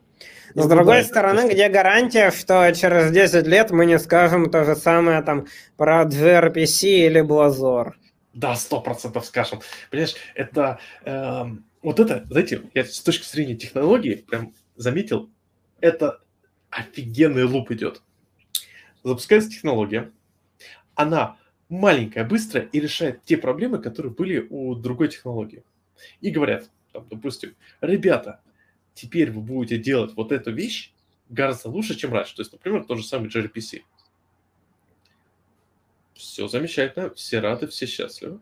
С другой стороны, где гарантия, что через 10 лет мы не скажем то же самое там про gRPC или Blazor? Да, сто процентов скажем. Понимаешь, это... эм, вот это, знаете, я с точки зрения технологии прям заметил, это офигенный луп идет. Запускается технология, она маленькая, быстрая и решает те проблемы, которые были у другой технологии. И говорят, там, допустим, ребята, теперь вы будете делать вот эту вещь гораздо лучше, чем раньше. То есть, например, тот же самый gRPC. Все замечательно, все рады, все счастливы.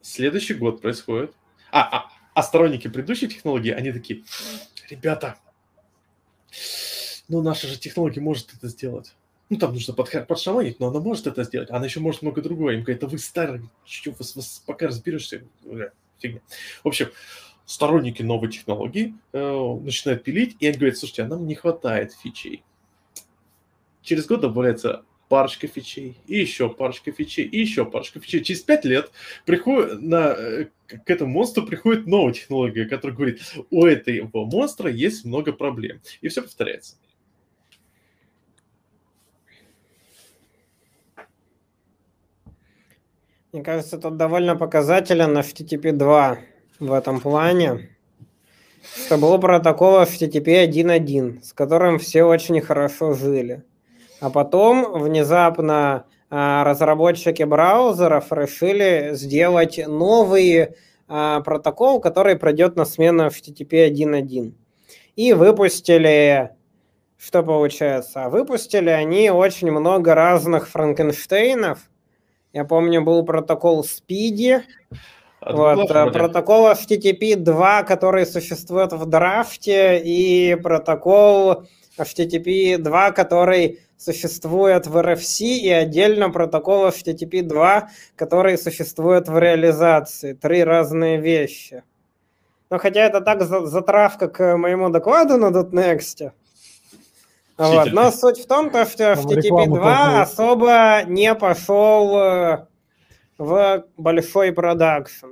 Следующий год происходит. А, а, а сторонники предыдущей технологии, они такие, ребята, ну наша же технология может это сделать. Ну, там нужно подха- подшаманить, но она может это сделать. Она еще может много другое. Им говорят, да вы старые, чё, вас, вас пока разберешься. Фигня. В общем, сторонники новой технологии э, начинают пилить, и они говорят, слушайте, а нам не хватает фичей. Через год добавляется парочка фичей, и еще парочка фичей, и еще парочка фичей. Через пять лет приходит на, э, к этому монстру приходит новая технология, которая говорит, у этого монстра есть много проблем. И все повторяется. Мне кажется, тут довольно показателен HTTP 2 в этом плане. Что был протокол HTTP 1.1, с которым все очень хорошо жили. А потом внезапно а, разработчики браузеров решили сделать новый а, протокол, который пройдет на смену HTTP 1.1. И выпустили, что получается? А Выпустили они очень много разных Франкенштейнов, я помню, был протокол Speedy, От вот, э, протокол HTTP 2, который существует в драфте, и протокол HTTP 2, который существует в RFC, и отдельно протокол HTTP 2, который существует в реализации. Три разные вещи. Но хотя это так за- затравка к моему докладу на .next. Вот. Но суть в том, то, что HTTP рекламу 2 толкнул. особо не пошел э, в большой продакшн.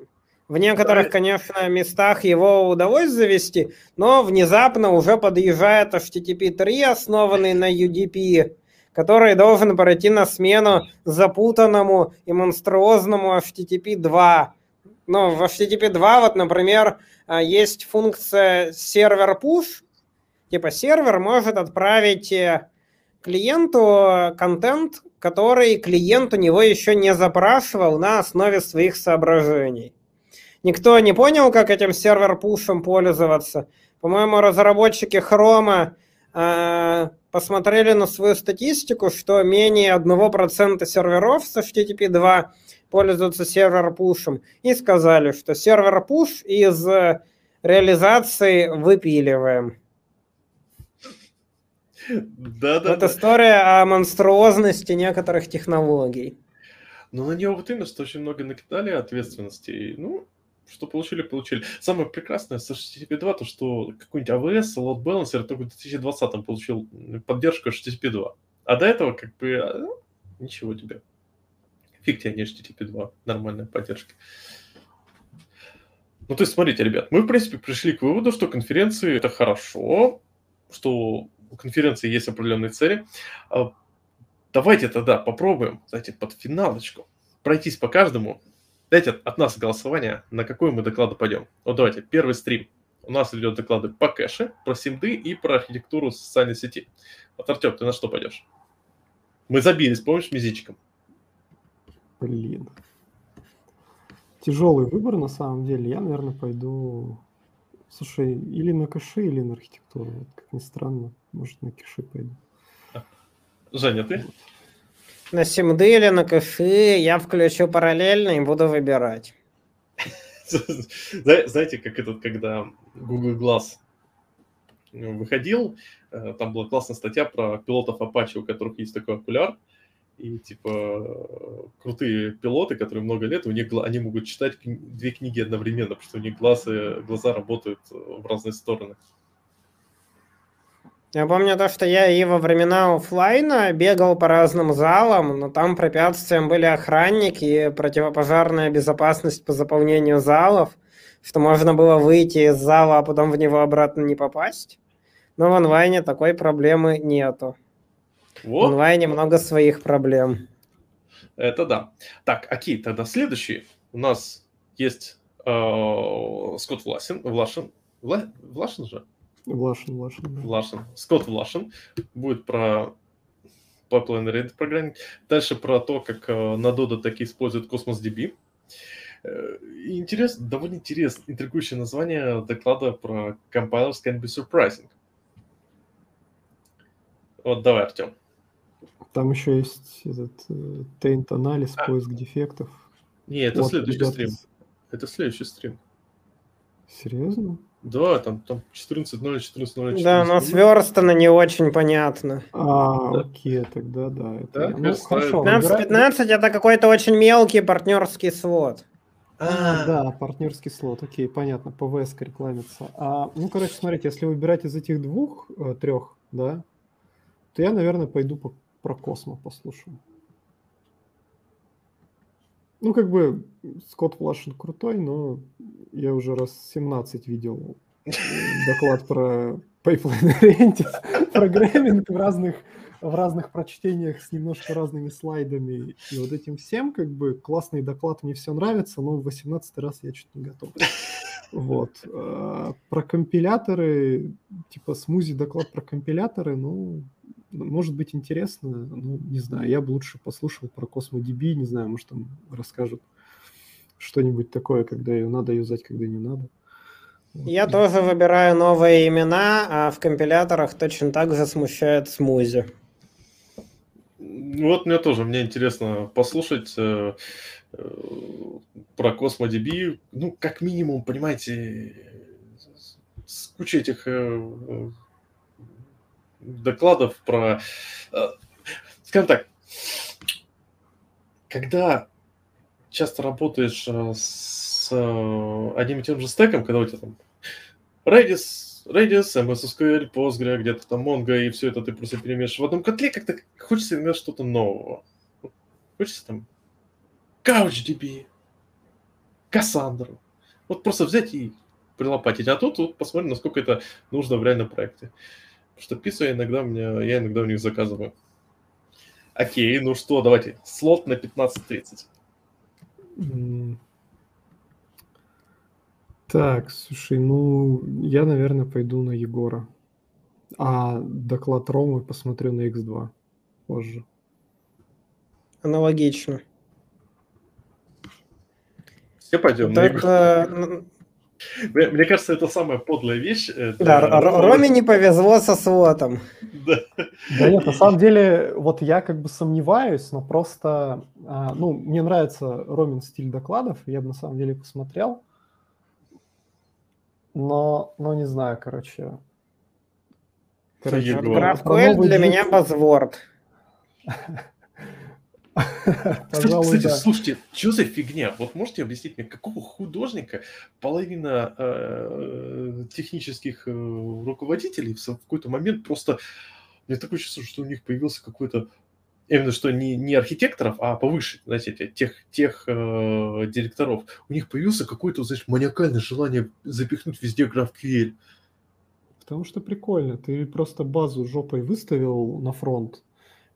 В некоторых, конечно, местах его удалось завести, но внезапно уже подъезжает HTTP 3, основанный на UDP, который должен пройти на смену запутанному и монструозному HTTP 2. Ну, в HTTP 2, вот, например, а, есть функция сервер push, типа сервер может отправить э, клиенту контент, который клиент у него еще не запрашивал на основе своих соображений. Никто не понял, как этим сервер-пушем пользоваться. По-моему, разработчики Хрома э, посмотрели на свою статистику, что менее 1% серверов с HTTP 2 пользуются сервер-пушем, и сказали, что сервер-пуш из э, реализации выпиливаем. Да, да, да. история о монструозности некоторых технологий. Но на него вот именно, что очень много накидали ответственности. И, ну, что получили, получили. Самое прекрасное с HTTP 2, то что какой-нибудь AWS, Load Balancer только в 2020 получил поддержку HTTP 2. А до этого как бы а, ну, ничего тебе. Фиг тебе не HTTP 2. Нормальная поддержка. Ну, то есть, смотрите, ребят, мы, в принципе, пришли к выводу, что конференции – это хорошо, что у конференции есть определенные цели. А Давайте тогда попробуем, знаете, под финалочку пройтись по каждому. Дайте от, от нас голосование, на какой мы доклады пойдем. Вот давайте, первый стрим. У нас идет доклады по кэше, про симды и про архитектуру социальной сети. Вот, Артем, ты на что пойдешь? Мы забились, помнишь, мизичиком? Блин. Тяжелый выбор на самом деле. Я, наверное, пойду... Слушай, или на кэши, или на архитектуру. Вот как ни странно. Может, на кэши пойду. Женя, ты? На симды или на кэши я включу параллельно и буду выбирать. Зна- Знаете, как этот, когда Google Glass выходил, э, там была классная статья про пилотов Apache, у которых есть такой окуляр, и типа э, крутые пилоты, которые много лет, у них они могут читать две книги одновременно, потому что у них глаза, глаза работают э, в разные стороны. Я помню то, что я и во времена оффлайна бегал по разным залам, но там препятствием были охранники и противопожарная безопасность по заполнению залов, что можно было выйти из зала, а потом в него обратно не попасть. Но в онлайне такой проблемы нету. Вот. В онлайне много своих проблем. Это да. Так, окей, тогда следующий. У нас есть э, Скотт Власин, Влашин. Вла, Влашин же? Влашин, Влашин. Да. Влашин. Скотт Влашин. Будет про Pipeline Ready программинг. Дальше про то, как э, на Dodo такие используют Cosmos DB. Э, интересно, довольно интересно, интригующее название доклада про compilers can be surprising. Вот давай, Артем. Там еще есть этот э, taint анализ, А. поиск дефектов. Не, это Вот, следующий ребята, стрим. Это следующий стрим. Серьезно? Да, там, там 14.0, 14.0, Да, но сверстано не очень понятно. А, Да. окей, тогда да. Это... Да, ну, хорошо. это- выбирай- 15-15 это какой-то очень мелкий партнерский слот. А, да, партнерский слот, окей, понятно, PVS рекламится. А, ну, короче, смотрите, если выбирать из этих двух, э, трех, да, то я, наверное, пойду по, про Космо послушаю. Ну, как бы, Скотт Влашин крутой, но я уже раз 17 видел э, доклад про Pipeline Oriented Programming в разных, в разных прочтениях с немножко разными слайдами. И вот этим всем, как бы, классный доклад, мне все нравится, но в 18 раз я что-то не готов. Вот. А, Про компиляторы, типа смузи доклад про компиляторы, ну, может быть интересно, ну, не знаю, я бы лучше послушал про CosmoDB, не знаю, может там расскажут что-нибудь такое, когда ее надо юзать, когда не надо. Вот. Я тоже выбираю новые имена, а в компиляторах точно так же смущает смузи. Ну, Вот мне тоже, мне интересно послушать э, э, про CosmoDB. Ну, как минимум, понимаете, с- с кучей этих э, э, докладов про... э, Скажем так, когда часто работаешь э, с э, одним и тем же стеком, когда у тебя там Redis, Redis, MS SQL, Postgre, где-то там Mongo, и все это ты просто перемешиваешь в одном котле, как-то хочется иногда что-то нового. Хочется там CouchDB, Cassandra. Вот просто взять и прилопатить. А тут вот посмотрим, насколько это нужно в реальном проекте что пицца иногда у меня, я иногда у них заказываю. Окей, ну что, давайте, слот на 15.30. Так, слушай, ну, я, наверное, пойду на Егора. А доклад Ромы посмотрю на X2 позже. Аналогично. Все пойдем так, э, на X2. Мне, мне кажется, это самая подлая вещь. э, да, Р-. Роме не повезло со слотом. Да. Да нет, на самом деле, вот я как бы сомневаюсь, но просто, а, ну, мне нравится Ромин стиль докладов, я бы на самом деле посмотрел, но, но не знаю, короче. Короче, новый для меня базворд. Кстати, Пожалуй, кстати, да. слушайте, что за фигня? Вот можете объяснить мне, какого художника половина э, технических э, руководителей в в какой-то момент просто... Мне такое чувство, что у них появился какой-то... Именно что не, не архитекторов, а повыше, знаете, те- тех, тех э, директоров. У них появился какое-то, знаешь, маниакальное желание запихнуть везде GraphQL. Потому что прикольно, ты просто базу жопой выставил на фронт,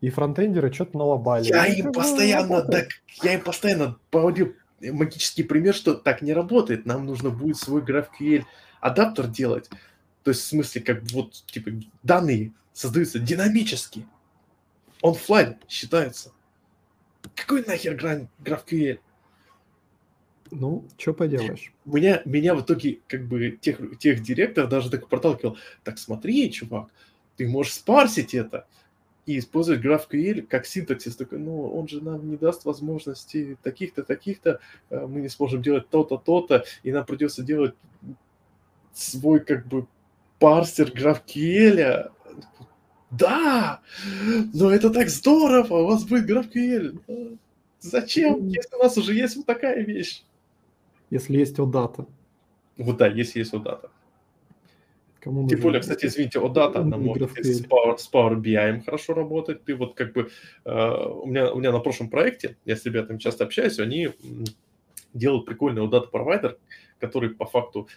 и фронтендеры что-то налобали. Я И им постоянно, так, я им постоянно проводил магический пример, что так не работает. Нам нужно будет свой GraphQL адаптер делать. То есть в смысле, как вот, типа, данные создаются динамически. Он флайн считается. Какой нахер грань GraphQL? Ну, что поделаешь. Меня, меня в итоге, как бы, тех, тех директоров даже так проталкивал. Так смотри, чувак, ты можешь спарсить это и использовать GraphQL как синтаксис. Такой, ну, он же нам не даст возможности таких-то, таких-то, э, мы не сможем делать то-то, то-то, и нам придется делать свой, как бы, парсер GraphQL. Да, но это так здорово, у вас будет GraphQL. Зачем, если у нас уже есть вот такая вещь? Если есть OData. Вот да, если есть вот дата. Кому Тем более, кстати, извините, OData, GraphQL? с Power, с Power BI хорошо работать. Ты вот как бы... э, у, меня, у меня на прошлом проекте, я с ребятами часто общаюсь, они делают прикольный OData провайдер, который по факту...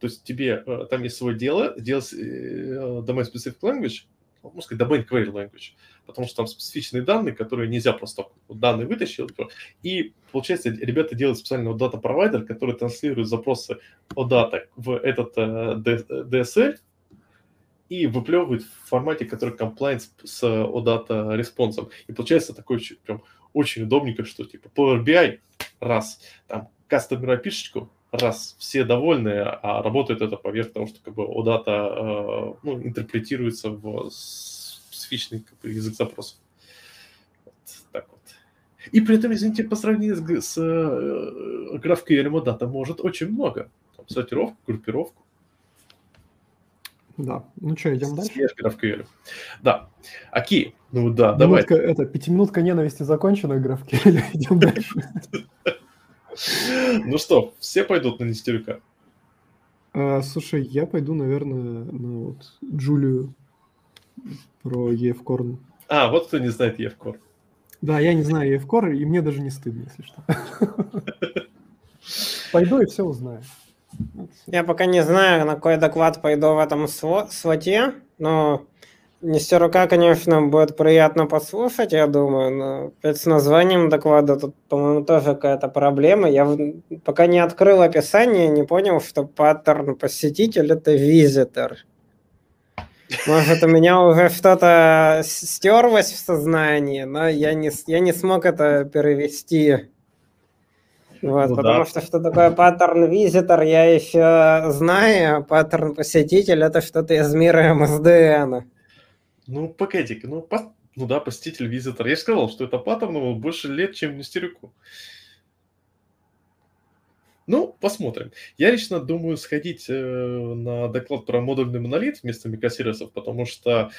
То есть тебе э, там есть свое дело, делать э, domain specific language, ну, можно сказать, domain query language, потому что там специфичные данные, которые нельзя просто данные вытащил. И получается, ребята делают специальный OData провайдер, который транслирует запросы OData в этот э, DSL и выплевывает в формате, который compliant с OData респонсом. И получается такой прям очень удобненько, что типа Power BI, раз, там кастомер пишечку, раз, все довольны, а работает это поверх того, что как бы OData э, ну, интерпретируется в специфичный как бы, язык запросов. Вот так вот. И при этом, извините, по сравнению с, с э, GraphQL OData может очень много. Там, сортировку, группировку. Да. Ну что, идем дальше? Смеш GraphQL. Да. Окей. Ну да, давай. Минутка, это, пятиминутка ненависти закончена, GraphQL. Идем дальше. Ну что, все пойдут на Нестерюка? А, слушай, я пойду, наверное, на вот Джулию про EF Корн. А, вот кто не знает Евкор. Да, я не знаю Core, и мне даже не стыдно, если что. Пойду и все узнаю. Я пока не знаю, на какой доклад пойду в этом слоте, но Нестерука, конечно, будет приятно послушать, я думаю, но опять с названием доклада тут, по-моему, тоже какая-то проблема. Я пока не открыл описание, не понял, что паттерн посетитель – это визитор. Может, у меня уже что-то стерлось в сознании, но я не, я не смог это перевести. Вот, Ну потому да. что что такое паттерн визитор, я еще знаю, а паттерн посетитель это что-то из мира МСДН. Ну, погоди-ка, ну, пос- ну да, посетитель, визитор. Я же сказал, что это паттерн больше лет, чем Нестерюку. Ну, посмотрим. Я лично думаю сходить э, на доклад про модульный монолит вместо микросервисов, потому что,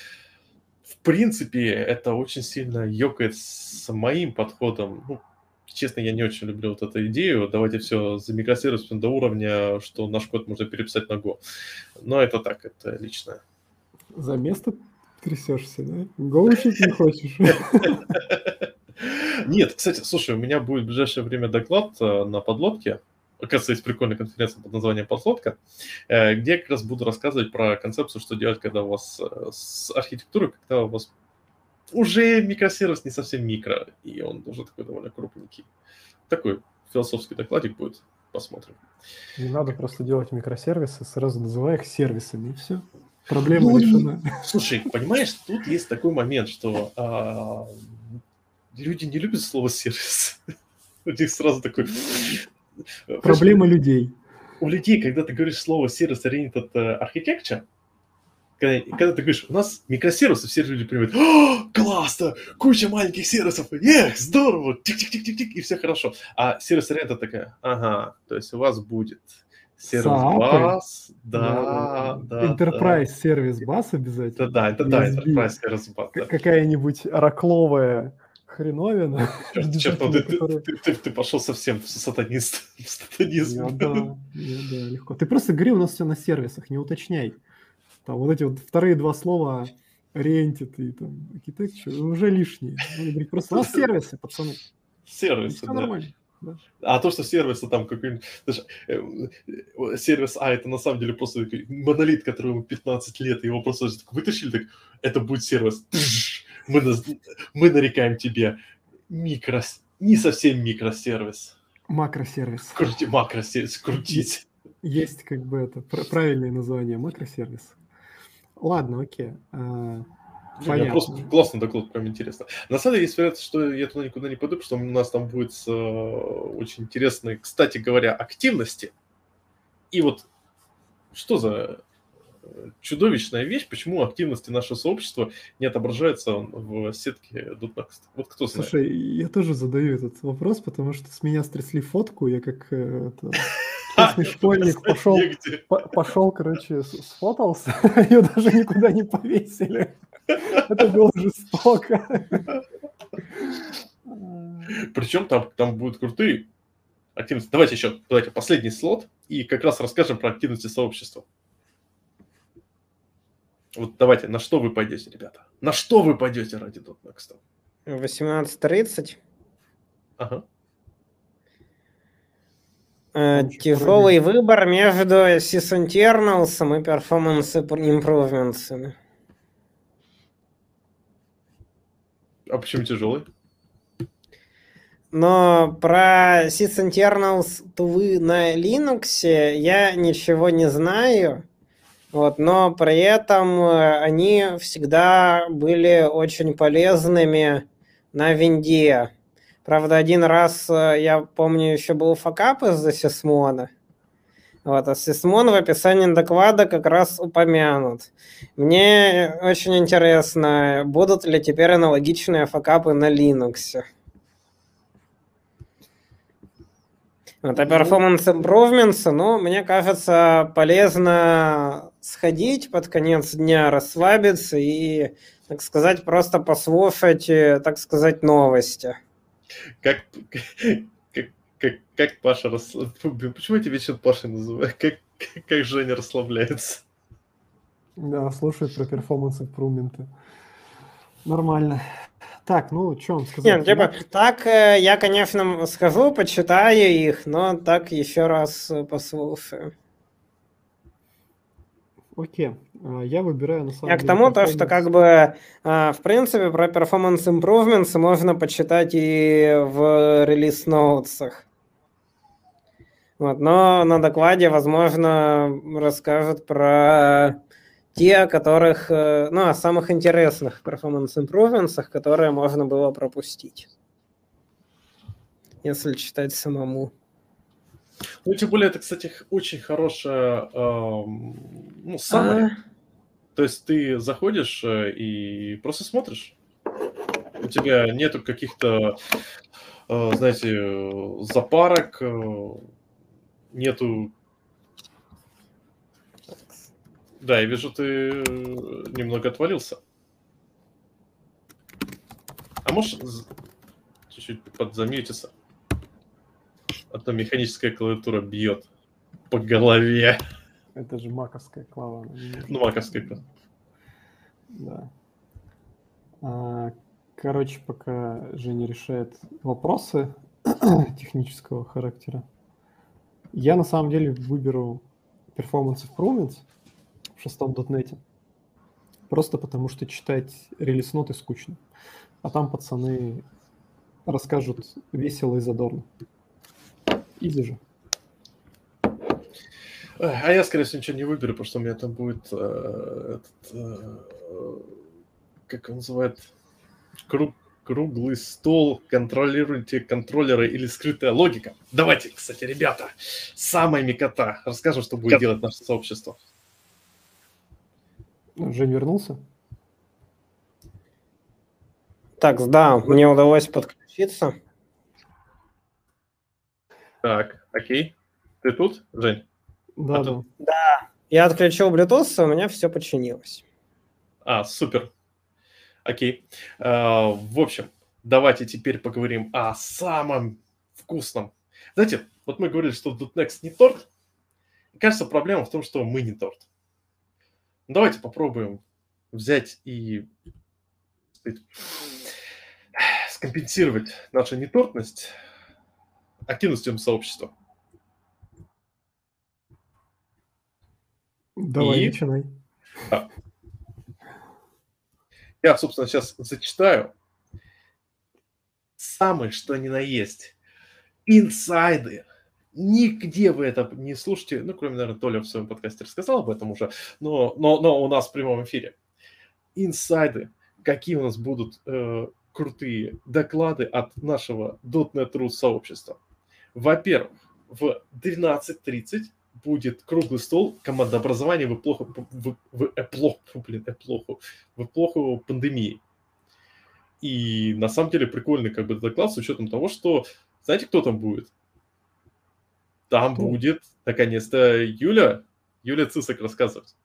в принципе, это очень сильно ёкает с моим подходом. Ну, честно, я не очень люблю вот эту идею. Давайте все за микросервисом до уровня, что наш код можно переписать на Go. Но это так, это лично. За место трясешься, да? Го учить не хочешь? Нет, кстати, слушай, у меня будет в ближайшее время доклад э, на подлодке. Оказывается, есть прикольная конференция под названием «Подлодка», э, где я как раз буду рассказывать про концепцию, что делать, когда у вас э, с архитектурой, когда у вас уже микросервис не совсем микро, и он уже такой довольно крупненький. Такой философский докладик будет. Посмотрим. Не надо просто делать микросервисы, сразу называй их сервисами, и все. Проблема Ну, решена. Слушай, понимаешь, тут есть такой момент, что а, люди не любят слово сервис. У них сразу такой... Проблема людей. у людей, когда ты говоришь слово Service Oriented э, Architecture, когда, когда ты говоришь, у нас микросервисы, все люди понимают, «О, классно, куча маленьких сервисов, эх, здорово, тик-тик-тик-тик-тик, и все хорошо. А Service Oriented такая, ага, то есть у вас будет сервис бас, да, да, Enterprise сервис бас обязательно. Да, да, это да. Enterprise Service Bus, да. Какая-нибудь оракловая хреновина. Черт, ну ты, которая- ты, ты- ты пошел совсем в сатанист, в Я сатанизм. да, я да, легко. Ты просто говори, у нас все на сервисах, не уточняй. Там вот эти вот вторые два слова oriented и там architecture уже лишние. Надо говорить просто у нас сервисы, пацаны. Сервисы, Все да. нормально. А то, что сервисы там какой-нибудь... э, э, сервис А это на самом деле просто монолит, которому 15 лет, его просто так вытащили, так, это будет сервис. Мы, наз- мы нарекаем тебе микро... Не совсем микросервис. Макросервис. Крути, макросервис, крутить. Есть как бы это пр- правильное название макросервис. Ладно, окей. А, Понятно. Просто классный доклад, прям интересно. На самом деле есть вероятность, что я туда никуда не пойду, потому что у нас там будет э, очень интересные, кстати говоря, активности. И вот что за чудовищная вещь, почему активности нашего сообщества не отображаются в сетке .next? Вот кто знает. Слушай, я тоже задаю этот вопрос, потому что с меня стрясли фотку, я как э, это, честный школьник пошел, пошел, короче, сфотался, ее даже никуда не повесили. Это было жестоко. Причем там, там будут крутые активности. Давайте еще, давайте последний слот и как раз расскажем про активности сообщества. Вот давайте, на что вы пойдете, ребята? На что вы пойдете ради .next? 18.30. Ага. Э, тяжелый выбор между sysinternals и performance improvements. А почему тяжелый? Но про sysinternals тулы на Linux я ничего не знаю. Вот, но при этом э, они всегда были очень полезными на винде. Правда, один раз, э, я помню, еще был факап из-за Сисмона. Вот, а Сисмон в описании доклада как раз упомянут. Мне очень интересно, будут ли теперь аналогичные факапы на Linux. Вот, а performance improvements, ну, мне кажется, полезно сходить под конец дня, расслабиться и, так сказать, просто послушать, э, так сказать, новости. Как, как, как, как Паша расслабляется? Почему я тебя вечно Пашей называю? Как, как Женя расслабляется? Да, слушает про перформанс импрувменты. Нормально. Так, ну, что вам сказать? Нет, типа, так э, я, конечно, схожу, почитаю их, но так еще раз э, послушаю. Окей, а, я выбираю на самом я деле... к тому, то, что как бы, а, в принципе, про performance improvements можно почитать и в релиз-ноутсах. Вот, но на докладе, возможно, расскажут про те, которых, э, ну, о самых интересных performance improvements, которые можно было пропустить, если читать самому. Ну, тем более, это, кстати, очень хорошая, э, ну, самая. А... То есть ты заходишь э, и просто смотришь. У тебя нету каких-то, э, знаете, запарок, э, нету Да, я вижу, ты немного отвалился. А можешь чуть-чуть подзамьютиться? А то механическая клавиатура бьет по голове. Это же маковская клава. Ну, маковская клава. Да. А, короче, пока Женя решает вопросы технического характера, я на самом деле выберу Performance Improvements, шестом дотнете. Просто потому что читать релиз-ноты скучно. А там пацаны расскажут весело и задорно. Изи же. А я, скорее всего, ничего не выберу, потому что у меня там будет э, этот, э, как он называет, круг, круглый стол, контролируйте контроллеры или скрытая логика. Давайте, кстати, ребята, самая микота. Расскажем, что будет делать наше сообщество. Жень вернулся? Так, да, мне удалось подключиться. Так, окей. Ты тут, Жень? Да, а да. Тут... Да, я отключил Bluetooth, у меня все починилось. А, супер. Окей. А, в общем, давайте теперь поговорим о самом вкусном. Знаете, вот мы говорили, что Dutnext не торт. кажется, проблема в том, что мы не торт. Давайте попробуем взять и скомпенсировать нашу нетортность активностью сообщества. Давай, и... начинай. Да. Я, собственно, сейчас зачитаю самые, что ни на есть, инсайды Нигде вы это не слушаете, ну, кроме, наверное, Толя в своем подкасте рассказал об этом уже, но, но, но у нас в прямом эфире. Инсайды, какие у нас будут э, крутые доклады от нашего .NET.RU сообщества. Во-первых, в 12.30 будет круглый стол командообразования в эплоху, в, в эплоху, блин, эплоху, в эплоху пандемии. И на самом деле прикольный как бы доклад с учетом того, что, знаете, кто там будет? Там Кто? будет, наконец-то, Юля, Юля Цисок рассказывать.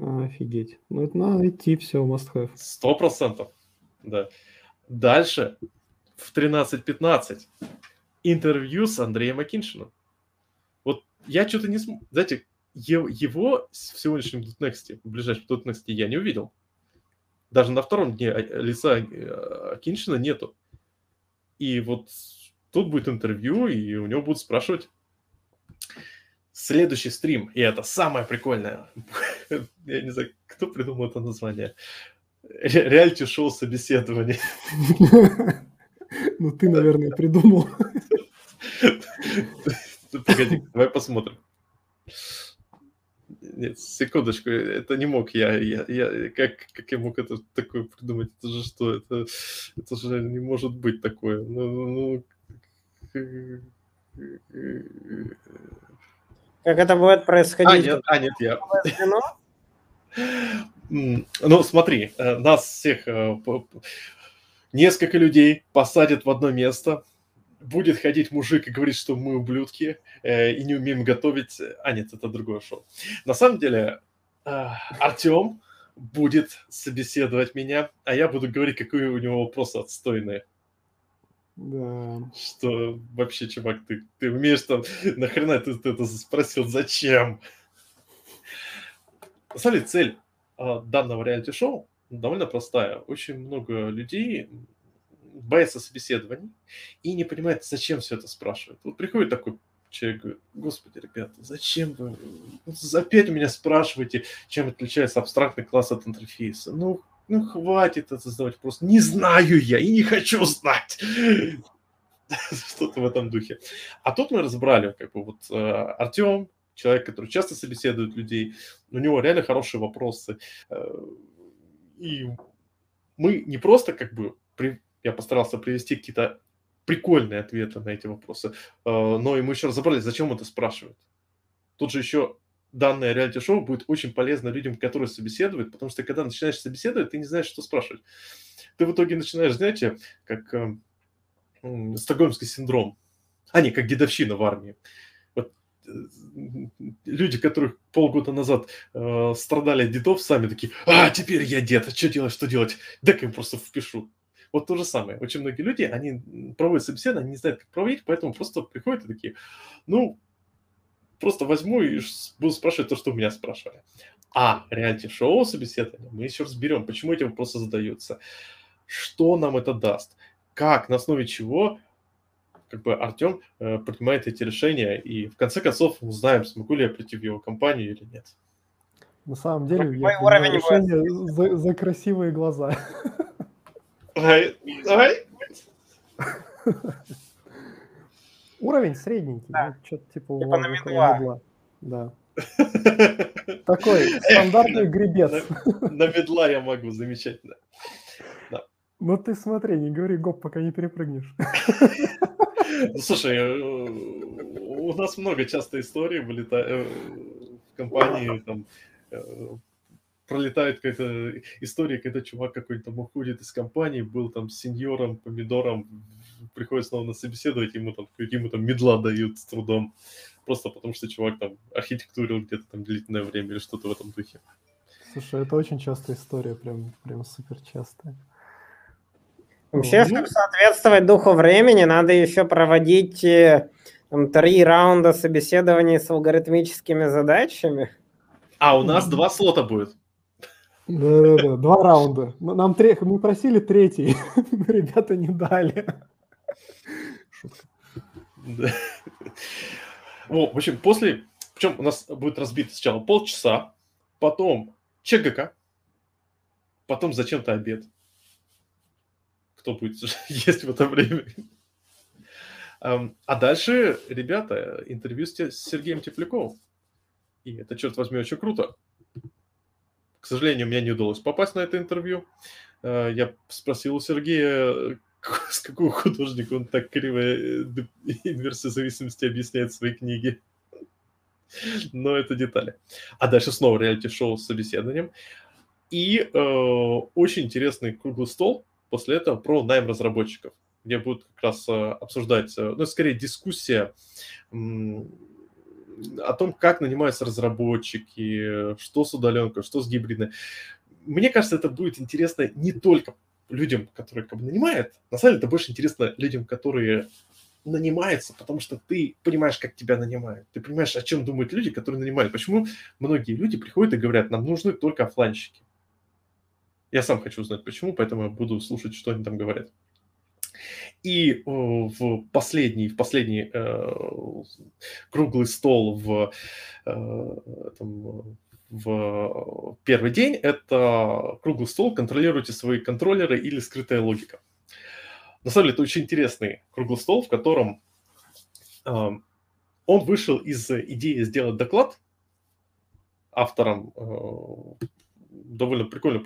Офигеть. Ну, это надо идти, все, must have. Сто процентов, да. Дальше, в 13.15, интервью с Андреем Акиншиным. Вот я что-то не... Знаете, его в сегодняшнем .next, в ближайшем .next я не увидел. Даже на втором дне э, лица э, Киншина нету. И вот тут будет интервью, и у него будут спрашивать следующий стрим, и это самое прикольное. Я не знаю, кто придумал это название. Реалити-шоу собеседование. Ну, ты, наверное, придумал. Погоди, давай посмотрим. Нет, секундочку, это не мог я. я, я как, как я мог это такое придумать? Это же что? Это, это же не может быть такое. Ну, ну, как это будет происходить? А, нет, а, нет я. Ну, смотри, э, нас всех, э, несколько людей посадят в одно место, будет ходить мужик и говорить, что мы ублюдки э, и не умеем готовить. А нет, это другое шоу. На самом деле, э, Артем будет собеседовать меня, а я буду говорить, какие у него вопросы отстойные. Да. Что вообще, чувак, ты, ты умеешь там, нахрена ты, ты это спросил, зачем? На самом деле, цель э, данного реалити-шоу довольно простая. Очень много людей боятся собеседований и не понимают, зачем все это спрашивают. Вот приходит такой человек, говорит, господи, ребята, зачем вы опять меня спрашиваете, чем отличается абстрактный класс от интерфейса? Ну, ну хватит это задавать просто. Не знаю я и не хочу знать. Что-то в этом духе. А тут мы разобрали, как бы вот э, Артем, человек, который часто собеседует людей, у него реально хорошие вопросы. И мы не просто как бы при, я постарался привести какие-то прикольные ответы на эти вопросы. Э, но и мы еще разобрались, зачем это спрашивают. Тут же еще данное реалити-шоу будет очень полезно людям, которые собеседуют, потому что когда начинаешь собеседовать, ты не знаешь, что спрашивать. Ты в итоге начинаешь, знаете, как э, э, стокгольмский синдром. А, не, как дедовщина в армии. Люди, которых полгода назад э, страдали от дедов, сами такие, а, теперь я дед, а что делать, что делать? Дай-ка им просто впишу. Вот то же самое. Очень многие люди, они проводят собеседование, они не знают, как проводить, поэтому просто приходят и такие, ну, просто возьму и буду спрашивать то, что у меня спрашивали. А реалити-шоу собеседование мы еще разберем, почему эти вопросы задаются, что нам это даст, как, на основе чего как бы Артем э, принимает эти решения, и в конце концов узнаем, смогу ли я прийти в его компанию или нет. На самом деле, я уровень решение за, за красивые глаза. Давай, давай. Уровень средненький, да. ну, что-то типа, типа на медла. медла. Да. Такой стандартный гребец. На, медла я могу, замечательно. Ну ты смотри, не говори гоп, пока не перепрыгнешь. Ну, слушай, у нас много часто историй э, в компании, там, э, пролетает какая-то история, когда чувак какой-то там уходит из компании, был там сеньором, помидором, приходит снова на собеседовать, ему там, ему там медла дают с трудом, просто потому что чувак там архитектурил где-то там длительное время или что-то в этом духе. Слушай, это очень частая история, прям, прям супер частая. Вообще, ну, чтобы соответствовать духу времени, надо еще проводить э, там, три раунда собеседований с алгоритмическими задачами. А у нас два слота будет. Да-да-да, два раунда. Нам три... Мы просили третий, но ребята не дали. Шутка. Да. О, в общем, после... Причем у нас будет разбито сначала полчаса, потом ЧГК, потом зачем-то обед. Кто будет есть в это время? А дальше, ребята, интервью с Сергеем Тепляковым. И это, черт возьми, очень круто. К сожалению, мне не удалось попасть на это интервью. Э, я спросил у Сергея, с какого художника он так криво э, инверсию зависимости объясняет свои книги. Но это детали. А дальше снова реалити-шоу с собеседованием. И э, очень интересный круглый стол после этого про найм разработчиков, где будут как раз э, обсуждать, э, ну, скорее дискуссия о том, как нанимаются разработчики, что с удаленкой, что с гибридной. Мне кажется, это будет интересно не только людям, которые как бы нанимают, на самом деле это больше интересно людям, которые нанимается, потому что ты понимаешь, как тебя нанимают. Ты понимаешь, о чем думают люди, которые нанимают. Почему многие люди приходят и говорят, нам нужны только офлайнщики. Я сам хочу узнать, почему, поэтому я буду слушать, что они там говорят. И э, в последний, в последний э, круглый стол в, э, там, в первый день это круглый стол, контролируйте свои контроллеры или скрытая логика. На самом деле это очень интересный круглый стол, в котором э, он вышел из идеи сделать доклад автором э, довольно прикольно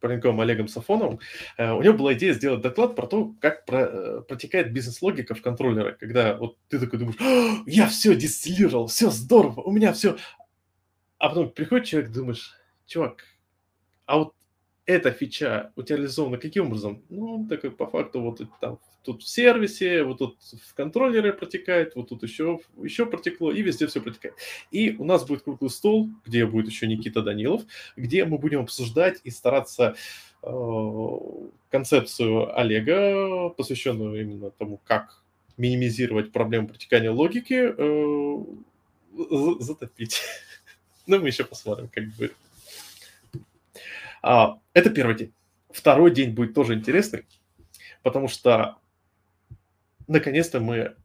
пареньком Олегом Сафоновым, э, у него была идея сделать доклад про то, как про, э, протекает бизнес-логика в контроллере, когда вот ты такой думаешь, я все дистиллировал, все здорово, у меня все... А потом приходит человек, думаешь, чувак, а вот эта фича у тебя реализована каким образом? Ну, такой по факту вот там тут в сервисе, вот тут в контроллере протекает, вот тут еще, еще протекло, и везде все протекает. И у нас будет круглый стол, где будет еще Никита Данилов, где мы будем обсуждать и стараться э, концепцию Олега, посвященную именно тому, как минимизировать проблему протекания логики, э, затопить. Но мы еще посмотрим, как будет. А, это первый день. Второй день будет тоже интересный, потому что наконец-то мы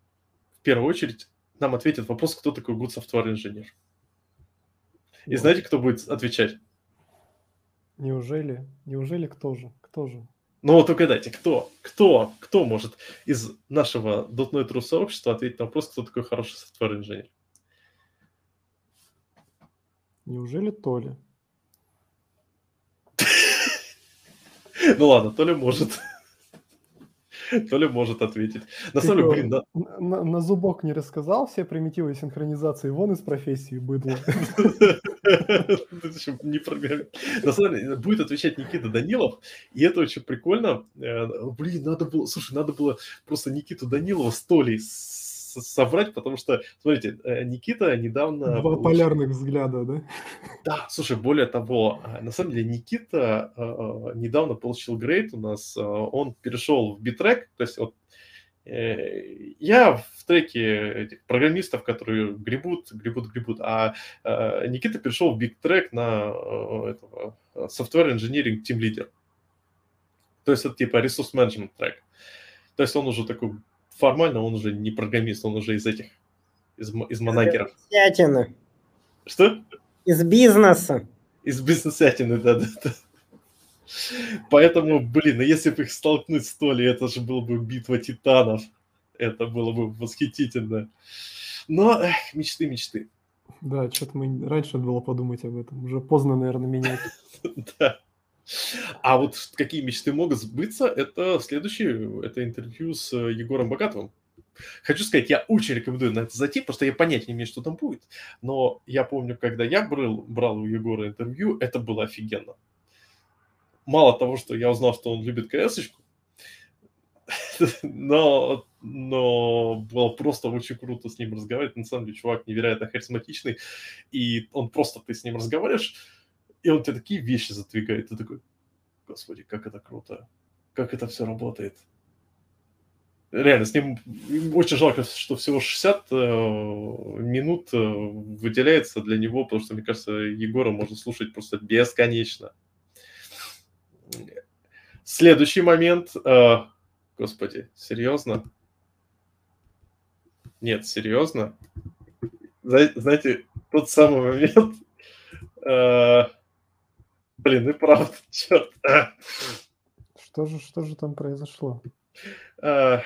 в первую очередь нам ответят вопрос, кто такой good software инженер. И знаете, кто будет отвечать? Неужели? Неужели кто же? Кто же? Ну вот угадайте, кто? Кто? Кто может из нашего .NET True сообщества ответить на вопрос, кто такой хороший software инженер? Неужели Толя? Ну ладно, Толя может. Толя может ответить. На самом деле, блин, да. На, на зубок не рассказал все примитивы синхронизации вон из профессии быдло. Не На самом деле, будет отвечать Никита Данилов, и это очень прикольно. Э, блин, надо было, слушай, надо было просто Никиту Данилова с Толей соврать, потому что, смотрите, э, Никита недавно... Два полярных взгляда, да? Да, слушай, более того, э, на самом деле Никита э, недавно получил грейд у нас, он перешел в битрек, то есть вот я в треке этих программистов, которые гребут, гребут, гребут, а Никита перешел в биг трек на этого Software Engineering Team Leader. То есть это типа ресурс менеджмент трек. То есть он уже такой формально он уже не программист, он уже из этих, из, из манагеров. Из Что? Из бизнеса. Из бизнесятины, да-да-да. Поэтому, блин, ну если бы их столкнуть с Толи, это же была бы битва титанов. Это было бы восхитительно. Но, эх, мечты, мечты. Да, что-то мы раньше надо было подумать об этом. Уже поздно, наверное, менять. Да. А вот какие мечты могут сбыться, это следующее, это интервью с э, Егором Богатовым. Хочу сказать, я очень рекомендую на это зайти, потому что я понятия не имею, что там будет. Но я помню, когда я брал, брал у Егора интервью, это было офигенно. Мало того, что я узнал, что он любит кс но, но было просто очень круто с ним разговаривать. На самом деле, чувак невероятно харизматичный, и он просто, ты с ним разговариваешь, и он тебе такие вещи задвигает. Ты такой, господи, как это круто. Как это все работает. Реально, с ним очень жалко, что всего 60 э, минут э, выделяется для него, потому что, мне кажется, Егора можно слушать просто бесконечно. Следующий момент. Э, господи, серьезно? Нет, серьезно? Знаете, тот самый момент, Блин, и правда, черт. Что же, что же там произошло? А,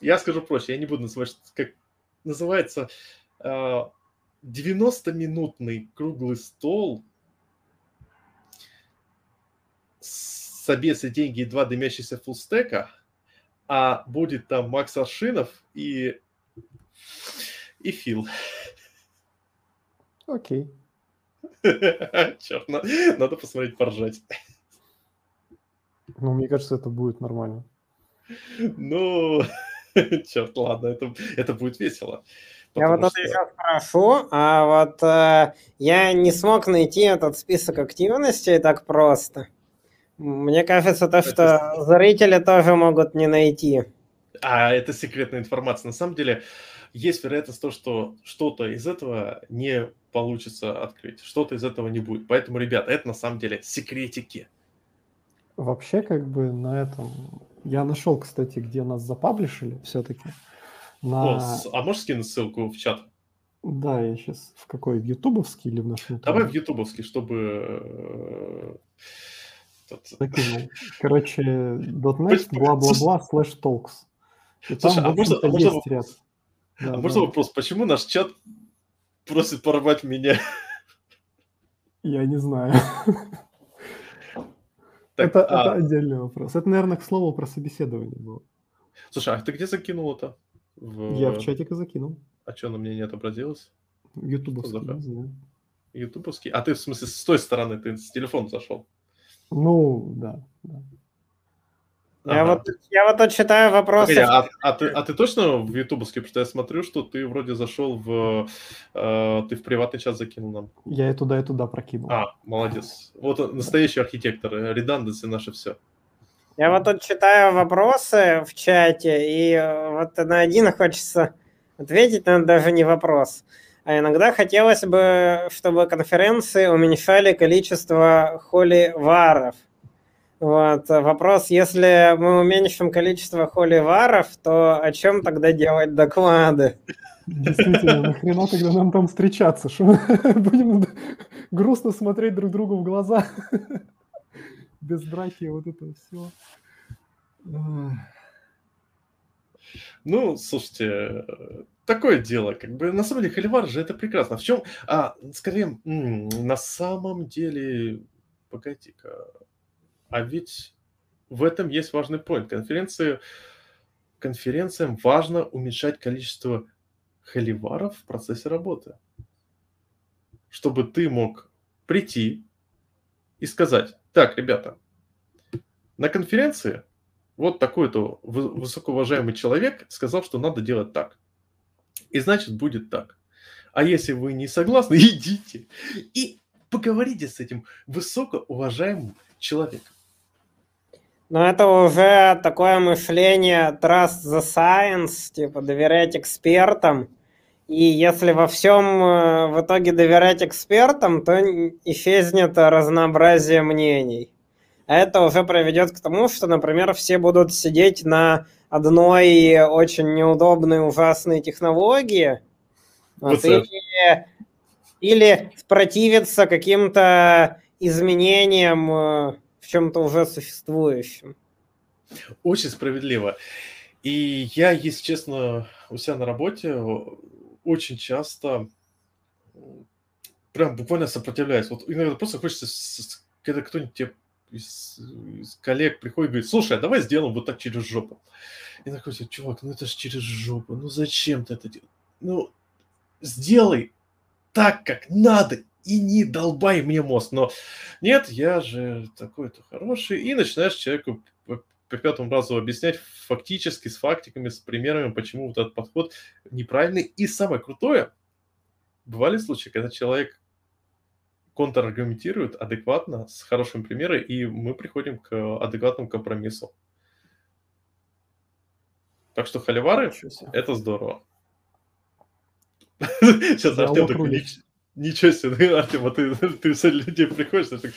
я скажу проще, я не буду называть, как называется 90-минутный а, круглый стол собес и деньги и два дымящихся фулстека, а будет там Макс Аршинов и, и Фил. Окей. Черт, надо посмотреть, поржать. Ну, мне кажется, это будет нормально. Ну, черт, ладно, это, это будет весело. Я вот что... еще спрошу, а вот э, я не смог найти этот список активностей так просто. Мне кажется, то, что зрители тоже могут не найти. А это секретная информация. На самом деле есть вероятность то, что что-то из этого не получится открыть, что-то из этого не будет. Поэтому, ребят, это на самом деле секретики. Вообще, как бы на этом... Я нашел, кстати, где нас запаблишили все-таки. На... О, а можешь скинуть ссылку в чат? Да, я сейчас в какой? В ютубовский или в наш YouTube? Давай в ютубовский, чтобы... Э, Закинул. Короче, .next, бла-бла-бла, слэш talks. И Слушай, там, а можно, а можно, ряд. Да, а да. можно вопрос, почему наш чат просит порвать меня? Я не знаю. Так, это, а... это отдельный вопрос. Это, наверное, к слову про собеседование было. Слушай, а ты где закинул это? В... Я в чатике закинул. А что, на мне не отобразилось? Ютубовский, не знаю. Ютубовский? А ты, в смысле, с той стороны, ты с телефона зашел? Ну, да, да. Я, ага. вот, я вот тут читаю вопросы. Погоди, а, а, ты, а ты точно в ютубовский? Потому что я смотрю, что ты вроде зашел в... Э, ты в приватный чат закинул нам. Я и туда, и туда прокинул. А, молодец. Вот настоящий архитектор. Реданденсы наше все. Я вот тут читаю вопросы в чате, и вот на один хочется ответить, но даже не вопрос. А иногда хотелось бы, чтобы конференции уменьшали количество холиваров. Вот. Вопрос, если мы уменьшим количество холиваров, то о чем тогда делать доклады? Действительно, нахрена тогда нам там встречаться? Что мы будем грустно смотреть друг другу в глаза? Без драки, вот это все. Ну, слушайте, такое дело, как бы, на самом деле, холивар же это прекрасно. В чем, а, скорее, на самом деле, погоди-ка, а ведь в этом есть важный point. Конференции, конференциям важно уменьшать количество холиваров в процессе работы. Чтобы ты мог прийти и сказать, так, ребята, на конференции вот такой-то высокоуважаемый человек сказал, что надо делать так. И значит, будет так. А если вы не согласны, идите и поговорите с этим высокоуважаемым человеком. Но это уже такое мышление trust the science, типа доверять экспертам. И если во всем э, в итоге доверять экспертам, то исчезнет разнообразие мнений. А это уже приведет к тому, что, например, все будут сидеть на одной очень неудобной, ужасной технологии. Вот, или, или противиться каким-то изменениям э, в чем-то уже существующем. Очень справедливо. И я, если честно, у себя на работе очень часто прям буквально сопротивляюсь. Вот иногда просто хочется, когда кто-нибудь тебе из, из коллег приходит и говорит, слушай, а давай сделаем вот так через жопу. И такой, чувак, ну это же через жопу, ну зачем ты это делаешь? Ну, сделай так, как надо, и не долбай мне мозг. Но нет, я же такой-то хороший. И начинаешь человеку по, по пятому разу объяснять фактически, с фактиками, с примерами, почему вот этот подход неправильный. И самое крутое, бывали случаи, когда человек контраргументирует адекватно, с хорошим примером, и мы приходим к адекватному компромиссу. Так что холивары – это здорово. Сейчас Артем такой, Ничего себе, ну, Артем, а ты, ты с людей приходишь, ты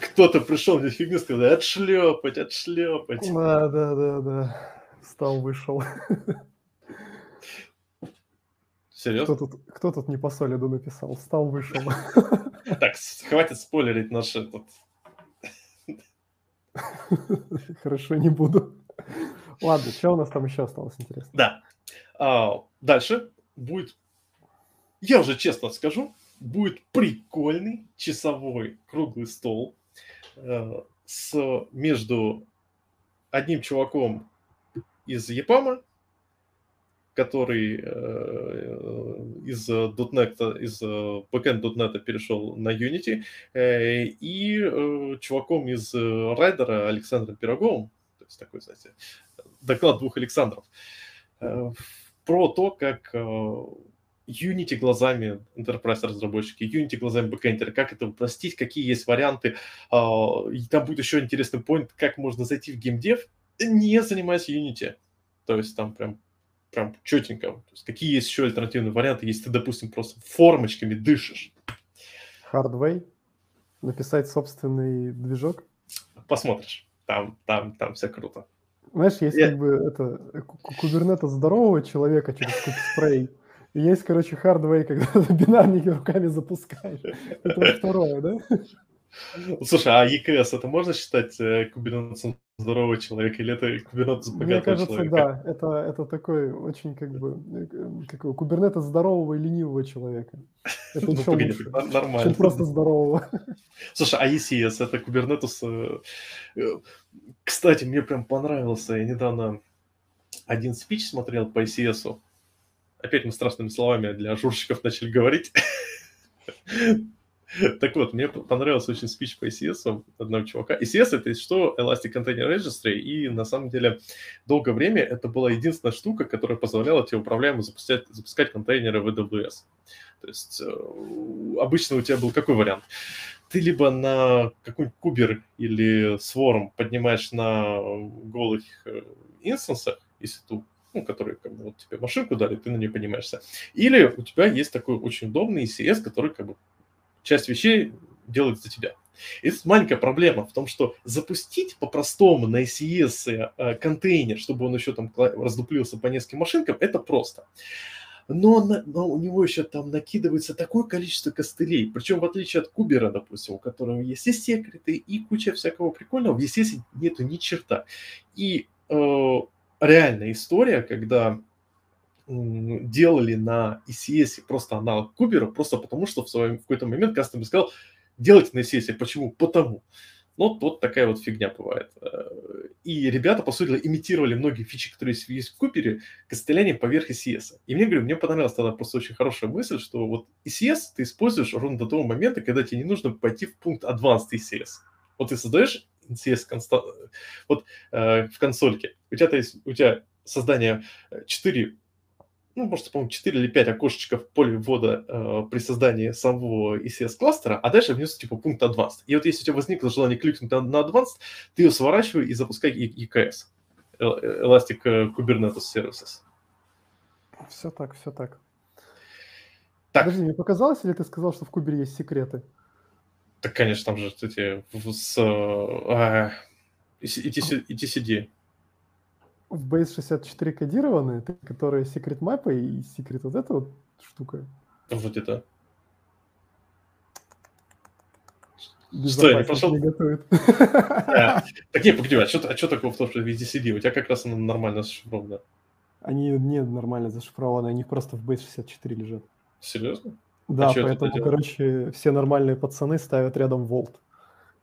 кто-то пришел мне фигню сказать, отшлепать, отшлепать. Да, да, да, да. Встал, вышел. Серьезно? Кто тут, кто тут не по солиду написал? Встал, вышел. Так, хватит спойлерить наш этот. Хорошо, не буду. Ладно, что у нас там еще осталось интересно? Да. А, дальше будет я уже честно скажу, будет прикольный часовой круглый стол э, с, между одним чуваком из Япама, который э, из .NET, из backend.NET перешел на Unity, э, и э, чуваком из Райдера Александром Пироговым, то есть такой, знаете, доклад двух Александров, э, про то, как э, Unity глазами enterprise разработчики, Unity глазами бэкэндера, как это упростить, какие есть варианты. А, и там будет еще интересный point, как можно зайти в геймдев Не занимаясь Unity. То есть там прям прям четенько. То есть какие есть еще альтернативные варианты, если ты, допустим, просто формочками дышишь? Hardway? Написать собственный движок? Посмотришь. Там, там, там все круто. Знаешь, есть Я... как бы это кубернета здорового человека через куб-спрей. И есть, короче, хардвей, когда бинарники руками запускаешь. Это второе, да? Слушай, а EKS это можно считать э, кубернетом здорового человека или это кубернетес богатого Мне кажется, человека? да. Это, это такой очень как бы э, как кубернетес здорового и ленивого человека. Это ну, погоди, лучше, нормально. чем просто здорового. Слушай, а ECS это кубернетес... Э, кстати, мне прям понравился. Я недавно один спич смотрел по ECS. Опять мы страшными словами для журщиков начали говорить. Так вот, мне понравился очень спич по ECS одного чувака. ECS это что? Elastic Container Registry, и на самом деле долгое время это была единственная штука, которая позволяла тебе управляемо запускать, запускать контейнеры в AWS. То есть э, обычно у тебя был какой вариант? Ты либо на какой-нибудь кубер или сворм поднимаешь на голых э, инстансах, если ты ну, которые как бы, вот тебе машинку дали, ты на нее поднимаешься. Или у тебя есть такой очень удобный ECS, который как бы часть вещей делает за тебя. И тут маленькая проблема в том, что запустить по-простому на ECS э, контейнер, чтобы он еще там раздуплился по нескольким машинкам, это просто. Но, но у него еще там накидывается такое количество костылей. Причем в отличие от Кубера, допустим, у которого есть и секреты, и куча всякого прикольного, в ECS нету ни черта. И э, реальная история, когда делали на ECS просто аналог Кубера, просто потому что в, своем, в какой-то момент кастом сказал, делайте на ECS. Почему? Потому. Ну, вот, такая вот фигня бывает. Э, и ребята, по сути, имитировали многие фичи, которые есть в Купере, костылянием поверх ECS. И мне, говорю, мне понравилась тогда просто очень хорошая мысль, что вот ECS ты используешь ровно до того момента, когда тебе не нужно пойти в пункт Advanced ECS. Вот ты создаешь ECS конста... вот, э, в консольке. У тебя, то есть, у тебя создание 4 ну, может, по-моему, 4 или 5 окошечков в поле ввода э, при создании самого ECS-кластера, а дальше внизу типа пункт Advanced. И вот если у тебя возникло желание кликнуть на, на Advanced, ты ее сворачивай и запускай EKS, Elastic Kubernetes Services. Все так, все так. Так. Подожди, мне показалось, или ты сказал, что в Кубере есть секреты? Так, конечно, там же эти с, э, ETCD в Base 64 кодированные, которые секрет мапы и секрет вот эта вот штука. Вот это. Что, я не пошел? Не готовит. А, так не, погоди, а что, а что такого в том, что в VDCD? У тебя как раз оно нормально зашифровано. Они не нормально зашифрованы, они просто в Base 64 лежат. Серьезно? Да, а поэтому, короче, все нормальные пацаны ставят рядом Volt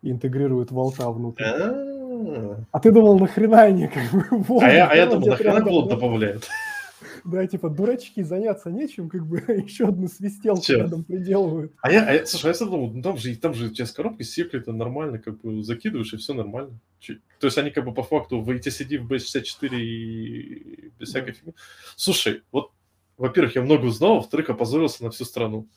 и интегрируют волта внутрь. А-а-а. А ты думал, нахрена они как бы... А я, а я думал, нахрена голод добавляют? Да, типа, дурачки, заняться нечем, как бы еще одну свистелку Че? рядом приделывают. А я, а я, слушай, а я думал, ну там же, там же у тебя с коробки секреты нормально, как бы закидываешь, и все нормально. То есть они как бы по факту в ETCD, в B64 и без всякой фигни. Слушай, вот, во-первых, я много узнал, во-вторых, опозорился на всю страну.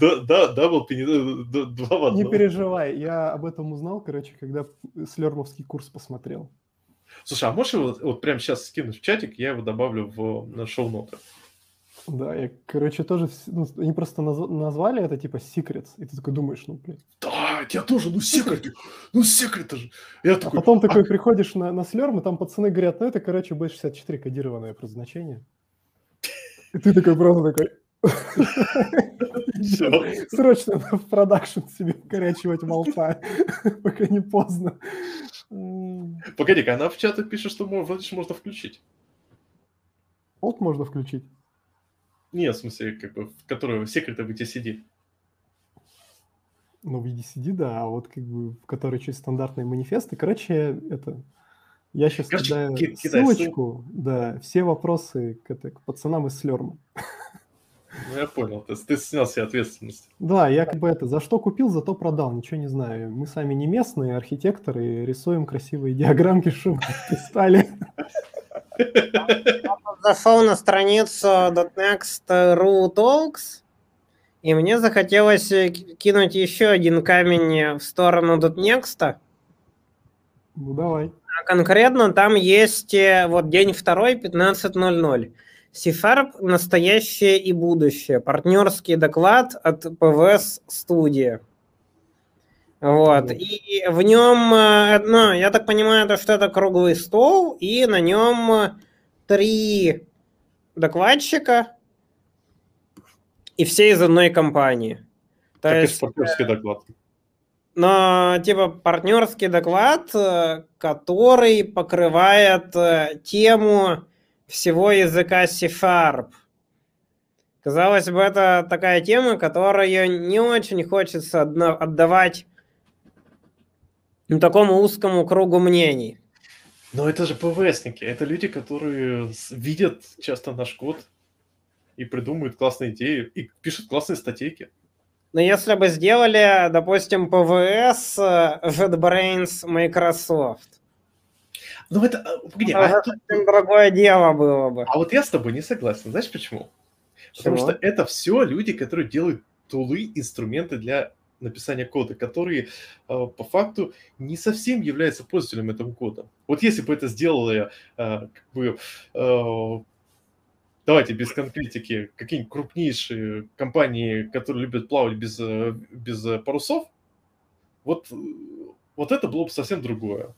Да, да, был два в одном. Не переживай, я об этом узнал, короче, когда слермовский курс посмотрел. Слушай, а можешь его вот прямо сейчас скинуть в чатик, я его добавлю в шоу-ноты. Да, я, короче, тоже... Ну, они просто наз, назвали это типа Secrets, и ты такой думаешь, ну, блин. Да, я тоже, ну, секреты, ну, секреты же. Я а такой, потом такой приходишь на, на слерм, и там пацаны говорят, ну, это, короче, B64 кодированное предназначение. И ты такой просто такой, Срочно в продакшн себе вкорячивать молта, пока не поздно. Погоди-ка, она в чате пишет, что можно включить. Олд можно включить? Нет, в смысле, как бы, в секреты в ETCD. Ну, в ETCD, да, а вот как бы, в которой чуть стандартные манифесты. Короче, это... Я сейчас Короче, кидаю ссылочку, да, все вопросы к, это, к пацанам из Слерма. Ну, я понял. То есть ты снял себе ответственность. Да, я как бы это, за что купил, зато продал, ничего не знаю. Мы сами не местные архитекторы, рисуем красивые диаграммки, чтобы стали. Зашел на страницу .next.ru Talks, и мне захотелось кинуть еще один камень в сторону .next. Ну, давай. А конкретно там есть э, вот день второй, 15.00. C-Sharp «Настоящее и будущее». Партнерский доклад от ПВС студии. Вот. И в нем, э, ну, я так понимаю, то, что это круглый стол, и на нем три докладчика, и все из одной компании. То как есть, партнерский э, доклад. Но типа партнерский доклад, э, который покрывает тему всего языка C-Sharp. Казалось бы, это такая тема, которую не очень хочется отдавать ну, такому узкому кругу мнений. Но это же ПВСники, это люди, которые видят часто наш код и придумывают классные идеи, и пишут классные статейки. Но если бы сделали, допустим, ПВС, э, JetBrains, Microsoft, ну это, а, погоди, а, а тут... другое дело было бы. А вот я с тобой не согласен, знаешь почему? Потому что это все люди, которые делают тулы, инструменты для написания кода, которые э, по факту не совсем являются пользователем этого кода. Вот если бы это сделали, э, как бы, э, давайте без конкретики, какие-нибудь крупнейшие компании, которые любят плавать без, без парусов, вот, вот это было бы совсем другое.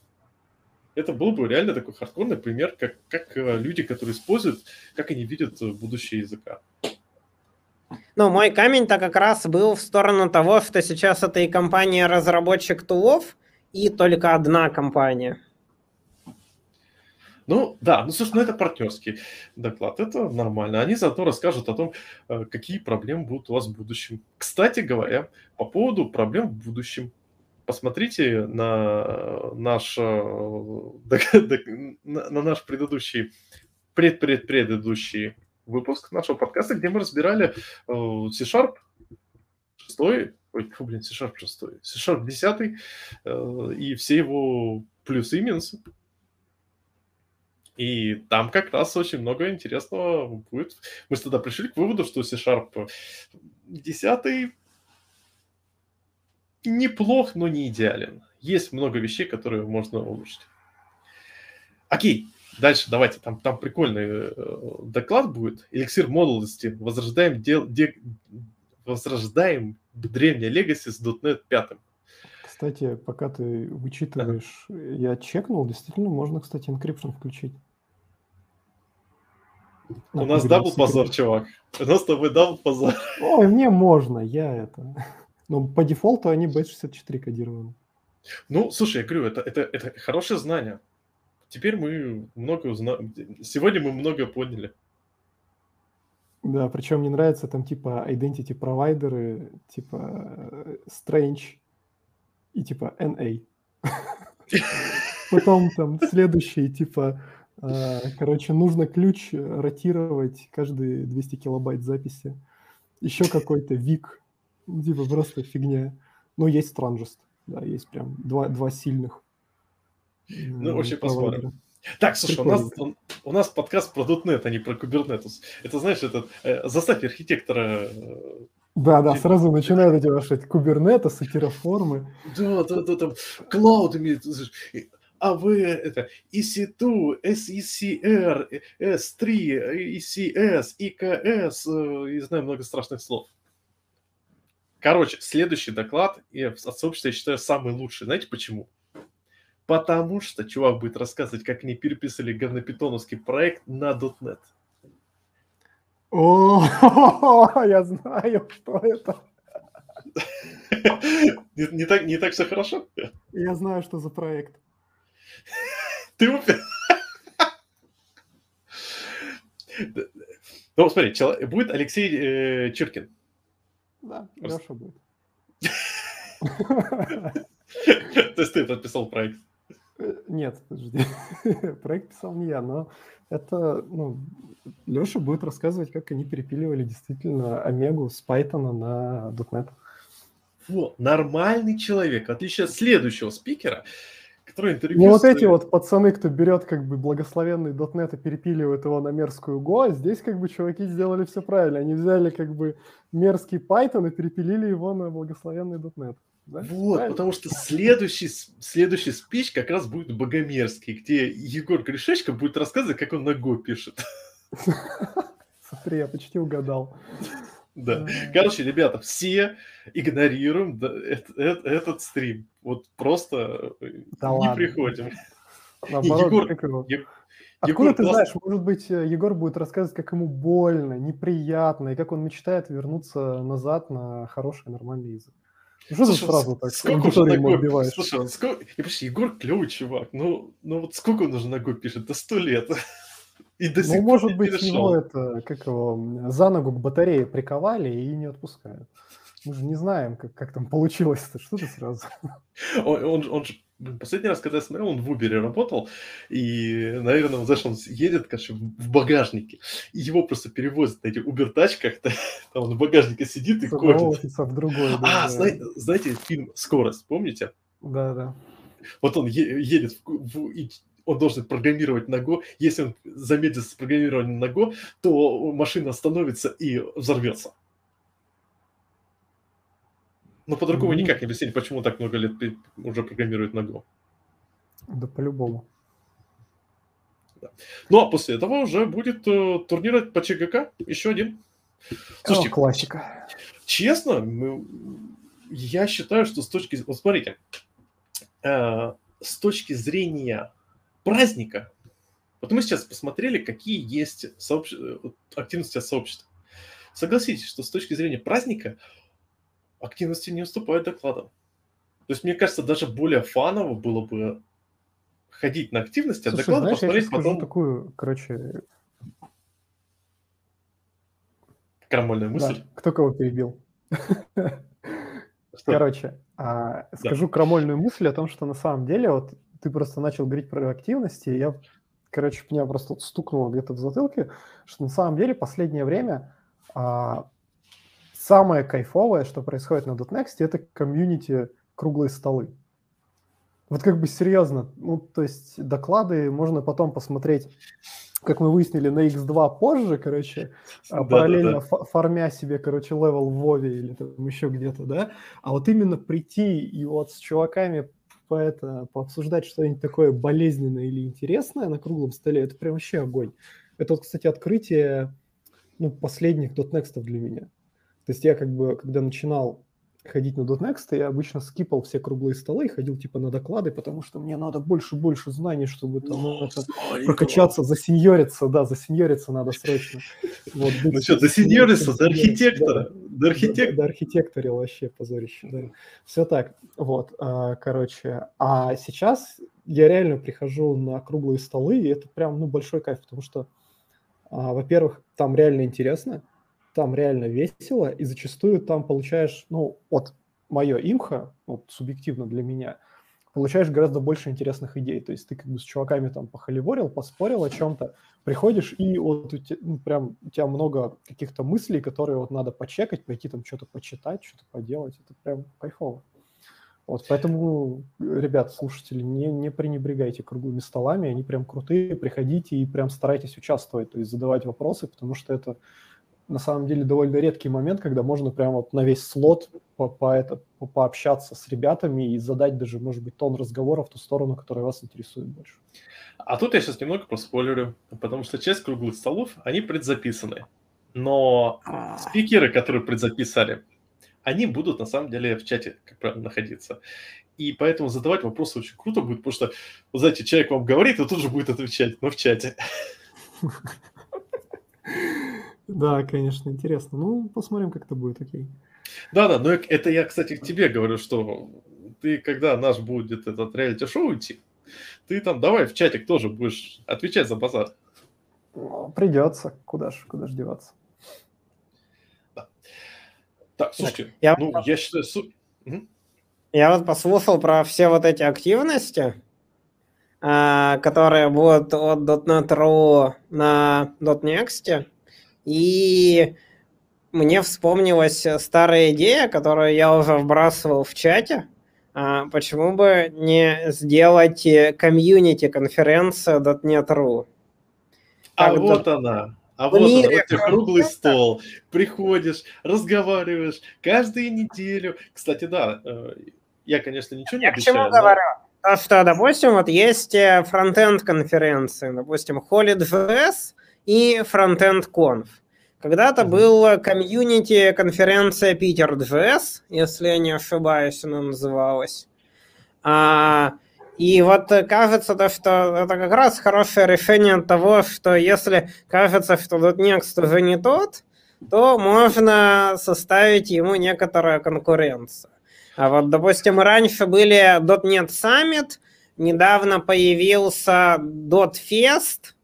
Это был бы реально такой хардкорный пример, как, как люди, которые используют, как они видят будущее языка. Ну, мой камень-то как раз был в сторону того, что сейчас это и компания-разработчик тулов, и только одна компания. Ну, да, ну, слушай, ну это партнерский доклад, это нормально. Они заодно расскажут о том, э, какие проблемы будут у вас в будущем. Кстати говоря, по поводу проблем в будущем. Посмотрите на наш, э, на наш предыдущий, предпредпредыдущий выпуск нашего подкаста, где мы разбирали э, C-Sharp 6, ой, фу, блин, C-Sharp 6, C-Sharp 10 э, и все его плюсы и минусы. И там как раз очень много интересного будет. Мы тогда пришли к выводу, что C-Sharp 10 неплох, но не идеален. Есть много вещей, которые можно улучшить. Окей, Дальше давайте, там, там прикольный э, доклад будет. Эликсир молодости. Возрождаем, дел, де, возрождаем древнее легаси с .NET 5. Кстати, пока ты вычитываешь, я чекнул, действительно можно, кстати, encryption включить. У нас double позор, чувак. У нас с тобой double позор. Ой, мне можно, я это... Но по дефолту они Base64 кодированы. Ну, слушай, я говорю, это, это, это хорошее знание. Теперь мы много узнаем. Сегодня мы много поняли. Да, причем мне нравится там типа identity провайдеры, типа strange и типа NA. Потом там следующий типа, короче, нужно ключ ротировать каждые 200 килобайт записи. Еще какой-то вик, типа просто фигня. Ну, есть Strangest, да, есть прям два, два сильных. Ну, вообще посмотрим. Так, слушай, у нас, у нас подкаст про .NET, а не про Kubernetes. Это, знаешь, этот, э, заставь архитектора... Э, да, да, сразу начинают эти ваши Kubernetes и терраформы. Да, да, да, там, клаудами, а вы это EC2, SECR, S3, ECS, EKS, и знаю много страшных слов. Короче, следующий доклад, и от сообщества я считаю самый лучший. Знаете почему? Потому что чувак будет рассказывать, как они переписали говнопитоновский проект на .NET. О, я знаю, что это. Не, не, так, не так все хорошо? Я знаю, что за проект. Ты. Ну, смотри, будет Алексей э, Чиркин. Да, Леша будет. То есть ты подписал проект? Э, нет, подожди. Проект писал не я, но это, ну, Леша будет рассказывать, как они перепиливали действительно Омегу с Python на .NET. Вот, нормальный человек, в отличие от следующего спикера, который интервью... Не вот эти вот пацаны, кто берет как бы благословенный .NET и перепиливает его на мерзкую Go, а здесь как бы чуваки сделали все правильно. Они взяли как бы мерзкий Python и перепилили его на благословенный .NET. Да? Вот, Правильно? потому что следующий, следующий спич как раз будет богомерзкий, где Егор Гришечко будет рассказывать, как он на Го пишет. Смотри, я почти угадал. Да. Короче, ребята, все игнорируем да, эт- эт- этот стрим. Вот просто э, Да не приходим. Наоборот, Откуда Егор ты знаешь, может быть, э, Егор будет рассказывать, как ему больно, неприятно, и как он мечтает вернуться назад на хороший, нормальный язык. Ну Что ты Слушай, сразу с- так сколько уже Го- отбиваешь? Слушай, он сколько... Я понимаешь, Егор клевый чувак. Ну, ну вот сколько он уже на Го пишет? До сто лет. И до сих Ну, может быть, перешел. его это, как его, за ногу к батарее приковали и не отпускают. Мы же не знаем, как, как там получилось-то. Что ты сразу? Он, он, он же, последний раз, когда я смотрел, он в Uber работал, и, наверное, он, знаешь, он едет, конечно, в багажнике, и его просто перевозят на этих Uber-тачках, там он в багажнике сидит и офиса в другой. А, да, да. знаете, знаете фильм «Скорость», помните? Да, да. Вот он е- едет, в, в- и он должен программировать на Go. Если он замедлится с программированием на Go, то машина остановится и взорвется. Но по-другому Мгм. никак не объяснить, почему так много лет уже программируют на Go. Да по-любому. Ну, а после этого уже будет э, турнир по ЧГК, еще один. Слушайте, О, классика. честно, мы- я считаю, что с точки... Вот смотрите, э, с точки зрения праздника, вот мы сейчас посмотрели, какие есть сообщ- э, активности от сообщества. Согласитесь, что с точки зрения праздника активности не уступают докладам. То есть, мне кажется, даже более фаново было бы ходить на активности, а Слушай, доклады знаешь, я посмотреть скажу потом такую, короче, крамольную да, мысль. кто кого перебил. Что? Короче, а, скажу крамольную мысль о том, что на самом деле, вот ты просто начал говорить про активности, и я, короче, меня просто вот стукнуло где-то в затылке, что на самом деле последнее время а, самое кайфовое, что происходит на DotNext, это community круглые столы. Вот как бы серьезно, ну, то есть доклады можно потом посмотреть, как мы выяснили, на X2 позже, короче, а, Да-да-да. параллельно фа- фармя себе, короче, левел в Вове или там еще где-то, да, а вот именно прийти и вот с чуваками по это, пообсуждать что-нибудь такое болезненное или интересное на круглом столе, это прям вообще огонь. Это вот, кстати, открытие ну, последних .next для меня. То есть я как бы, когда начинал ходить на .next, я обычно скипал все круглые столы и ходил типа на доклады, потому что мне надо больше-больше знаний, чтобы там ну, это, прокачаться, засеньориться, да, засеньориться надо срочно. Вот, быть Ну что, до сеньориса, до архитектора, да. до архитектора. Да, архитекторил вообще позорище, да. Все так, вот, а, короче. А сейчас я реально прихожу на круглые столы, и это прям, ну, большой кайф, потому что, а, во-первых, там реально интересно, там реально весело, и зачастую там получаешь, ну, вот мое имхо, вот субъективно для меня, получаешь гораздо больше интересных идей. То есть ты как бы с чуваками там похоливорил, поспорил о чем-то, приходишь, и вот у тебя, ну, прям у тебя много каких-то мыслей, которые вот надо почекать, пойти там что-то почитать, что-то поделать. Это прям кайфово. Вот, поэтому, ребят, слушатели, не, не пренебрегайте круглыми столами, они прям крутые, приходите и прям старайтесь участвовать, то есть задавать вопросы, потому что это на самом деле довольно редкий момент, когда можно прям вот на весь слот по, по это, по, пообщаться с ребятами и задать даже, может быть, тон разговора в ту сторону, которая вас интересует больше. А тут я сейчас немного проспойлерю, потому что часть круглых столов, они предзаписаны. Но спикеры, которые предзаписали, они будут на самом деле в чате, как правило, находиться. И поэтому задавать вопросы очень круто будет, потому что, вы знаете, человек вам говорит, и тут же будет отвечать, но в чате. Да, конечно, интересно. Ну, посмотрим, как это будет, окей. Да-да, но это я, кстати, к тебе говорю, что ты, когда наш будет этот реалити-шоу идти, ты там давай в чатик тоже будешь отвечать за базар. Ну, придется. Куда ж, куда ж деваться? Так, слушайте, я- ну, я считаю... су-. Я вот послушал про все вот эти активности, а, которые будут от .NET.RU на .next, и мне вспомнилась старая идея, которую я уже вбрасывал в чате. А, Почему бы не сделать э, комьюнити-конференцию .NET.RU? А Когда- вот она. А вот она, мире вот тебе круглый стол. Приходишь, разговариваешь каждую неделю. Кстати, да, э, Я, конечно, ничего не Я обещаю. к чему но... говорю? То, что, допустим, вот есть э, фронтенд конференции, допустим, Holy.js и Frontend Conf. Когда-то Мгм. был комьюнити конференция Питер.js, если я не ошибаюсь, она называлась. А, и вот кажется, то, что это как раз хорошее решение того, что если кажется, что .next уже не тот, то можно составить ему некоторую конкуренцию. А вот, допустим, раньше были .NET Summit, недавно появился .fest,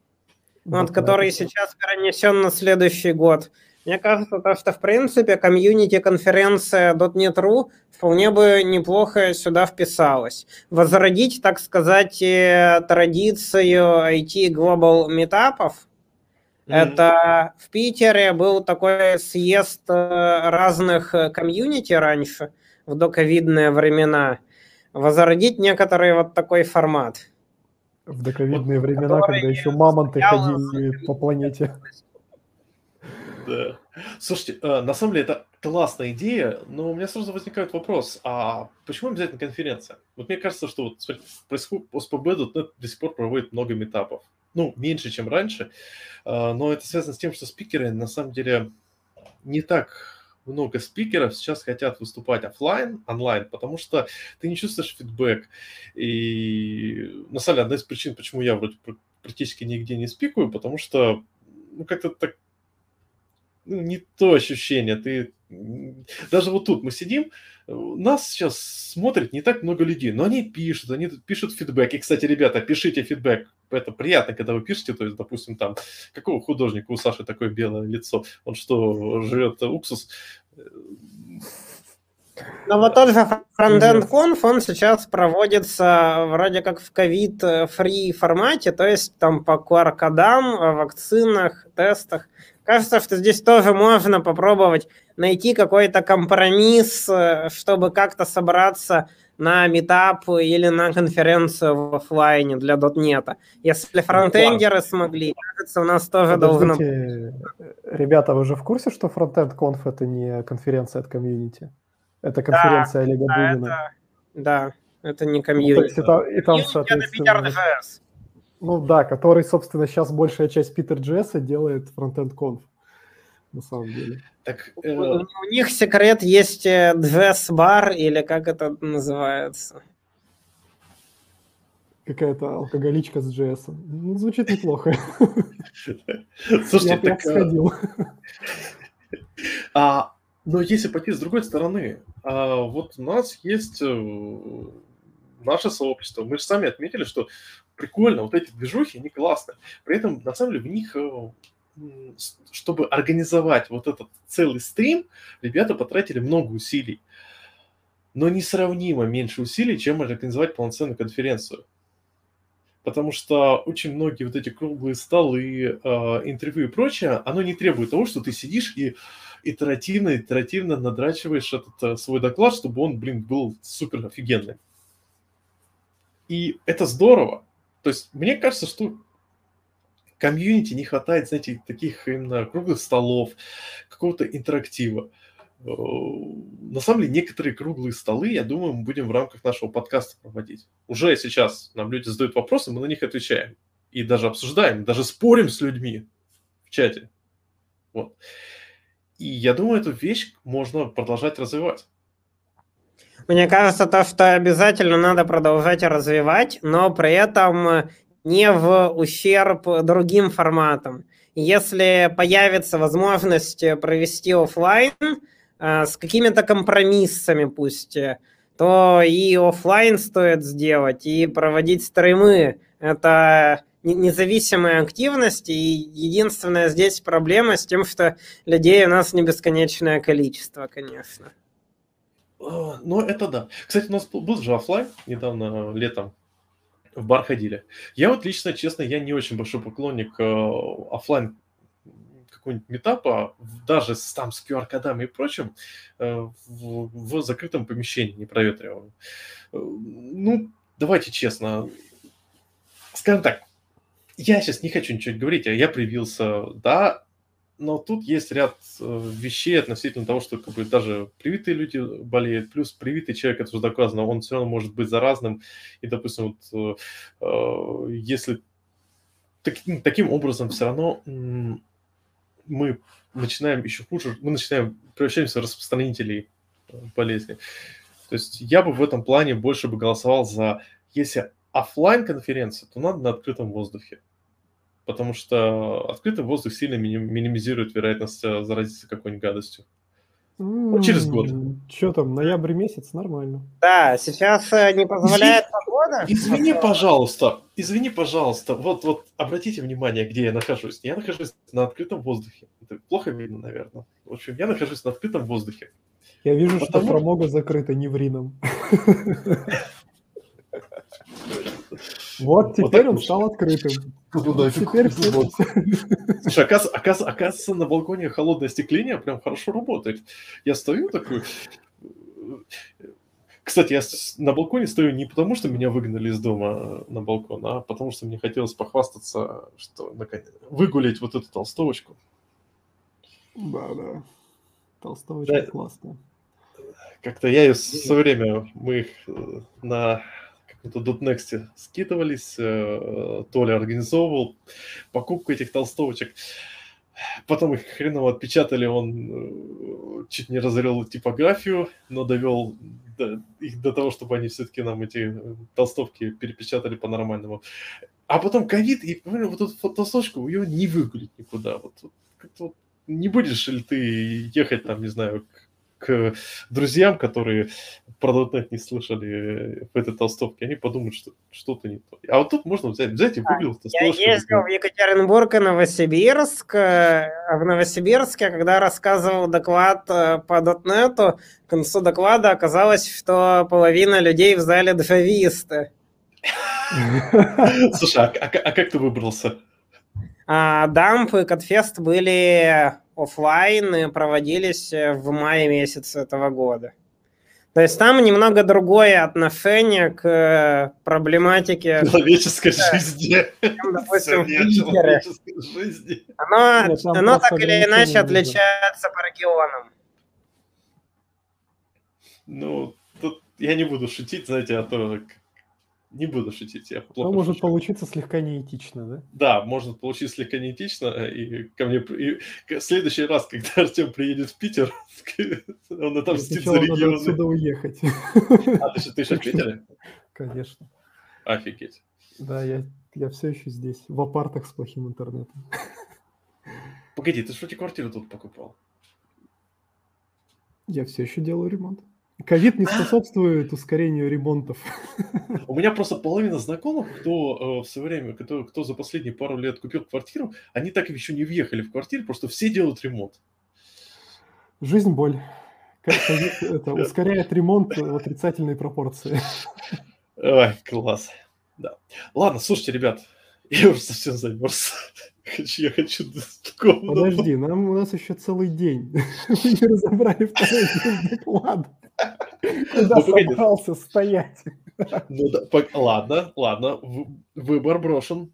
вот, который сейчас перенесен на следующий год. Мне кажется, то, что, в принципе, комьюнити-конференция .NET.ru вполне бы неплохо сюда вписалась. Возродить, так сказать, э, традицию IT Global метапов. Мгм. Это в Питере был такой съезд э, разных комьюнити раньше, в доковидные времена. Возродить некоторый вот такой формат. В доковидные Вот, времена, когда еще мамонты ходили по планете. Да. Слушайте, э, на самом деле это классная идея, но у меня сразу возникает вопрос, а почему обязательно конференция? Вот мне кажется, что вот происходит О, SPB .NET до сих пор проводит много метапов. Ну, меньше, чем раньше, э, но это связано с тем, что спикеры на самом деле не так много спикеров сейчас хотят выступать оффлайн, онлайн, потому что ты не чувствуешь feedback. И на самом деле одна из причин, почему я вроде пр- практически нигде не спикаю, потому что ну, как-то так ну, не то ощущение. Ты даже вот тут мы сидим, нас сейчас смотрит не так много людей, но они пишут, они пишут фидбэк. И, кстати, ребята, пишите фидбэк. Это приятно, когда вы пишете, то есть, допустим, там, какого художника у Саши такое белое лицо? Он что, живет уксус? Э, Но вот тот же Frontend Conf, он сейчас проводится вроде как в ковид-фри формате, то есть там по QR-кодам, о вакцинах, тестах. Кажется, что здесь тоже можно попробовать найти какой-то компромисс, э, чтобы как-то собраться на метап или на конференцию в офлайне для .NET. Если фронтендеры смогли, кажется, у нас тоже должно быть. Подождите, ребята, вы же в курсе, что Frontend Conf это не конференция от комьюнити? Это конференция Олега А Дудина. это, да, это не Ну, то комьюнити. есть и там, и там, соответственно, ну да, который, собственно, сейчас большая часть Питер Джесса делает Frontend Conf, на самом деле. Так, У, э, у них секрет есть э, JS бар или как это называется. Какая-то алкоголичка с JS. Ну, звучит неплохо. слушайте, Я так, э, сходил. А, но если пойти с другой стороны, а, вот у нас есть э, наше сообщество. Мы же сами отметили, что прикольно, вот эти движухи, они классные. При этом, на самом деле, в них, э, чтобы организовать вот этот целый стрим, ребята потратили много усилий. Но несравнимо меньше усилий, чем организовать полноценную конференцию. Потому что очень многие вот эти круглые столы, э, интервью и прочее, оно не требует того, что ты сидишь и итеративно, итеративно надрачиваешь этот э, свой доклад, чтобы он, блин, был супер офигенный. И это здорово. То есть мне кажется, что комьюнити не хватает, знаете, таких именно круглых столов, какого-то интерактива. Э, На самом деле, некоторые круглые столы, я думаю, мы будем в рамках нашего подкаста проводить. Уже сейчас нам люди задают вопросы, мы на них отвечаем. И даже обсуждаем, даже спорим с людьми в чате. Вот. И я думаю, эту вещь можно продолжать развивать. Мне кажется, то, что обязательно надо продолжать развивать, но при этом не в ущерб другим форматам. Если появится возможность провести офлайн э, с какими-то компромиссами, пусть, э, то и офлайн стоит сделать, и проводить стримы. Это не- независимая активность, и единственная здесь проблема с тем, что людей у нас не бесконечное количество, конечно. А, Ну, это да. Кстати, у нас был- же оффлайн недавно, летом, в бар ходили. Я вот лично, честно, я не очень большой поклонник э, оффлайн какого-нибудь метапа, даже с, там с QR-кодами и прочим, э, в, в закрытом помещении, непроветриваемом. Э, Ну, давайте честно, скажем так, я сейчас не хочу ничего говорить, а я привился, да, но тут есть ряд э, вещей относительно того, что как бы, даже привитые люди болеют, плюс привитый человек, это уже доказано, он все равно может быть заразным. И, допустим, вот, э, э если так, ну, таким образом все равно мы начинаем еще хуже, мы начинаем превращаемся в распространителей э, болезни. То есть я бы в этом плане больше бы голосовал за, если офлайн конференция, то надо на открытом воздухе потому что открытый воздух сильно минимизирует вероятность э, заразиться какой-нибудь гадостью. Ну, через год. Что там, ноябрь месяц, нормально. Да, сейчас э, не позволяет погода. Извини, пожалуйста, извини, пожалуйста. Вот, вот обратите внимание, где я нахожусь. Я нахожусь на открытом воздухе. Это плохо видно, наверное. В общем, я нахожусь на открытом воздухе. Я вижу, Потому... что промога закрыта не в Рином. Вот теперь он стал открытым. Все... Слушай, оказывается, оказывается, оказывается, на балконе холодное остекление прям хорошо работает. Я стою такой... Кстати, я на балконе стою не потому, что меня выгнали из дома на балкон, а потому что мне хотелось похвастаться, что наконец выгулять вот эту толстовочку. Да, да. Толстовочка да. классная. Как-то я ее в свое время, мы их э, на это .next скидывались, э, Толя организовывал покупку этих толстовочек. Потом их хреново отпечатали, он э, чуть не разорил типографию, но довел до, их до того, чтобы они все-таки нам эти э, толстовки перепечатали по-нормальному. А потом ковид, и вот эту толстовочку ее не выгулить никуда. Вот, вот, вот, не будешь ли ты ехать там, не знаю, к друзьям, которые про .NET не слышали в этой толстовке, они подумают, что что-то не то. А вот тут можно взять, взять и выглядел Я ездил в Екатеринбург и Новосибирск. Э, а в Новосибирске, когда рассказывал доклад э, по .NET, к концу доклада оказалось, что половина людей в зале двовисты. Слушай, а, а, а как ты выбрался? А, дамп и Конфест были офлайн проводились э, в мае месяце этого года. То есть там немного другое отношение к э, проблематике человеческой жизни. допустим, человеческой жизни. Оно, Нет, оно так или иначе отличается по регионам. Ну, тут я не буду шутить, знаете, а то не буду шутить, я плохо Ну, может шучу. получиться слегка неэтично, да? Да, может получиться слегка неэтично, и ко мне... И в следующий раз, когда Артем приедет в Питер, он отомстит за регионы. надо отсюда уехать. А, ты, ты еще в Питере? Конечно. Офигеть. Да, я, я все еще здесь, в апартах с плохим интернетом. Погоди, ты что, квартиру тут покупал? Я все еще делаю ремонт. Ковид не способствует ускорению ремонтов. У меня просто половина знакомых, кто э, в свое время, кто, кто за последние пару лет купил квартиру, они так еще не въехали в квартиру, просто все делают ремонт. Жизнь боль. Ковид это ускоряет ремонт в отрицательной пропорции. Ой, класс. Да. Ладно, слушайте, ребят, я уже совсем замерз. Я хочу Подожди, нам у нас еще целый день. Мы не разобрали второй день доклада. Куда ну, собрался стоять? Ну, да, ладно, ладно, выбор брошен.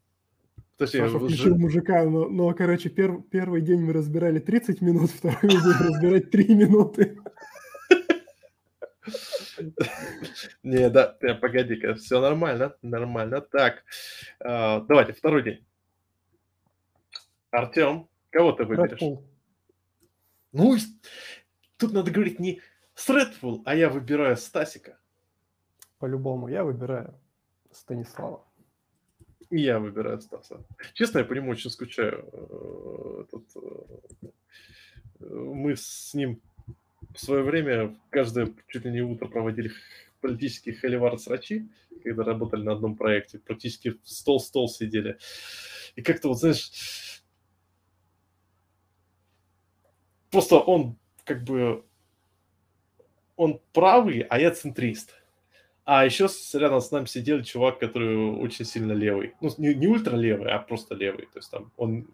Точнее, Саша включил мужика, но, но короче, пер, первый день мы разбирали 30 минут, второй день разбирать 3 минуты. Не, да, погоди-ка, все нормально, нормально. Так, а, давайте, второй день. Артем, кого ты выберешь? Ну, тут надо говорить не Threadful, а я выбираю Стасика. По-любому, я выбираю Станислава. И я выбираю Стаса. Честно, я по нему очень скучаю. Э, Тут, э, мы с ним в свое время каждое чуть ли не утро проводили политические холивар срачи, когда работали на одном проекте, практически стол-стол сидели. И как-то вот, знаешь, просто он как бы он правый, а я центрист. А еще рядом с нами сидел чувак, который очень сильно левый. Ну, не, не ультра левый, а просто левый. То есть там он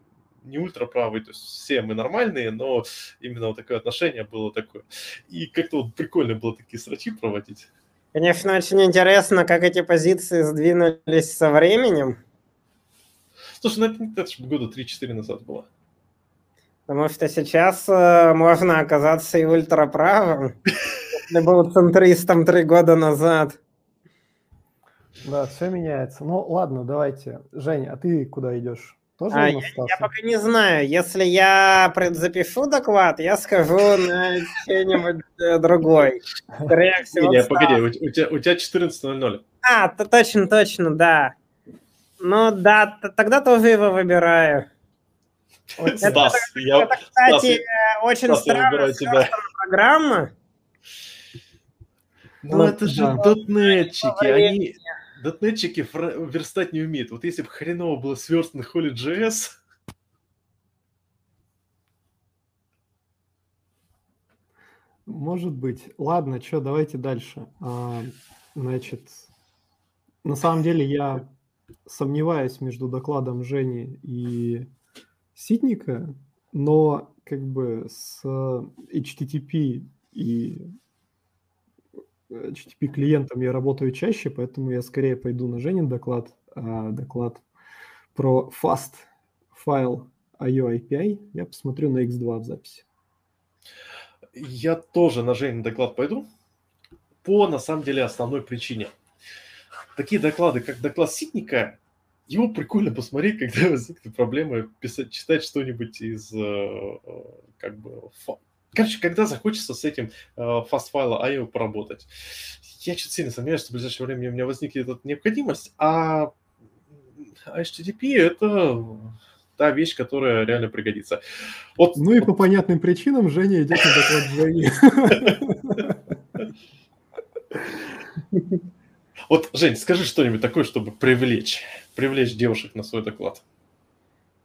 не ультра правый, то есть все мы нормальные, но именно вот такое отношение было такое. И как-то вот прикольно было такие срачи проводить. Конечно, очень интересно, как эти позиции сдвинулись со временем. Слушай, ну это, это же года 3-4 назад было. Потому что сейчас э, можно оказаться и ультраправым, если был центристом три года назад. Да, все меняется. Ну, ладно, давайте. Женя, а ты куда идешь? Тоже а, я, я пока не знаю. Если я предзапишу доклад, я скажу на что-нибудь э, другой. Скорее всего, не, погоди, у, у тебя, у тебя 14.00. А, то, точно, точно, да. Ну да, тогда тоже его выбираю. Стас, это, я, это, кстати, Стас, очень Стас, странная тебя. программа. Ну, вот, это же да. дотнетчики, они дотнетчики фр- верстать не умеют. Вот если бы хреново было сверстан Holy.js... Может быть. Ладно, что, давайте дальше. А, значит, на самом деле я сомневаюсь между докладом Жени и Ситника, но как бы с HTTP и HTTP клиентом я работаю чаще, поэтому я скорее пойду на Женин доклад, а доклад про fast файл IO API я посмотрю на X2 в записи. Я тоже на Женин доклад пойду по, на самом деле, основной причине. Такие доклады, как доклад Ситника, его прикольно посмотреть, когда возникнет проблема писать, читать что-нибудь из э, э, как бы Короче, когда захочется с этим э, fast файла IO поработать. Я что-то сильно сомневаюсь, что в ближайшее время у меня возникнет эта необходимость, а HTTP это та вещь, которая реально пригодится. Вот, ну и по понятным причинам Женя идет на доклад Жени. Вот, Жень, скажи что-нибудь такое, чтобы привлечь, привлечь девушек на свой доклад.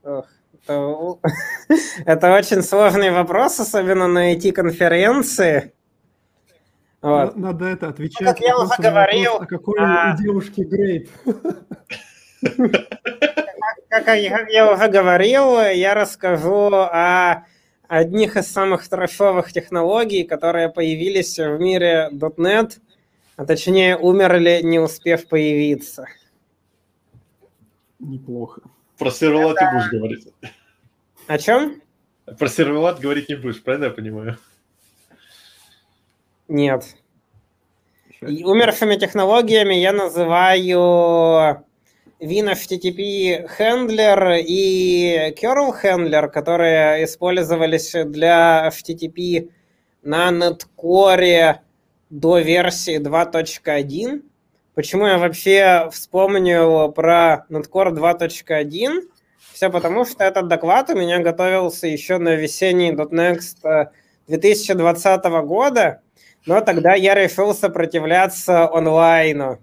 Ох, это, это очень сложный вопрос, особенно на IT-конференции. Вот. Надо это отвечать. Ну, как я уже говорил, вопрос, а какой а... у девушки грейд? Как, как я уже говорил, я расскажу о одних из самых трэшовых технологий, которые появились в мире .NET, а точнее умерли, не успев появиться. Неплохо. Про сервелат Это... не будешь говорить. О чем? Про сервелат говорить не будешь, правильно я понимаю? Нет. И умершими технологиями я называю WinFTTP хендлер и curl хендлер, которые использовались для FTTP на Netcore до версии 2.1. Почему я вообще вспомнил про Netcore 2.1? Все потому, что этот доклад у меня готовился еще на весенний .next 2020 э, года, но тогда я решил сопротивляться онлайну.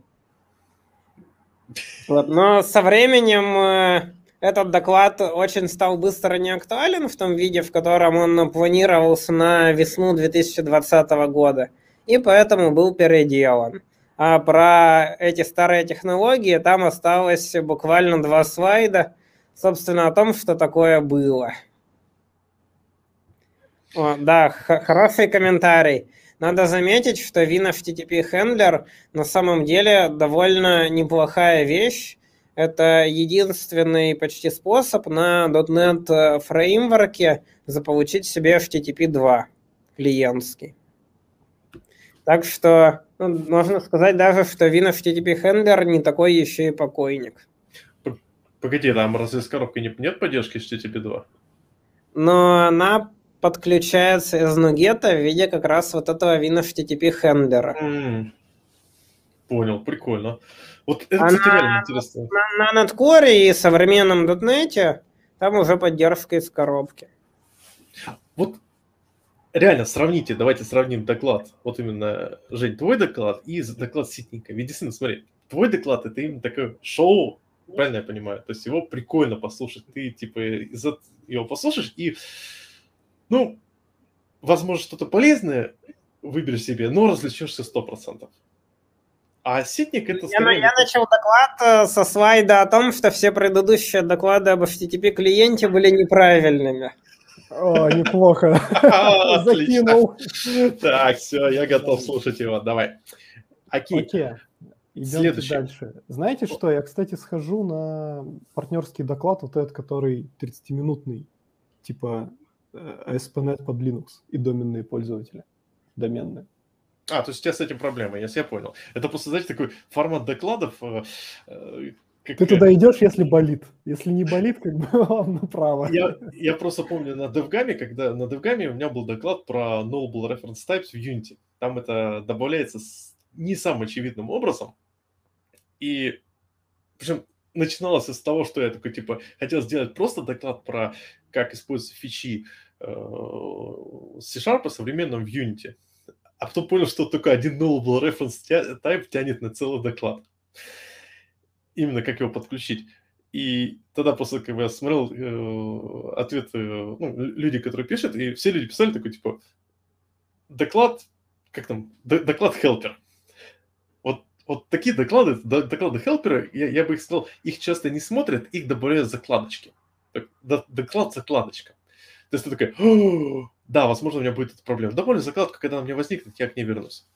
Вот. Но со временем э, этот доклад очень стал быстро неактуален в том виде, в котором он планировался на весну 2020 года, и поэтому был переделан. А про эти старые технологии там осталось буквально два слайда, собственно, о том, что такое было. О, да, хороший комментарий. Надо заметить, что WinFTTP Handler на самом деле довольно неплохая вещь. Это единственный почти способ на .NET фреймворке заполучить себе FTTP 2 клиентский. Так что ну, можно сказать даже, что WinFTTP Handler не такой еще и покойник. Погоди, там разве с коробкой нет поддержки HTTP 2? Но она подключается из нугета в виде как раз вот этого WinFTTP хендлера. Mm. Понял, прикольно. Вот это, а кстати, реально интересно. На, на Netcore и современном .NET там уже поддержка из коробки. Вот реально сравните, давайте сравним доклад, вот именно, Жень, твой доклад и доклад Ситника. Ведь действительно, смотри, твой доклад это именно такое шоу, правильно я понимаю? То есть его прикольно послушать. Ты типа его послушаешь и, ну, возможно, что-то полезное выберешь себе, но развлечешься сто процентов. А ситник это скорее... Я, я начал доклад э, со слайда о том, что все предыдущие доклады об HTTP клиенте были неправильными. О, неплохо. Закинул. Так, все, я готов слушать его. Давай. Окей. Окей. Идем Следующий. дальше. Знаете что? Я, кстати, схожу на партнерский доклад, вот этот, который 30-минутный. Типа ASP.NET под Linux и доменные пользователи, доменные. А, то есть у тебя с этим проблема, если я понял. Это просто, знаете, такой формат докладов. Как... Ты туда идешь, если болит. Если не болит, как бы вам направо. Я, я просто помню на DevGAM, когда на DevGAM у меня был доклад про Nullable Reference Types в Unity. Там это добавляется с не самым очевидным образом. И причем начиналось с того, что я такой, типа, хотел сделать просто доклад про как используются фичи э, C-Sharp современном в Unity а потом понял, что только один nullable reference type тянет на целый доклад. Именно как его подключить. И тогда после как бы я смотрел э, ответы, ну, люди, которые пишут, и все люди писали такой, типа, доклад, как там, доклад helper. Вот, вот такие доклады, доклады helper, я, я бы их сказал, их часто не смотрят, их добавляют закладочки. Доклад закладочка. То есть ты такой, да, возможно, у меня будет эта проблема. Довольно закладка, когда она у меня возникнет, я к ней вернусь.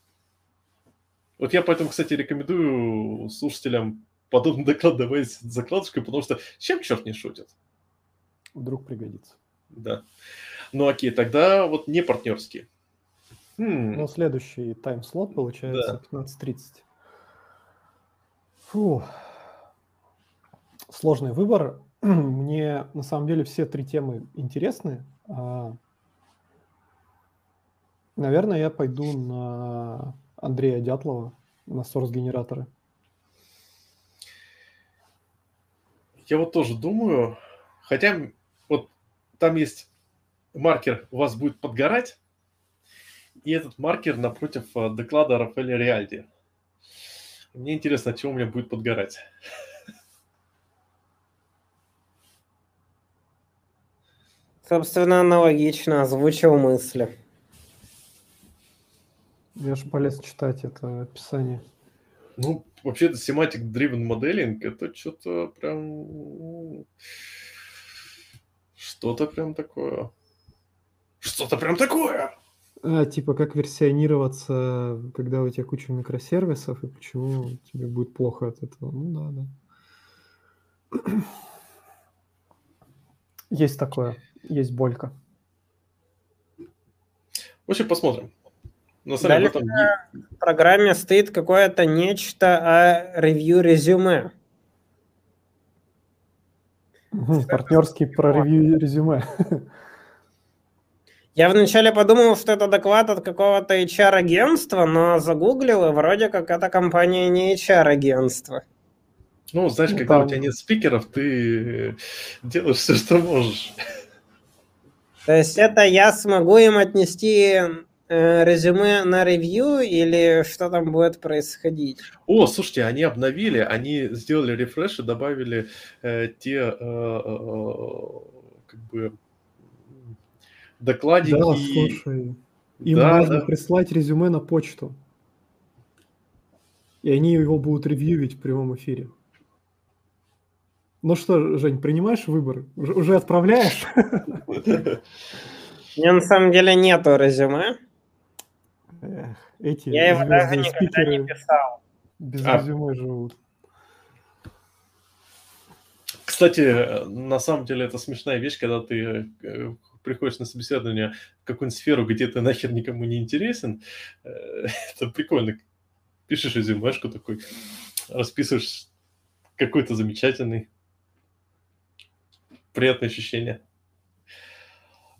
Вот я поэтому, кстати, рекомендую слушателям подобный доклад добавить закладочкой, потому что чем черт не шутит? Вдруг пригодится. Да. Ну окей, тогда вот не партнерские. Хм. Ну, следующий тайм-слот получается да. 15.30. Фу. Сложный выбор. Мне на самом деле все три темы интересны. А, наверное, я пойду на Андрея Дятлова, на сорс-генераторы. Я вот тоже думаю, хотя вот там есть маркер, у вас будет подгорать, и этот маркер напротив э, доклада Рафаэля Реальди. Мне интересно, от чего у меня будет подгорать. Собственно, аналогично озвучил мысли. Я же полез читать это описание. Ну, вообще, semantic driven modeling это что-то прям... Что-то прям такое. Что-то прям такое! А, типа, как версионироваться, когда у тебя куча микросервисов, и почему тебе будет плохо от этого. Ну да, да. Есть такое есть болька. В общем, посмотрим. На самом деле, этом... в программе стоит какое-то нечто о ревью резюме. партнерский про ревью резюме. Я вначале подумал, что это доклад от какого-то HR-агентства, но загуглил, и вроде как эта компания не HR-агентство. Ну, знаешь, ну, когда там... у тебя нет спикеров, ты делаешь все, что можешь. То есть это я смогу им отнести э, резюме на ревью или что там будет происходить? О, слушайте, они обновили, они сделали рефреш и добавили э, те э, э, как бы докладики. Да, слушай, им да, можно да. прислать резюме на почту. И они его будут ревьюить в прямом эфире. Ну что, Жень, принимаешь выбор? Уже, уже отправляешь? Мне на самом деле нету резюме. Эти Я его даже никогда не писал. Без а. резюме живут. Кстати, на самом деле это смешная вещь, когда ты э, приходишь на собеседование в какую-нибудь сферу, где ты нахер никому не интересен. Э, это прикольно. Пишешь резюмешку такой, расписываешь какой-то замечательный приятное ощущение.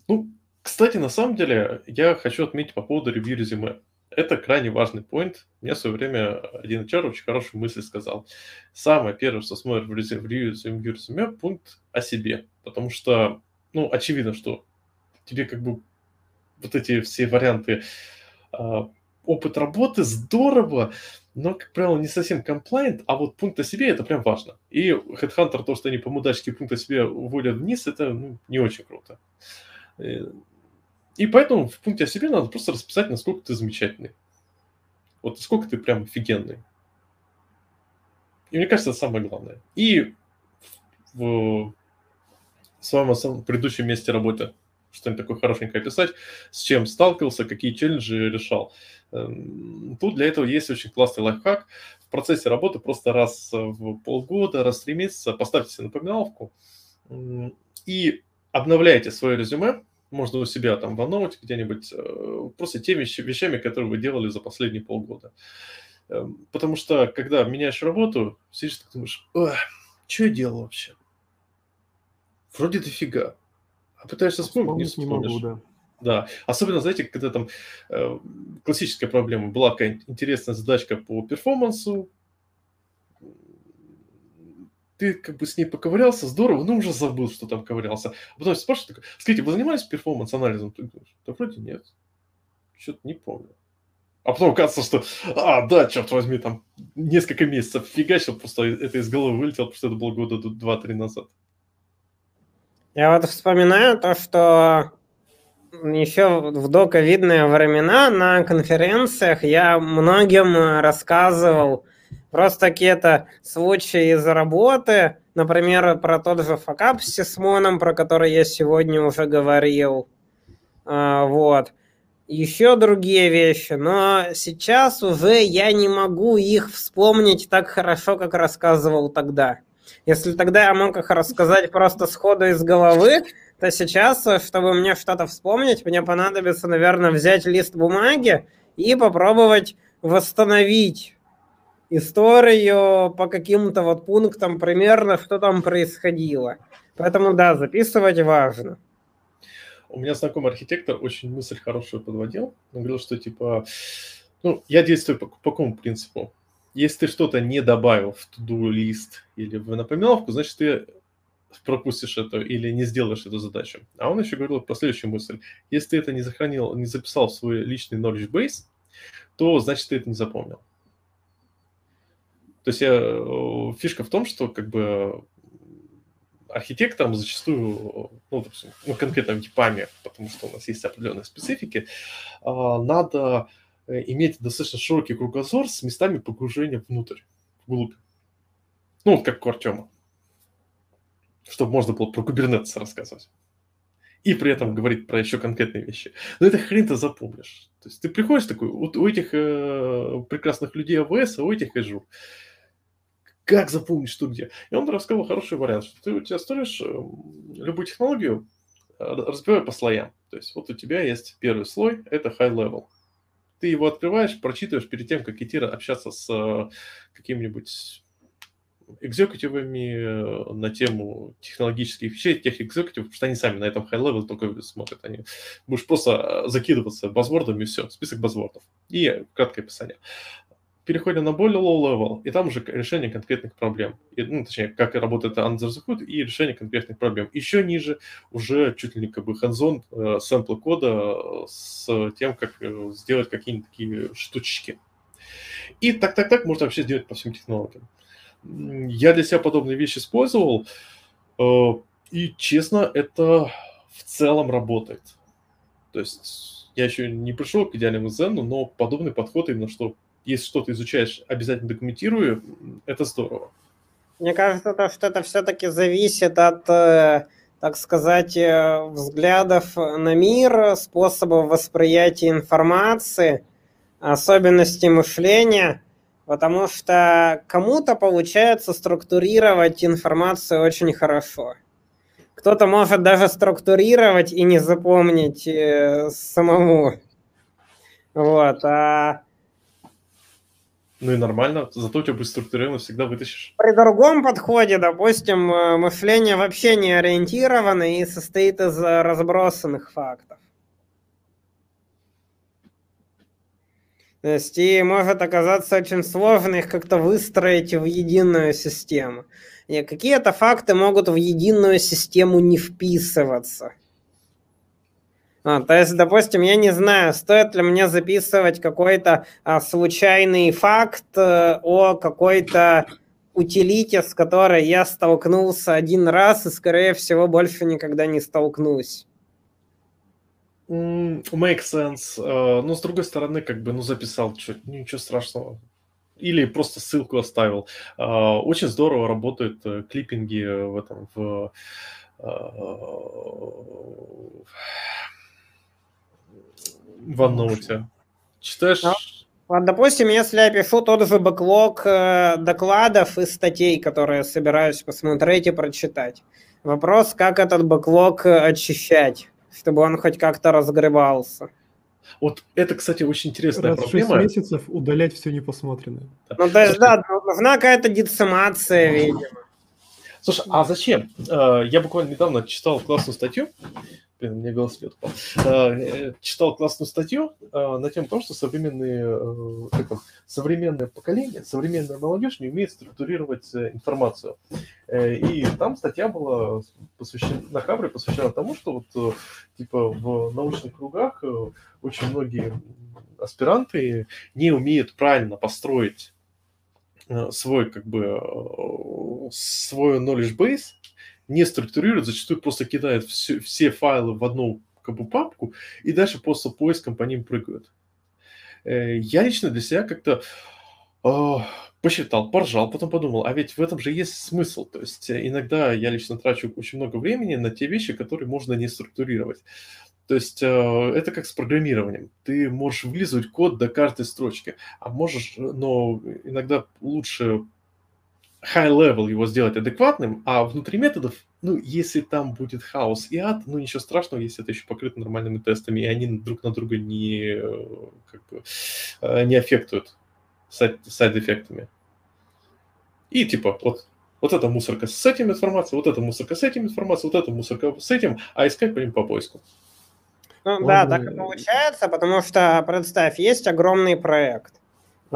Ну, кстати, на самом деле, я хочу отметить по поводу ревью резюме. Это крайне важный поинт. Мне в свое время один HR очень хорошую мысль сказал. Самое первое, что смотрит в ревью резюме, пункт о себе. Потому что, ну, очевидно, что тебе как бы вот эти все варианты а, опыт работы здорово, но, как правило, не совсем compliant, а вот пункт о себе это прям важно. И Headhunter, то, что они по-мудачески пункт о себе уводят вниз, это ну, не очень круто. И поэтому в пункте о себе надо просто расписать, насколько ты замечательный. Вот насколько ты прям офигенный. И мне кажется, это самое главное. И в своем предыдущем месте работы что-нибудь такое хорошенькое описать, с чем сталкивался, какие челленджи решал. Эм, тут для этого есть очень классный лайфхак. В процессе работы просто раз в полгода, раз в три месяца поставьте себе напоминалку и обновляйте свое резюме Можно у себя там в где-нибудь, э, просто теми вещами, которые вы делали за последние полгода. Эм, потому что, когда меняешь работу, сидишь и думаешь, что я делал вообще? Вроде дофига. А пытаешься вспомнить, не вспомнишь. Не могу, да. Да, особенно, знаете, когда там э, классическая проблема, была какая-нибудь интересная задачка по перформансу, ты как бы с ней поковырялся, здорово, но уже забыл, что там ковырялся. А потом спрашивают, такой, скажите, вы занимались performance-анализом? Ты говоришь, да вроде нет. Что-то не помню. А потом оказывается, что, а, да, черт возьми, там несколько месяцев фигачил, просто это из головы вылетело, потому что это было года два-три назад. Я вот вспоминаю то, что еще в доковидные времена на конференциях я многим рассказывал просто какие-то случаи из работы, например, про тот же факап с Сисмоном, про который я сегодня уже говорил. А, вот еще другие вещи, но сейчас уже я не могу их вспомнить так хорошо, как рассказывал тогда. Если тогда я мог их рассказать просто сходу из головы, то сейчас, чтобы мне что-то вспомнить, мне понадобится, наверное, взять лист бумаги и попробовать восстановить историю по каким-то вот пунктам примерно, что там происходило. Поэтому да, записывать важно. У меня знакомый архитектор очень мысль хорошую подводил. Он говорил, что типа, ну, я действую по, по какому принципу? Если ты что-то не добавил в туду лист или в напоминалку, значит, ты пропустишь это или не сделаешь эту задачу. А он еще говорил про следующую мысль. Если ты это не сохранил, не записал в свой личный knowledge base, то значит ты это не запомнил. То есть я, э, фишка в том, что как бы архитекторам зачастую, ну, допустим, ну, конкретно типами, потому что у нас есть определенные специфики, а, надо э, иметь достаточно широкий кругозор с местами погружения внутрь, вглубь. Ну, вот как у Артема. Чтобы можно было про кубернетес рассказывать. И при этом говорить про еще конкретные вещи. Но это хрен ты запомнишь. То есть ты приходишь такой, вот у этих э, прекрасных людей АВС, а у этих Azure как запомнить, что где. И он рассказал хороший вариант, что ты у тебя строишь эм, любую технологию, э, разбивай по слоям. То есть вот у тебя есть первый слой, это high level. Ты его открываешь, прочитываешь перед тем, как идти общаться с э, каким-нибудь экзекутивами э, на тему технологических вещей, тех экзекутивов, потому что они сами на этом high level только смотрят. Они будешь просто закидываться базвордами и все, список базвордов и краткое описание переходим на более low level, и там уже решение конкретных проблем. И, ну, точнее, как работает under the hood и решение конкретных проблем. Еще ниже уже чуть ли не как бы hands-on э, сэмплы кода э, с тем, как э, сделать какие-нибудь такие штучки. И так-так-так можно вообще сделать по всем технологиям. Я для себя подобные вещи использовал, э, и, честно, это в целом работает. То есть я еще не пришел к идеальному зену, но подобный подход именно, что если что-то изучаешь, обязательно документирую, это здорово. Мне кажется, то, что это все-таки зависит от, э, так сказать, э, взглядов на мир, способов восприятия информации, особенностей мышления, потому что кому-то получается структурировать информацию очень хорошо. Кто-то может даже структурировать и не запомнить э, самому. Вот. А ну и нормально, зато у тебя будет структурировано, всегда вытащишь. При другом подходе, допустим, э, мышление вообще не ориентировано и состоит из разбросанных фактов. То есть и может оказаться очень сложно их как-то выстроить в единую систему. Какие-то факты могут в единую систему не вписываться. А, то есть, допустим, я не знаю, стоит ли мне записывать какой-то а, случайный факт а, о какой-то утилите, с которой я столкнулся один раз и, скорее всего, больше никогда не столкнусь. Make sense. Uh, но с другой стороны, как бы, ну, записал, ну, ничего страшного. Или просто ссылку оставил. Uh, очень здорово работают клиппинги в этом, в OneNote. Читаешь? Ну, вот, допустим, если я пишу тот же бэклог э, докладов и статей, которые собираюсь посмотреть и прочитать. Вопрос, как этот бэклог очищать. чтобы он хоть как-то разгребался. Вот это, кстати, очень интересная Раз в проблема. 6 месяцев удалять все непосмотренное. Ну, то есть, да, нужна какая-то децимация, видимо. Слушай, а зачем? Э, Я буквально недавно читал классную статью, блин, мне велосипед упал, Э, читал классную статью э, на тему того, что современные, э, как современное поколение, современная молодежь не умеет структурировать э, информацию. Э, И там статья была посвящена, на кавре посвящена тому, что вот э, типа в научных кругах э, очень многие аспиранты не умеют правильно построить э, свой как бы э, свой knowledge base, не структурирует, зачастую просто кидает все, все файлы в одну как бы, папку и дальше просто поиском по ним прыгают. Э, Я лично для себя как-то э, посчитал, поржал, потом подумал, а ведь в этом же есть смысл. То есть э, иногда я лично трачу очень много времени на те вещи, которые можно не структурировать. То есть э, это как с программированием. Ты можешь вылизывать код до каждой строчки, а можешь, но иногда лучше high level его сделать адекватным, а внутри методов, ну, если там будет хаос и ад, ну, ничего страшного, если это еще покрыто нормальными тестами, и они друг на друга не, как бы, э, не аффектуют сайд- сайд-эффектами. И типа, вот, вот эта мусорка с этим информацией, вот эта мусорка с этим информацией, вот эта мусорка с этим, а искать по ним по поиску. Ну Он, да, так и получается, потому что, представь, есть огромный проект.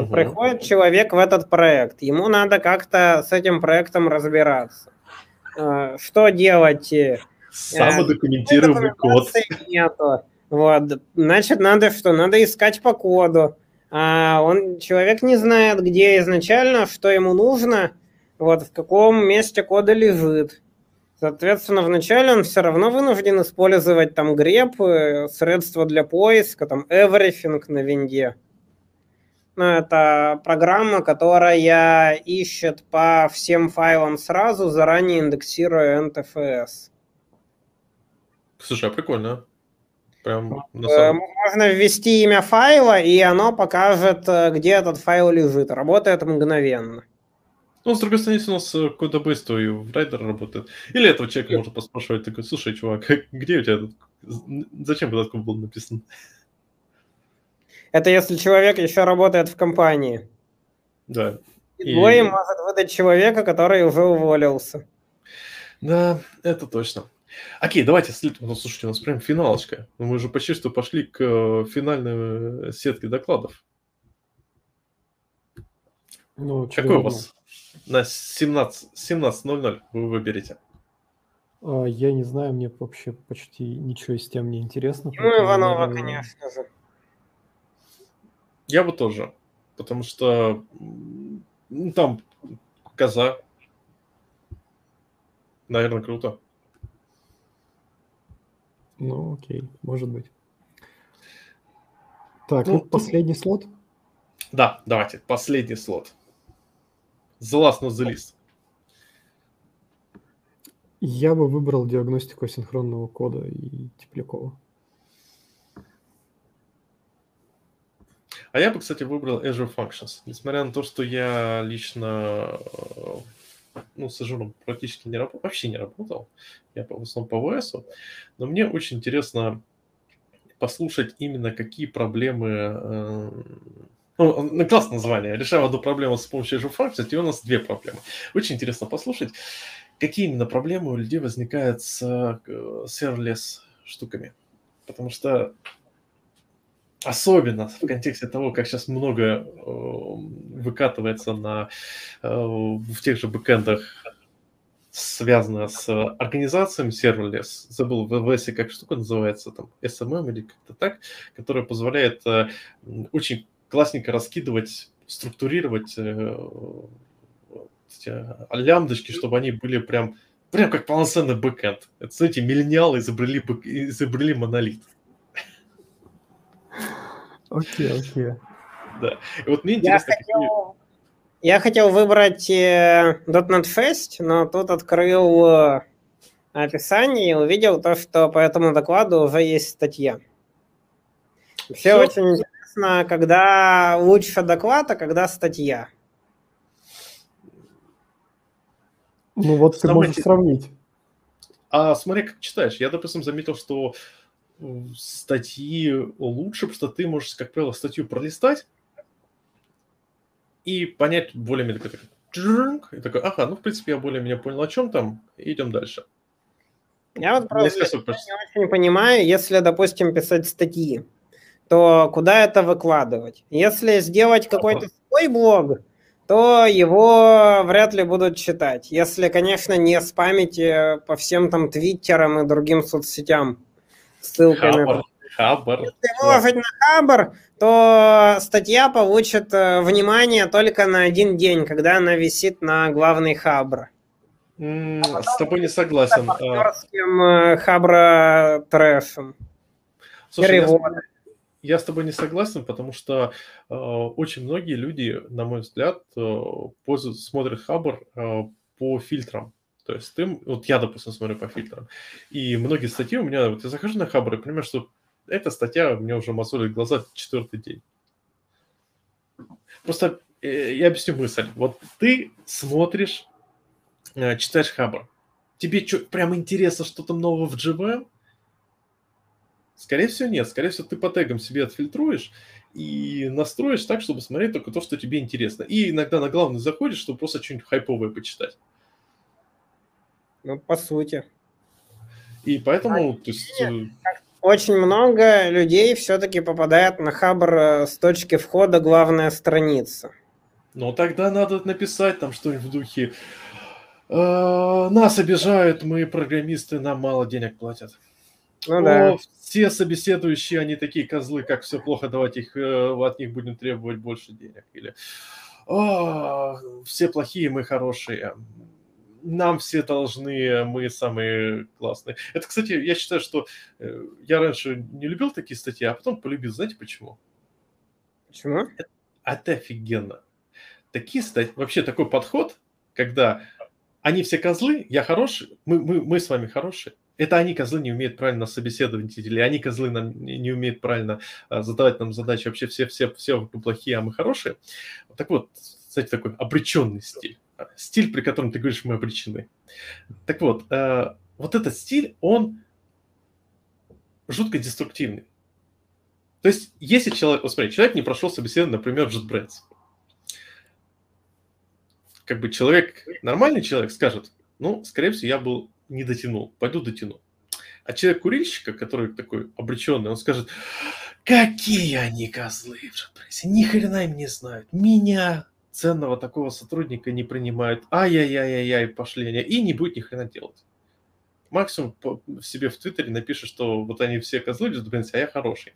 Мгм. приходит человек в этот проект, ему надо как-то с этим проектом разбираться. Э, Что делать? э, Самодокументируемый код. Нету. Вот. Значит, надо что? Надо искать по коду. А он, человек не знает, где изначально, что ему нужно, вот в каком месте кода лежит. Соответственно, вначале он все равно вынужден использовать там греб, э, средства для поиска, там everything на винде. Ну, это программа, которая ищет по всем файлам сразу, заранее индексируя NTFS. Слушай, а прикольно. Прям Э, самом... Можно ввести имя файла, и оно покажет, э, где этот файл лежит. Работает мгновенно. Ну, с другой стороны, если у нас э, кодабейс, то и в Райдер работает. Или этого человека можно поспрашивать, такой, слушай, чувак, где у тебя этот... Зачем этот код был написан? Это если человек еще работает в компании. Да. И двое может выдать человека, который уже уволился. Да, это точно. Окей, давайте следуем. Ну, слушайте, у нас прям финалочка. Ну, Мы уже почти что пошли к э, финальной э, сетке докладов. Ну, Какой у вас? На 17 17.00 вы выберете. А, Я не знаю, мне вообще почти ничего из тем не интересно. Ну, Иванова, наверное, конечно же. Я бы тоже. Потому что ну, там коза. Наверное, круто. Ну, окей, может быть. Так, Ну, ну, последний слот. Да, давайте, последний слот. The last not the least. Я бы выбрал диагностику асинхронного кода и Теплякова. А я бы, кстати, выбрал Azure Functions. Несмотря на то, что я лично э, ну, с Azure практически не работал, вообще не работал. Я в основном по VS. Но мне очень интересно послушать именно какие проблемы... э, Ну, классное название. Решаем одну проблему с помощью Azure Functions, и у нас две проблемы. Очень интересно послушать, какие именно проблемы у людей возникают с э, serverless штуками. Потому что Особенно в контексте того, как сейчас много э, выкатывается на, э, в тех же бэкэндах, связано с организациями serverless. Забыл в VS как штука называется, там SMM или как-то так, которая позволяет э, очень классненько раскидывать, структурировать эти лямбдочки, чтобы они были прям, прям как полноценный бэкэнд. Это, знаете, миллениалы изобрели, изобрели монолит. Окей, окей. И вот мне Я интересно, какие... хотел, я хотел выбрать э, .NET Fest, но тут открыл э, описание и увидел то, что по этому докладу уже есть статья. Вообще Всё. очень интересно, когда лучше доклад, а когда статья. Ну вот ты Самое можешь сравнить. А смотри, как читаешь. Я, допустим, заметил, что статьи лучше, потому что ты можешь, как правило, статью пролистать и понять более-менее, и такой, ага, ну, в принципе, я более-менее понял, о чем там, идем дальше. Я вот просто не очень понимаю, если, допустим, писать статьи, то куда это выкладывать? Если сделать какой-то свой блог, то его вряд ли будут читать. Если, конечно, не спамить по всем там твиттерам и другим соцсетям ссылками. Хабар. Хабар. Если выложить на Хабар, то статья получит э, внимание только на один день, когда она висит на главный Хабр. Mm, а с тобой не согласен. Партнерским э, Хабра трэшем. Слушай, я, я с тобой не согласен, потому что э, очень многие люди, на мой взгляд, э, пользуются, смотрят Хабр э, по фильтрам. То есть ты, вот я, допустим, смотрю по фильтрам, и многие статьи у меня, вот я захожу на Хабр и понимаю, что эта статья мне уже мозолит глаза четвертый день. Просто э, я объясню мысль. Вот ты смотришь, э, читаешь Хабр, тебе что, прям интересно что-то новое в GVM? Скорее всего, нет. Скорее всего, ты по тегам себе отфильтруешь и настроишь так, чтобы смотреть только то, что тебе интересно. И иногда на главный заходишь, чтобы просто что-нибудь хайповое почитать. Ну, по сути. И поэтому, а, то есть... Э, очень много людей все-таки попадает на Хабр э, с точки входа главная страница. Ну, тогда надо написать там что-нибудь в духе «Э, нас обижают, мы программисты, нам мало денег платят. Ну, О, да. Все собеседующие, они такие козлы, как все плохо, давайте их, от них будем требовать больше денег. Или О, все плохие, мы хорошие нам все должны, мы самые классные. Это, кстати, я считаю, что э, я раньше не любил такие статьи, а потом полюбил. Знаете почему? Почему? Это, это офигенно. Такие статьи, вообще такой подход, когда они все козлы, я хороший, мы, мы, мы с вами хорошие. Это они, козлы, не умеют правильно собеседовать, или они, козлы, нам не умеют правильно а, задавать нам задачи. Вообще все, все, все плохие, а мы хорошие. Так вот, кстати, такой обреченный стиль стиль, при котором ты говоришь, мы обречены. Так вот, э, вот этот стиль, он жутко деструктивный. То есть, если человек, вот смотри, человек не прошел собеседование, например, в JetBrains, как бы человек, нормальный человек скажет, ну, скорее всего, я был не дотянул, пойду дотяну. А человек курильщика, который такой обреченный, он скажет, какие они козлы в JetBrains, ни хрена им не знают, меня ценного такого сотрудника не принимают, ай-яй-яй-яй, пошли они, и не будет ни хрена делать. Максимум в себе в Твиттере напишет, что вот они все козлы, а я хороший.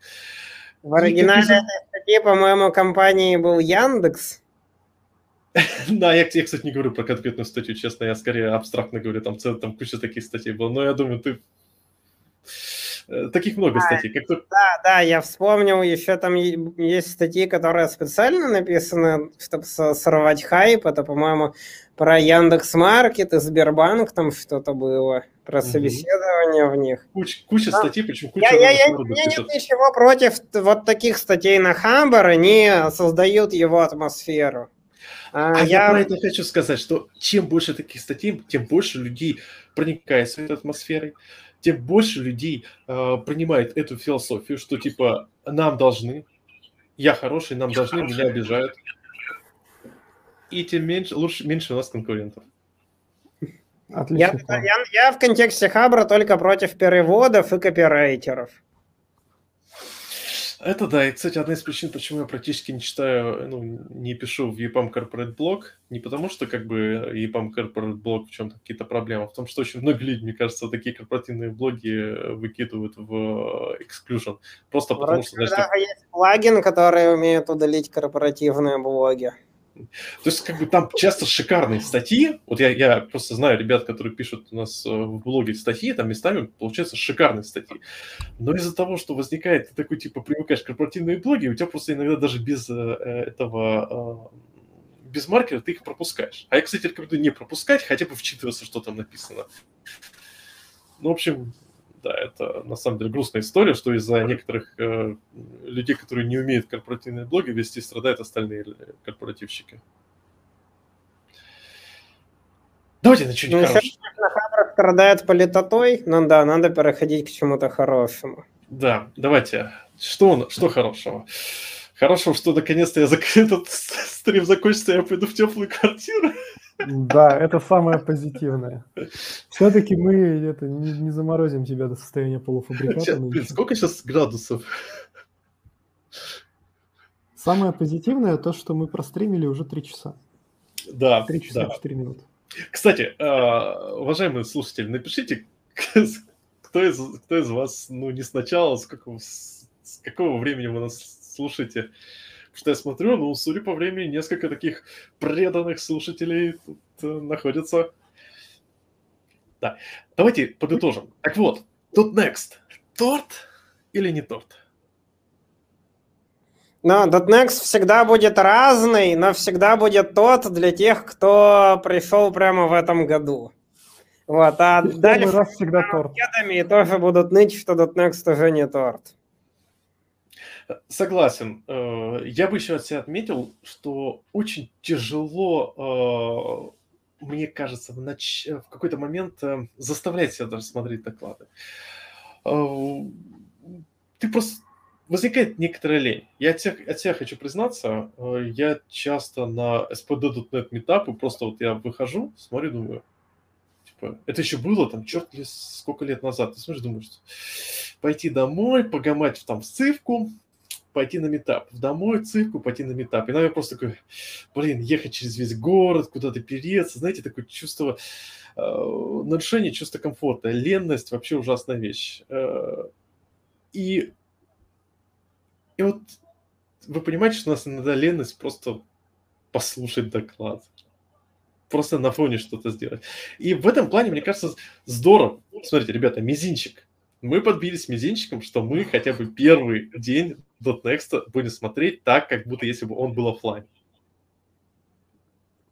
В оригинале этой статьи, по-моему, компании был Яндекс. Да, я, я, кстати, не говорю про конкретную статью, честно, я скорее абстрактно говорю, там, там куча таких статей было, но я думаю, ты таких много а, статей. Как -то... Да, да, я вспомнил, еще там есть статьи, которые специально написаны, чтобы сорвать хайп. Это, по-моему, про Яндекс Маркет и Сбербанк там что-то было, про собеседование в них. Куча, куча да. статей, причем куча я, я, я, У меня нет ничего против вот таких статей на Хамбар, они создают его атмосферу. А, а я... я про это хочу сказать, что чем больше таких статей, тем больше людей проникает в этой атмосферой, тем больше людей э, принимает эту философию, что типа нам должны, я хороший, нам должны, меня обижают. И тем меньше, лучше, меньше у нас конкурентов. Отлично. Я, я, я в контексте Хабра только против переводов и копирайтеров. Это да, и, кстати, одна из причин, почему я практически не читаю, ну, не пишу в EPAM Corporate Blog, не потому что, как бы, EPAM Corporate Blog в чем-то какие-то проблемы, а в том, что очень многие люди, мне кажется, такие корпоративные блоги выкидывают в exclusion, просто Вроде потому что... Так... есть плагин, который умеет удалить корпоративные блоги. То есть, как бы там часто шикарные статьи. Вот я, я просто знаю ребят, которые пишут у нас э, в блоге статьи, там местами получаются шикарные статьи. Но из-за того, что возникает, ты такой, типа, привыкаешь к корпоративные блоги, у тебя просто иногда даже без э, этого э, без маркера ты их пропускаешь. А я, кстати, рекомендую не пропускать, хотя бы вчитываться, что там написано. Ну, в общем, да, это на самом деле грустная история, что из-за некоторых э, людей, которые не умеют корпоративные блоги вести, страдают остальные корпоративщики. Давайте на что-нибудь ну, хорошее. страдает политотой, ну да, надо переходить к чему-то хорошему. Да, давайте. Что, что хорошего? Хорошо, что наконец-то я зак... этот стрим закончится, я пойду в теплую квартиру. Да, это самое позитивное. Все-таки мы это, не, не заморозим тебя до состояния полуфабриката. Сейчас, блин, сколько сейчас градусов? Самое позитивное то, что мы простримили уже три часа. Да. Три часа да. минуты. Кстати, а, уважаемые слушатели, напишите, кто из, кто из вас, ну, не сначала, с какого, с какого времени вы нас слушаете. Что я смотрю, ну, судя по времени, несколько таких преданных слушателей тут э, находятся. Да, давайте подытожим. Так вот, тут next. Торт или не торт? Но .next всегда будет разный, но всегда будет тот для тех, кто пришел прямо в этом году. Вот, а И дальше раз всегда торт. и тоже будут ныть, что .next уже не торт. Согласен. Э, Я бы еще от себя отметил, что очень тяжело, э, мне кажется, в, нач... в какой-то момент э, заставлять себя даже смотреть доклады. Ты просто... Возникает некоторая лень. Я от себя, от себя хочу признаться, я часто на spd.net метапы просто вот я выхожу, смотрю, думаю, типа, это еще было там, черт ли, сколько лет назад. Ты смотришь, думаешь, пойти домой, погамать там в цивку, пойти на метап. Домой, цирку, пойти на метап. И, наверное, просто такой, блин, ехать через весь город, куда-то переться. Знаете, такое чувство э, нарушения чувства комфорта. Ленность вообще ужасная вещь. Э, и, и вот вы понимаете, что у нас иногда ленность просто послушать доклад. Просто на фоне что-то сделать. И в этом плане, мне кажется, здорово. Смотрите, ребята, мизинчик. Мы подбились мизинчиком, что мы хотя бы первый день DotNext будем смотреть так, как будто если бы он был офлайн.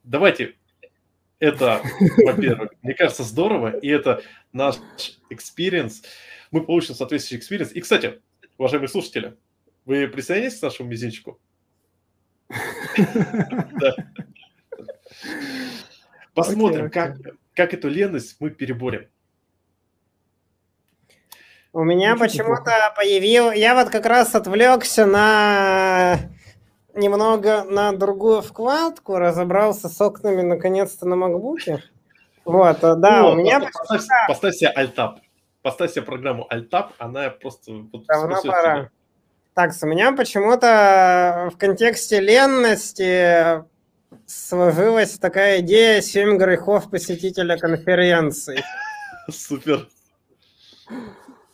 Давайте это, во-первых, мне кажется, здорово, и это наш experience. Мы получим соответствующий experience. И, кстати, уважаемые слушатели, вы присоединитесь к нашему мизинчику? Посмотрим, как, как эту ленность мы переборем. У меня почему-то появил... Я вот как раз отвлекся на немного на другую вкладку, разобрался с окнами наконец-то на макбуке. Вот, да, О, у меня... Поставь, поставь себе альтап. Поставь себе программу альтап, она просто... Вот, Давно пора. Тебя. Так, у меня почему-то в контексте ленности сложилась такая идея «Семь грехов посетителя конференции». Супер.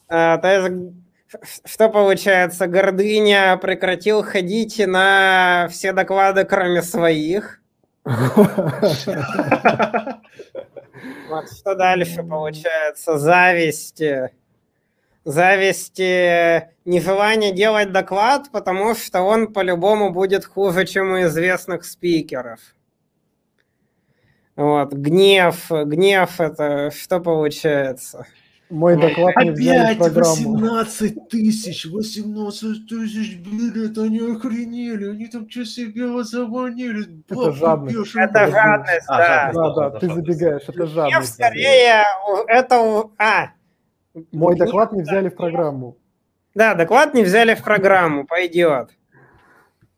А, то есть, что получается? Гордыня прекратил ходить на все доклады, кроме своих. Вот что дальше получается? Зависть. Зависть, нежелание делать доклад, потому что он по-любому будет хуже, чем у известных спикеров. Вот, гнев, гнев это что получается? Мой доклад не взяли в программу. 18 тысяч, 18 тысяч, блин, они охренели, они там что себе завонили. Это жадность. Это жадность, А, да. Да, да, ты забегаешь, это жадность. скорее, это... у- А, Мой доклад не взяли в программу. да, доклад не взяли в программу, пойдет.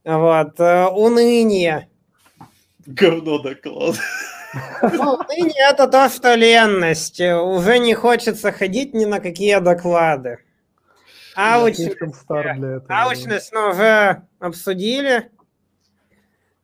Вот, э, уныние. Говно доклад. Ну, уныние это то, что ленность. Уже не хочется ходить ни на какие доклады. Аучность, аучность мы уже обсудили.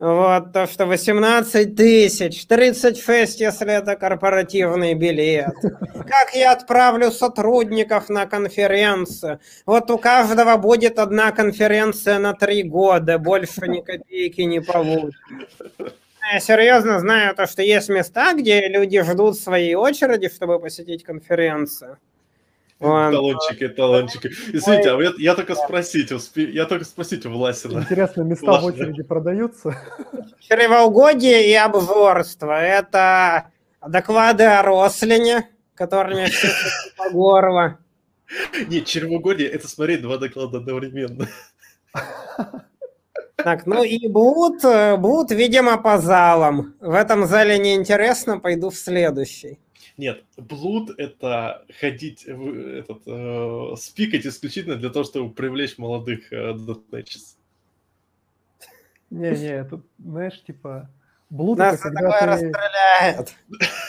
Вот, то, что 18 тысяч, 36, если это корпоративный билет. Как я отправлю сотрудников на конференцию? Вот у каждого будет одна конференция на три года, больше ни копейки не получится. Я серьезно знаю то, что есть места, где люди ждут своей очереди, чтобы посетить конференцию. Вон. Талончики, талончики. Извините, а я, я только спросить, успе... я только спросить у Власина. Интересно, места в очереди продаются? Чревоугодие и обжорство. Это доклады о рослине, которыми все по горло. Нет, чревоугодие – это смотреть два доклада одновременно. Так, ну и блуд, блуд, видимо, по залам. В этом зале неинтересно, пойду в следующий. Нет, блуд это ходить, этот, э, спикать исключительно для того, чтобы привлечь молодых э. Не-не, это, знаешь, типа, блуд Нас это когда такое ты, расстреляют.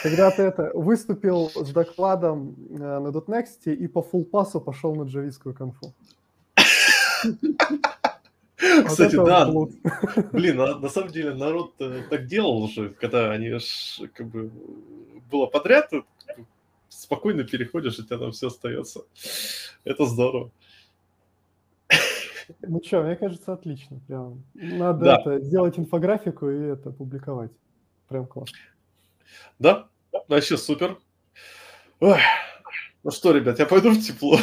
когда ты это, выступил с докладом э, на .next и по фулпасу пошел на джавистскую конфу. Кстати, да, блин, на, на самом деле народ э, так делал уже, когда они ж, как бы было подряд, спокойно переходишь, и у тебя там все остается. Это здорово. Ну что, мне кажется, отлично. Прям. Надо Да. это, сделать инфографику и это публиковать. Прям класс. Да, вообще супер. Ой. Ну что, ребят, я пойду в тепло.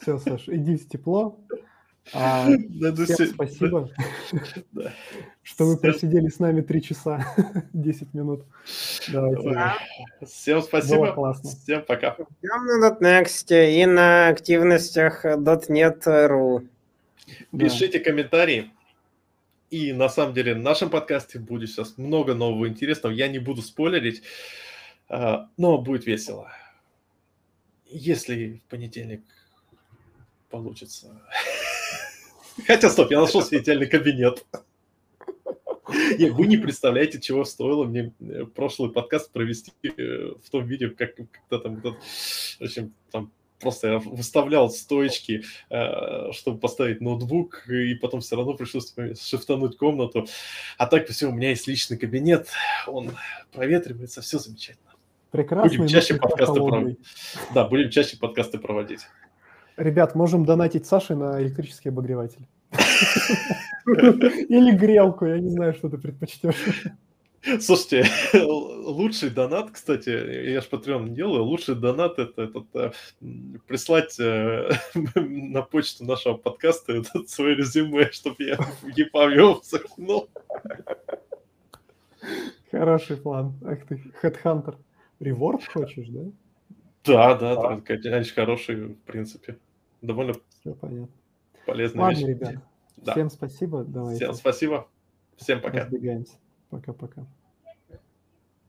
Все, Саш, иди в тепло. А, Найду всем се- спасибо, Да. что вы Всем- просидели с нами 3 часа 10 минут. Давайте. Ой. Всем спасибо. Было классно. Всем пока. Ждем на .next и на активностях .net.ru. Да. Пишите комментарии. И на самом деле в нашем подкасте будет сейчас много нового интересного. Я не буду спойлерить, а, но будет весело. Если в понедельник получится. Хотя, стоп, я нашел себе идеальный кабинет. Вы не представляете, чего стоило мне э, прошлый подкаст провести э, в том видео, как когда там, в общем, там просто я выставлял стоечки, э, чтобы поставить ноутбук, и потом все равно пришлось шифтануть комнату. А так все, у меня есть личный кабинет, он проветривается, все замечательно. Прекрасный, Будем чаще подкасты холодный. Да, будем чаще подкасты проводить. Ребят, можем донатить Саше на электрический обогреватель. Или грелку, я не знаю, что ты предпочтешь. Слушайте, лучший донат, кстати, я же Patreon делаю, лучший донат это этот, э, прислать э, на почту нашего подкаста этот свое резюме, чтобы я в EPUB его закинул. Хороший план. Ах ты, Headhunter. Реворд хочешь, да? Да, да, да, конечно, хороший, в принципе. Довольно Все понятно. полезная Ладно, вещь. ребят. Да. Всем спасибо. Давайте Всем спасибо. Всем пока. разбегаемся. Пока-пока.